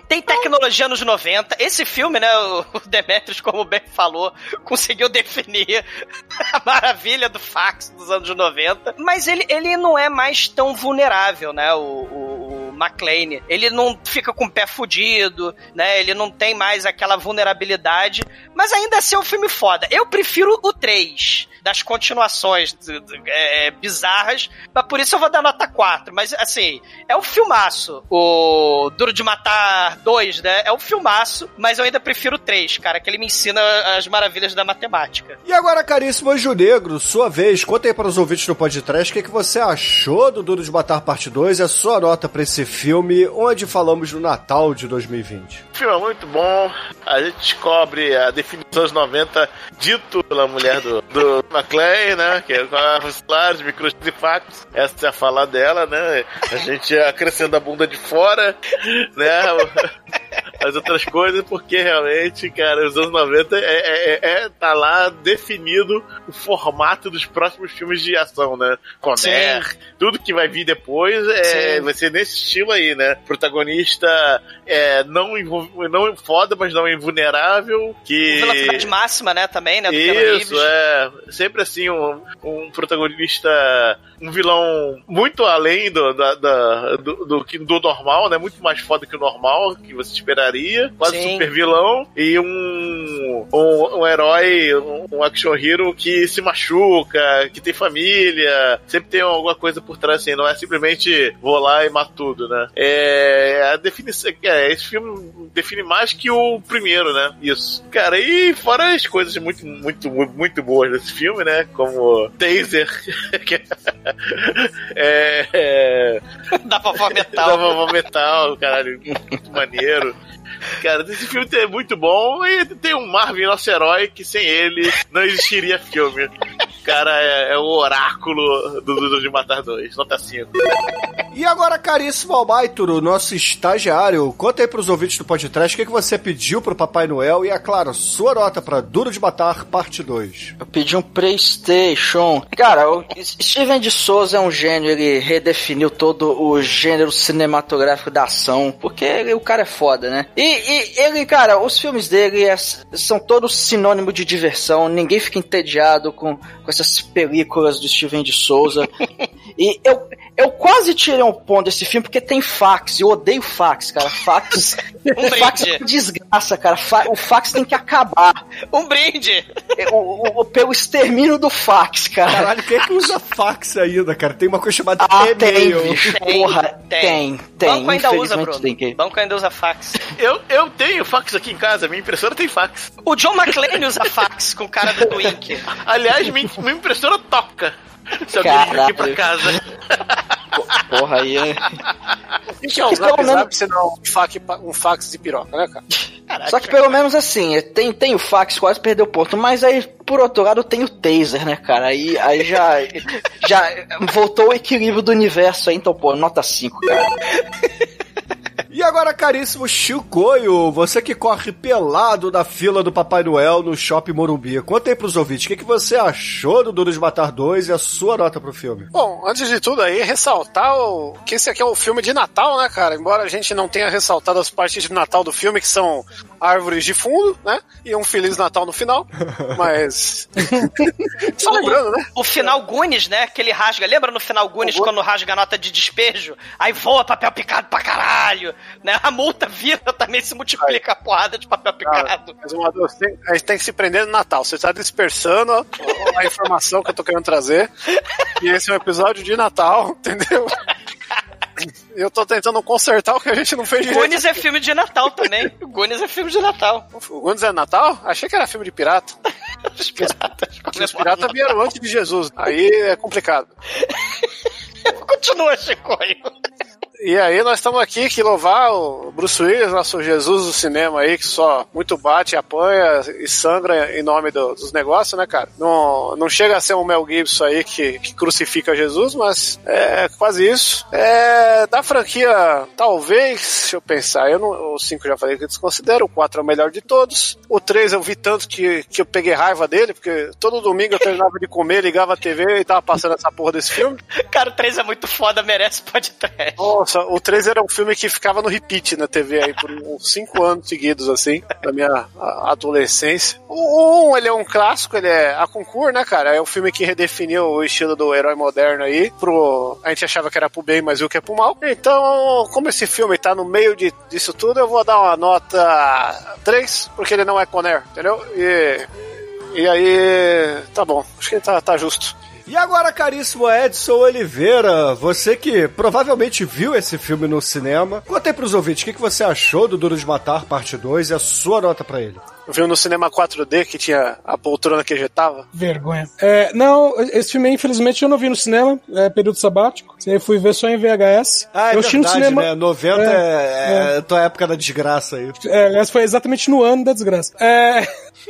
Tem tecnologia nos 90. Esse filme, né? O, o Demetrius, como bem falou, conseguiu definir a maravilha do fax dos anos 90. Mas ele, ele não é mais tão vulnerável, né? o, o McLean. Ele não fica com o pé fudido, né? Ele não tem mais aquela vulnerabilidade. Mas ainda assim é um filme foda. Eu prefiro o 3 das continuações é, bizarras, mas por isso eu vou dar nota 4. Mas, assim, é um filmaço. O Duro de Matar 2, né? É um filmaço, mas eu ainda prefiro o 3, cara, que ele me ensina as maravilhas da matemática. E agora, caríssimo Anjo Negro, sua vez, conta aí para os ouvintes do podcast o que, que você achou do Duro de Matar Parte 2 e a sua nota para esse filme, onde falamos no Natal de 2020. O filme é muito bom, a gente descobre a definição dos 90 dito pela mulher do, do McLean, né? Que é com os claros, microchips e fax. Essa é a fala dela, né? A gente acrescenta a bunda de fora, né? As outras coisas, porque realmente, cara, os anos 90 é, é, é, tá lá definido o formato dos próximos filmes de ação, né? Conner, tudo que vai vir depois é, vai ser nesse estilo aí, né? Protagonista é, não, não foda, mas não invulnerável. Que... Velocidade máxima, né? Também, né? Do Isso, é. Sempre assim, um, um protagonista um vilão muito além do, da, da, do, do, do, normal, né? Muito mais foda que o normal, que você Quase Sim. super vilão. E um, um, um, herói, um action hero que se machuca, que tem família. Sempre tem alguma coisa por trás, assim. Não é simplesmente vou lá e mato tudo, né? É, a definição. É, esse filme define mais que o primeiro, né? Isso. Cara, e fora as coisas muito, muito, muito boas desse filme, né? Como Taser. é, é... Da vovó metal. Da vovó metal, caralho, muito maneiro. Cara, esse filme é muito bom e tem um Marvin, nosso herói, que sem ele não existiria filme. Cara, é, é o oráculo do Duro de Matar 2, nota 5. E agora, caríssimo Almaituro, nosso estagiário, conta aí pros ouvintes do podcast o que, que você pediu pro Papai Noel e, é claro, sua nota pra Duro de Matar, parte 2. Eu pedi um Playstation. Cara, o Steven de Souza é um gênio, ele redefiniu todo o gênero cinematográfico da ação, porque ele, o cara é foda, né? E, e ele, cara, os filmes dele é, são todos sinônimo de diversão, ninguém fica entediado com, com essas películas do Steven de Souza. e eu, eu quase tirei um ponto desse filme porque tem fax. Eu odeio fax, cara. Fax. um fax é uma desgraça, cara. Fa o fax tem que acabar. Um brinde! O, o, o, pelo extermínio do fax, cara. Caralho, quem é que usa fax ainda, cara? Tem uma coisa chamada ah, e-mail. Tem, Porra, tem. Tem, tem. Banco ainda usa, Bruno. Tem que... Banco ainda usa fax. Eu, eu tenho fax aqui em casa. Minha impressora tem fax. O John McClane usa fax com cara do Twink. Aliás, minha, minha impressora toca. Se alguém vir aqui pra casa. Porra, aí é. O que é um zap zap senão um fax, um fax de piroca, né, cara? Caraca, Só que pelo menos assim, tem, tem o fax, quase perdeu o ponto, mas aí, por outro lado, tem o taser, né, cara? Aí, aí já, já voltou o equilíbrio do universo aí, então, pô, nota 5, cara. E agora, caríssimo Chicoio, você que corre pelado na fila do Papai Noel no Shopping Morumbi, conta aí pros ouvintes, o que, que você achou do Duro de Matar 2 e a sua nota pro filme? Bom, antes de tudo aí, ressaltar o... que esse aqui é o filme de Natal, né, cara? Embora a gente não tenha ressaltado as partes de Natal do filme, que são árvores de fundo, né? E um Feliz Natal no final. Mas. Só lembrando, né? O final Gunis, né? Que ele rasga. Lembra no final Gunis quando rasga a nota de despejo? Aí voa papel picado pra caralho. Né? A multa vira também se multiplica a porrada de papel picado. Mas uma, tem, a gente tem que se prender no Natal. Você está dispersando a, a informação que eu tô querendo trazer. E esse é um episódio de Natal, entendeu? Eu tô tentando consertar o que a gente não fez direito. Gunis é filme de Natal também. O é filme de Natal. O Gunis é Natal? Achei que era filme de pirata. Os piratas. Os piratas vieram antes de Jesus. Aí é complicado. Continua, Chicoio. E aí nós estamos aqui que louvar o Bruce Willis, nosso Jesus do cinema aí, que só muito bate, apanha e sangra em nome do, dos negócios, né, cara? Não, não chega a ser um Mel Gibson aí que, que crucifica Jesus, mas é quase isso. É, da franquia, talvez, deixa eu pensar, eu não, o 5 já falei que eu desconsidero, o 4 é o melhor de todos. O 3 eu vi tanto que, que eu peguei raiva dele, porque todo domingo eu terminava de comer, ligava a TV e tava passando essa porra desse filme. Cara, o 3 é muito foda, merece podcast. Nossa, o 3 era um filme que ficava no repeat na TV aí por uns 5 anos seguidos, assim, da minha adolescência. O 1, ele é um clássico, ele é a concurso, né, cara? É o filme que redefiniu o estilo do herói moderno aí. Pro... A gente achava que era pro bem, mas viu que é pro mal. Então, como esse filme tá no meio de, disso tudo, eu vou dar uma nota 3, porque ele não é Conner, entendeu? E, e aí, tá bom. Acho que tá, tá justo. E agora, caríssimo Edson Oliveira, você que provavelmente viu esse filme no cinema, conta aí pros ouvintes, o que, que você achou do Duro de Matar, parte 2, e a sua nota para ele? Viu no cinema 4D que tinha a poltrona que ejetava? Vergonha. É, não, esse filme, infelizmente, eu não vi no cinema, é período sabático. Eu fui ver só em VHS. Ah, é eu verdade, no cinema. Né? 90 é, é, é, tua época da desgraça aí. É, aliás, foi exatamente no ano da desgraça. É.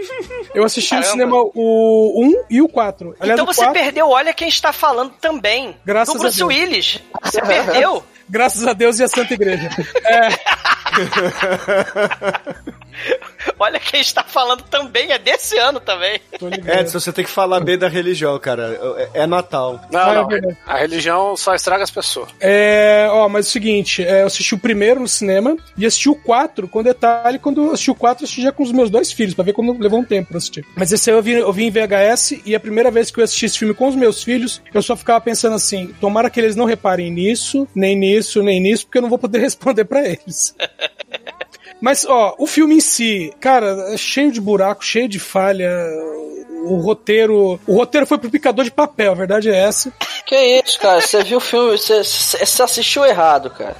eu assisti Caramba. no cinema o 1 e o 4. Aliás, então você 4... perdeu Olha Quem Está Falando também. Graças do Bruce a Deus. Willis. Você perdeu. Graças a Deus e a Santa Igreja. É. Olha quem está falando também, é desse ano também. Edson, você tem que falar bem da religião, cara. É, é Natal. Não, ah, não. É a religião só estraga as pessoas. É, ó, mas é o seguinte, é, eu assisti o primeiro no cinema e assisti o 4 com detalhe. Quando eu assisti o 4, eu assisti já com os meus dois filhos, pra ver como levou um tempo pra assistir. Mas esse aí eu vi, eu vi em VHS e a primeira vez que eu assisti esse filme com os meus filhos, eu só ficava pensando assim: tomara que eles não reparem nisso, nem nisso, nem nisso, porque eu não vou poder responder para eles. Mas, ó, o filme em si, cara, é cheio de buraco, cheio de falha. O roteiro. O roteiro foi pro picador de papel, a verdade é essa. Que isso, cara? Você viu o filme, você, você assistiu errado, cara.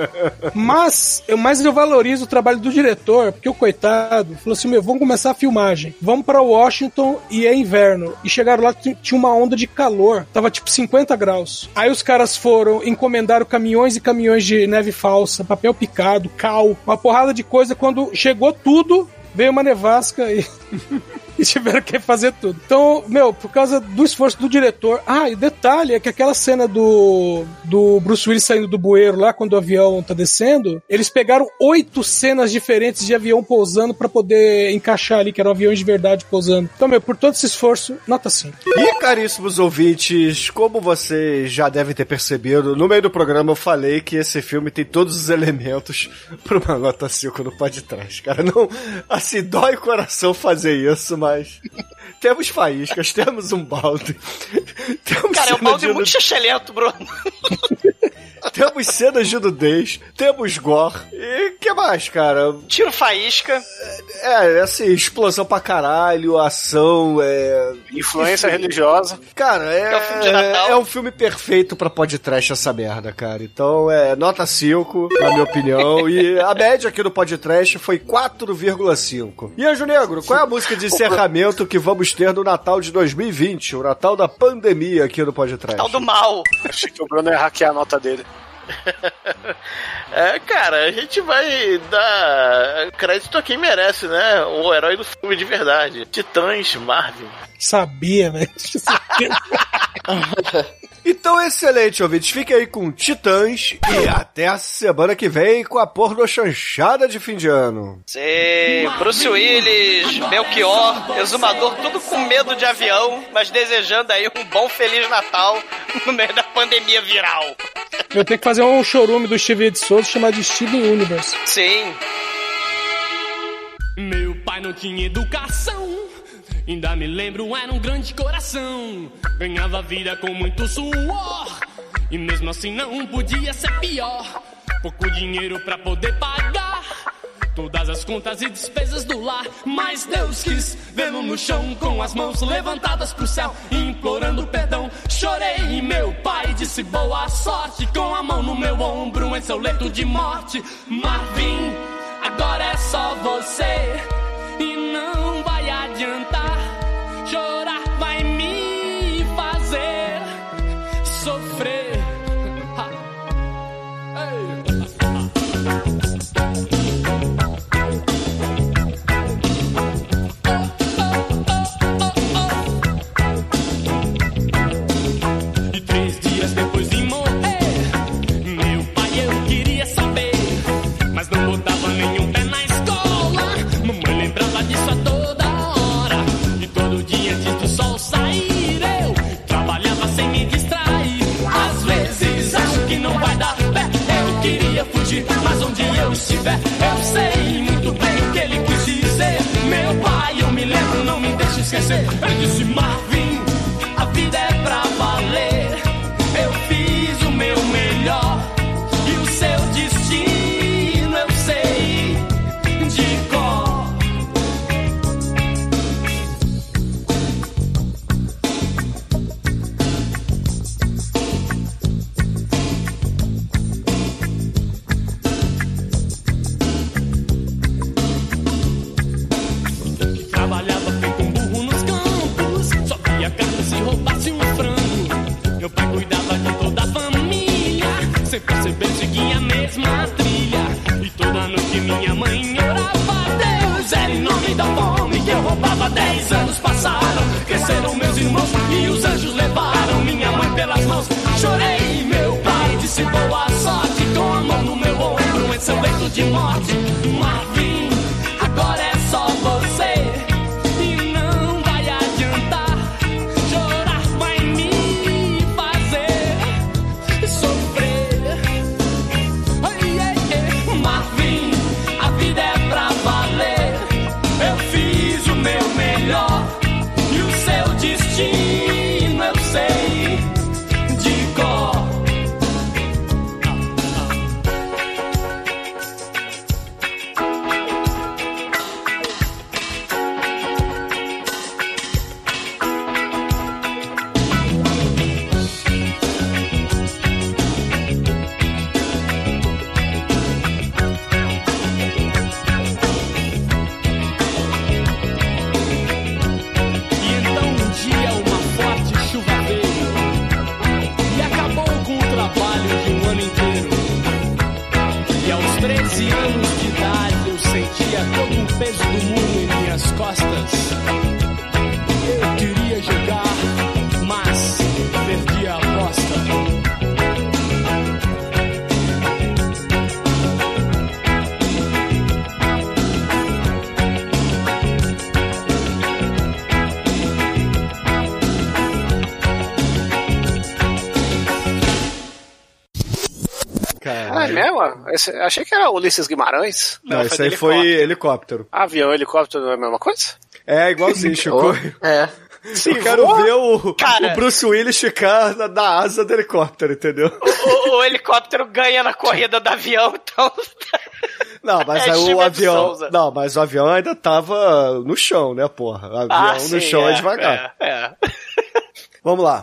Mas, eu mais eu valorizo o trabalho do diretor, porque o coitado falou assim: meu, vamos começar a filmagem. Vamos para Washington e é inverno. E chegaram lá, tinha uma onda de calor. Tava tipo 50 graus. Aí os caras foram, encomendaram caminhões e caminhões de neve falsa, papel picado, cal, uma porrada de coisa. Quando chegou tudo, veio uma nevasca e. e tiveram que fazer tudo. Então, meu, por causa do esforço do diretor. Ah, e detalhe é que aquela cena do, do Bruce Willis saindo do bueiro lá quando o avião tá descendo, eles pegaram oito cenas diferentes de avião pousando para poder encaixar ali, que eram aviões de verdade pousando. Então, meu, por todo esse esforço, nota 5. E caríssimos ouvintes, como vocês já devem ter percebido, no meio do programa eu falei que esse filme tem todos os elementos para uma nota 5 no pode trás, cara. Não, assim, dói o coração fazer isso, mas mas temos faíscas, temos um balde. Temos Cara, é um balde de... muito xixelento, Bruno. temos cenas de nudez, temos gore. E que mais, cara? Tiro faísca. É, assim, explosão pra caralho, ação, é. Influência Enfim. religiosa. Cara, é, é, um filme é, é um filme perfeito pra podcast essa merda, cara. Então é nota 5, na minha opinião. E a média aqui do podcast foi 4,5. E Anjo Negro, qual é a música de encerramento que vamos ter no Natal de 2020? O Natal da pandemia aqui no podcast. Natal do mal. Achei que o Bruno ia hackear a nota dele. é, cara, a gente vai dar crédito a quem merece, né? O herói do filme de verdade. Titãs Marvel. Sabia, velho. Então, excelente, ouvintes. Fique aí com Titãs e até a semana que vem com a porno chanchada de fim de ano. Sim, Bruce Willis, Belchior, Exumador, tudo com medo de avião, mas desejando aí um bom Feliz Natal no meio da pandemia viral. Eu tenho que fazer um chorume do Steve de Souza chamado de Steven Universe. Sim. Meu pai não tinha educação. Ainda me lembro, era um grande coração. Ganhava vida com muito suor. E mesmo assim não podia ser pior. Pouco dinheiro pra poder pagar. Todas as contas e despesas do lar. Mas Deus quis vê-lo no chão com as mãos levantadas pro céu, implorando perdão. Chorei e meu pai disse boa sorte. Com a mão no meu ombro em seu leito de morte. Marvin, agora é só você. E não vai adiantar. Chorar vai Esse- achei que era Ulisses Guimarães. Não, isso aí foi helicóptero. Avião, helicóptero não é a mesma coisa? É, igualzinho, Chico. É. Eu quero voa, ver o, cara. o Bruce Willis ficar na, na asa do helicóptero, entendeu? O, o helicóptero ganha na corrida do avião, então. Não, mas É o avião. Souza. Não, mas o avião ainda tava no chão, né, porra? O avião Ah, no sim, chão é, é, devagar. é, é. Vamos lá.